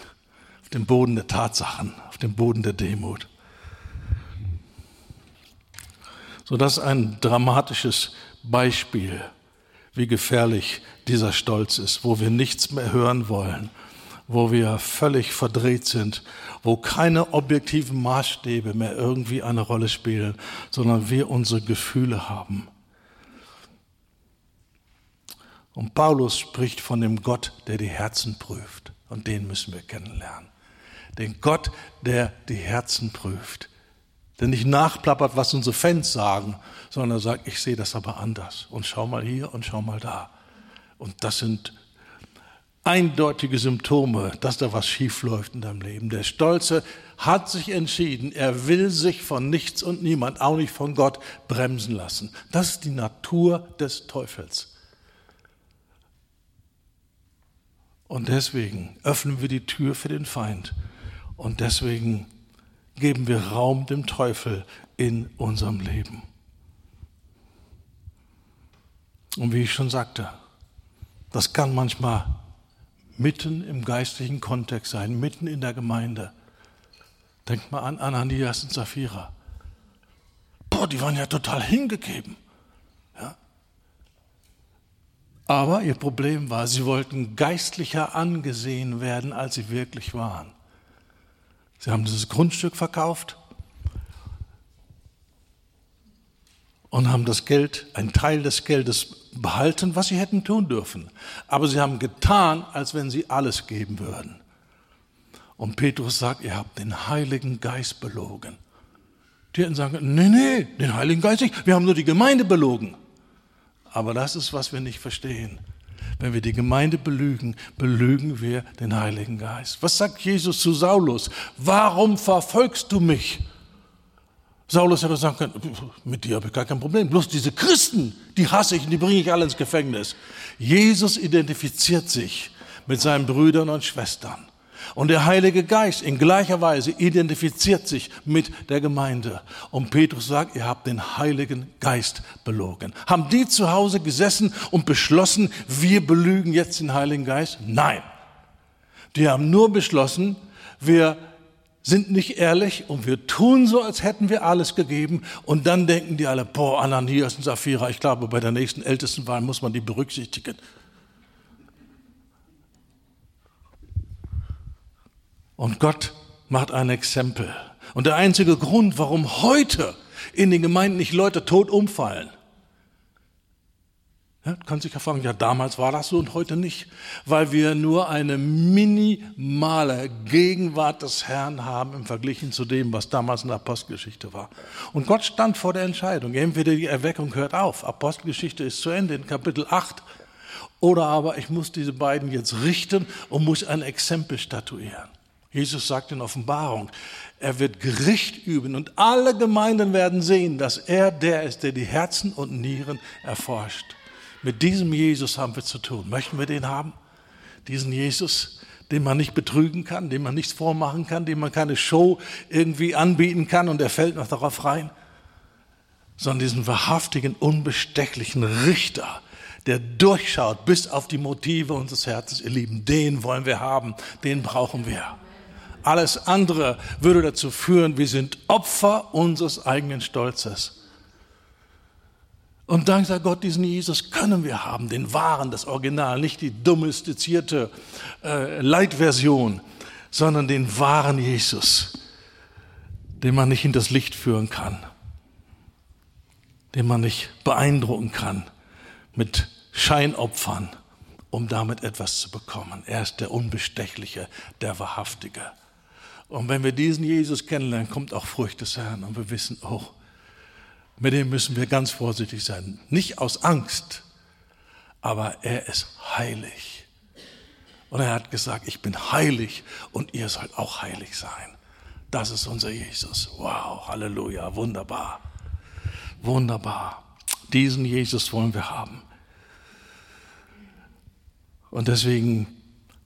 auf den Boden der Tatsachen, auf den Boden der Demut. So, das ist ein dramatisches Beispiel, wie gefährlich dieser Stolz ist, wo wir nichts mehr hören wollen, wo wir völlig verdreht sind, wo keine objektiven Maßstäbe mehr irgendwie eine Rolle spielen, sondern wir unsere Gefühle haben. Und Paulus spricht von dem Gott, der die Herzen prüft. Und den müssen wir kennenlernen den Gott, der die Herzen prüft. Der nicht nachplappert, was unsere Fans sagen, sondern er sagt, ich sehe das aber anders. Und schau mal hier und schau mal da. Und das sind eindeutige Symptome, dass da was schief läuft in deinem Leben. Der Stolze hat sich entschieden, er will sich von nichts und niemand, auch nicht von Gott, bremsen lassen. Das ist die Natur des Teufels. Und deswegen öffnen wir die Tür für den Feind und deswegen geben wir Raum dem Teufel in unserem Leben. Und wie ich schon sagte, das kann manchmal mitten im geistlichen Kontext sein, mitten in der Gemeinde, Denkt mal an Ananias und Sapphira. Boah, die waren ja total hingegeben. Ja? Aber ihr Problem war, sie wollten geistlicher angesehen werden, als sie wirklich waren. Sie haben dieses Grundstück verkauft und haben das Geld, einen Teil des Geldes behalten, was sie hätten tun dürfen. Aber sie haben getan, als wenn sie alles geben würden. Und Petrus sagt, ihr habt den Heiligen Geist belogen. Die hätten sagen, nee, nee, den Heiligen Geist nicht, wir haben nur die Gemeinde belogen. Aber das ist, was wir nicht verstehen. Wenn wir die Gemeinde belügen, belügen wir den Heiligen Geist. Was sagt Jesus zu Saulus? Warum verfolgst du mich? Saulus hätte sagen können, mit dir habe ich gar kein Problem. Bloß diese Christen, die hasse ich und die bringe ich alle ins Gefängnis. Jesus identifiziert sich mit seinen Brüdern und Schwestern. Und der Heilige Geist in gleicher Weise identifiziert sich mit der Gemeinde. Und Petrus sagt, ihr habt den Heiligen Geist belogen. Haben die zu Hause gesessen und beschlossen, wir belügen jetzt den Heiligen Geist? Nein. Die haben nur beschlossen, wir sind nicht ehrlich und wir tun so, als hätten wir alles gegeben. Und dann denken die alle, boah, Ananias und Sapphira, ich glaube, bei der nächsten Ältestenwahl muss man die berücksichtigen. Und Gott macht ein Exempel. Und der einzige Grund, warum heute in den Gemeinden nicht Leute tot umfallen, ja, kann sich ja fragen, ja, damals war das so und heute nicht, weil wir nur eine minimale Gegenwart des Herrn haben im Vergleich zu dem, was damals in der Apostelgeschichte war. Und Gott stand vor der Entscheidung, entweder die Erweckung hört auf, Apostelgeschichte ist zu Ende in Kapitel 8, oder aber ich muss diese beiden jetzt richten und muss ein Exempel statuieren. Jesus sagt in Offenbarung, er wird Gericht üben und alle Gemeinden werden sehen, dass er der ist, der die Herzen und Nieren erforscht. Mit diesem Jesus haben wir zu tun. Möchten wir den haben? Diesen Jesus, den man nicht betrügen kann, den man nichts vormachen kann, den man keine Show irgendwie anbieten kann und er fällt noch darauf rein, sondern diesen wahrhaftigen, unbestechlichen Richter, der durchschaut bis auf die Motive unseres Herzens, ihr Lieben, den wollen wir haben, den brauchen wir. Alles andere würde dazu führen, wir sind Opfer unseres eigenen Stolzes. Und dank sei Gott, diesen Jesus können wir haben, den wahren, das Original, nicht die domestizierte äh, Leitversion, sondern den wahren Jesus, den man nicht in das Licht führen kann, den man nicht beeindrucken kann mit Scheinopfern, um damit etwas zu bekommen. Er ist der Unbestechliche, der Wahrhaftige. Und wenn wir diesen Jesus kennenlernen, kommt auch Furcht des Herrn und wir wissen, oh, mit dem müssen wir ganz vorsichtig sein. Nicht aus Angst, aber er ist heilig. Und er hat gesagt, ich bin heilig und ihr sollt auch heilig sein. Das ist unser Jesus. Wow, Halleluja, wunderbar. Wunderbar. Diesen Jesus wollen wir haben. Und deswegen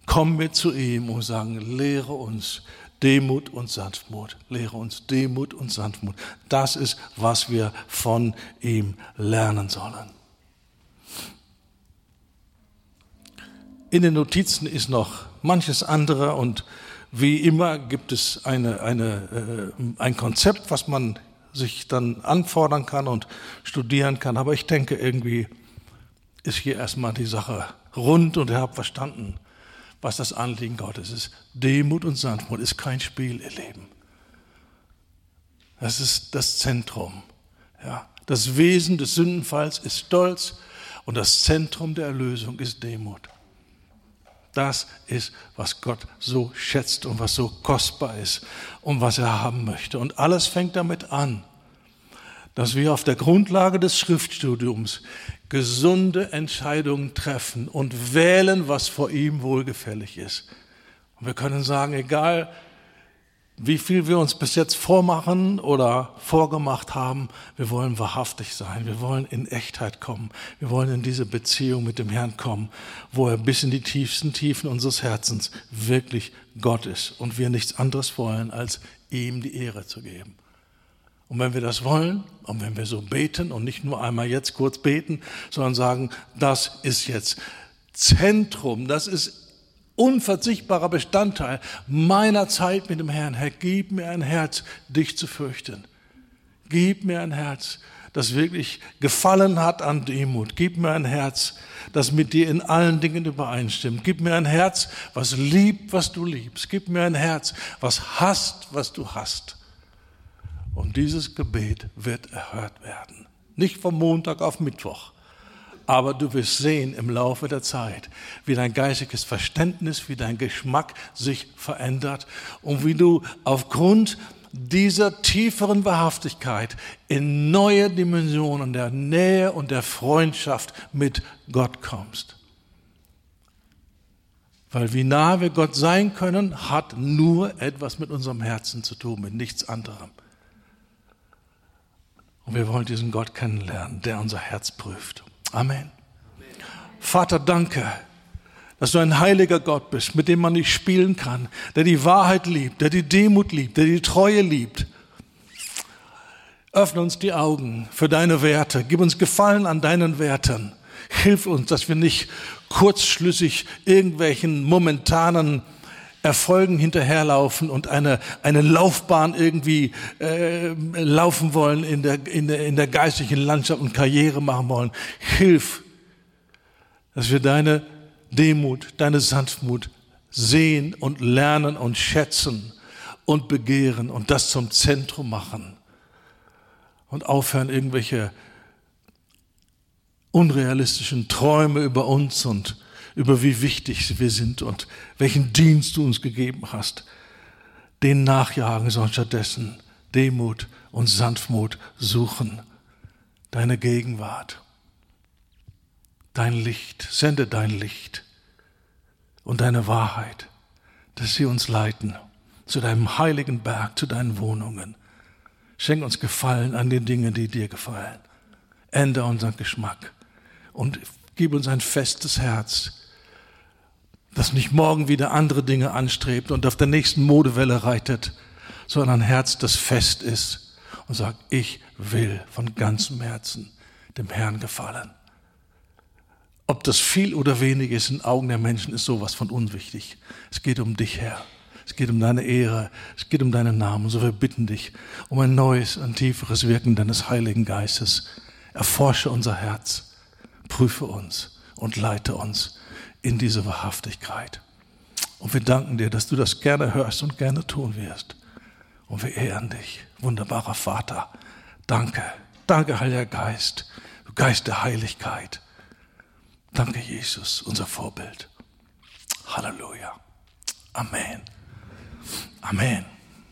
kommen wir zu ihm und sagen, lehre uns Demut und Sanftmut. Lehre uns Demut und Sanftmut. Das ist, was wir von ihm lernen sollen. In den Notizen ist noch manches andere und wie immer gibt es eine, eine, äh, ein Konzept, was man sich dann anfordern kann und studieren kann. Aber ich denke, irgendwie ist hier erstmal die Sache rund und ihr habt verstanden, was das Anliegen Gottes ist. Demut und Sanftmut ist kein Spiel, ihr Leben. Das ist das Zentrum. Ja. Das Wesen des Sündenfalls ist Stolz und das Zentrum der Erlösung ist Demut. Das ist, was Gott so schätzt und was so kostbar ist und was er haben möchte. Und alles fängt damit an, dass wir auf der Grundlage des Schriftstudiums gesunde Entscheidungen treffen und wählen, was vor ihm wohlgefällig ist. Und wir können sagen, egal wie viel wir uns bis jetzt vormachen oder vorgemacht haben, wir wollen wahrhaftig sein, wir wollen in Echtheit kommen, wir wollen in diese Beziehung mit dem Herrn kommen, wo er bis in die tiefsten Tiefen unseres Herzens wirklich Gott ist und wir nichts anderes wollen, als ihm die Ehre zu geben. Und wenn wir das wollen und wenn wir so beten und nicht nur einmal jetzt kurz beten, sondern sagen, das ist jetzt Zentrum, das ist unverzichtbarer Bestandteil meiner Zeit mit dem Herrn. Herr, gib mir ein Herz, dich zu fürchten. Gib mir ein Herz, das wirklich gefallen hat an Demut. Gib mir ein Herz, das mit dir in allen Dingen übereinstimmt. Gib mir ein Herz, was liebt, was du liebst. Gib mir ein Herz, was hasst, was du hast. Und dieses Gebet wird erhört werden. Nicht vom Montag auf Mittwoch. Aber du wirst sehen im Laufe der Zeit, wie dein geistiges Verständnis, wie dein Geschmack sich verändert und wie du aufgrund dieser tieferen Wahrhaftigkeit in neue Dimensionen der Nähe und der Freundschaft mit Gott kommst. Weil wie nah wir Gott sein können, hat nur etwas mit unserem Herzen zu tun, mit nichts anderem. Und wir wollen diesen Gott kennenlernen, der unser Herz prüft. Amen. Vater, danke, dass du ein heiliger Gott bist, mit dem man nicht spielen kann, der die Wahrheit liebt, der die Demut liebt, der die Treue liebt. Öffne uns die Augen für deine Werte. Gib uns Gefallen an deinen Werten. Hilf uns, dass wir nicht kurzschlüssig irgendwelchen momentanen Erfolgen hinterherlaufen und eine, eine Laufbahn irgendwie äh, laufen wollen in der, in, der, in der geistlichen Landschaft und Karriere machen wollen. Hilf, dass wir deine Demut, deine Sanftmut sehen und lernen und schätzen und begehren und das zum Zentrum machen und aufhören, irgendwelche unrealistischen Träume über uns und über wie wichtig wir sind und welchen Dienst du uns gegeben hast, den nachjagen, sondern stattdessen Demut und Sanftmut suchen, deine Gegenwart, dein Licht, sende dein Licht und deine Wahrheit, dass sie uns leiten zu deinem heiligen Berg, zu deinen Wohnungen. Schenk uns Gefallen an den Dingen, die dir gefallen. Ändere unseren Geschmack und gib uns ein festes Herz, das nicht morgen wieder andere Dinge anstrebt und auf der nächsten Modewelle reitet, sondern ein Herz, das fest ist und sagt, ich will von ganzem Herzen dem Herrn gefallen. Ob das viel oder wenig ist in Augen der Menschen, ist sowas von unwichtig. Es geht um dich, Herr. Es geht um deine Ehre. Es geht um deinen Namen. So wir bitten dich um ein neues, ein tieferes Wirken deines Heiligen Geistes. Erforsche unser Herz. Prüfe uns und leite uns in diese Wahrhaftigkeit. Und wir danken dir, dass du das gerne hörst und gerne tun wirst. Und wir ehren dich, wunderbarer Vater. Danke, danke, Heiliger Geist, du Geist der Heiligkeit. Danke, Jesus, unser Vorbild. Halleluja. Amen. Amen.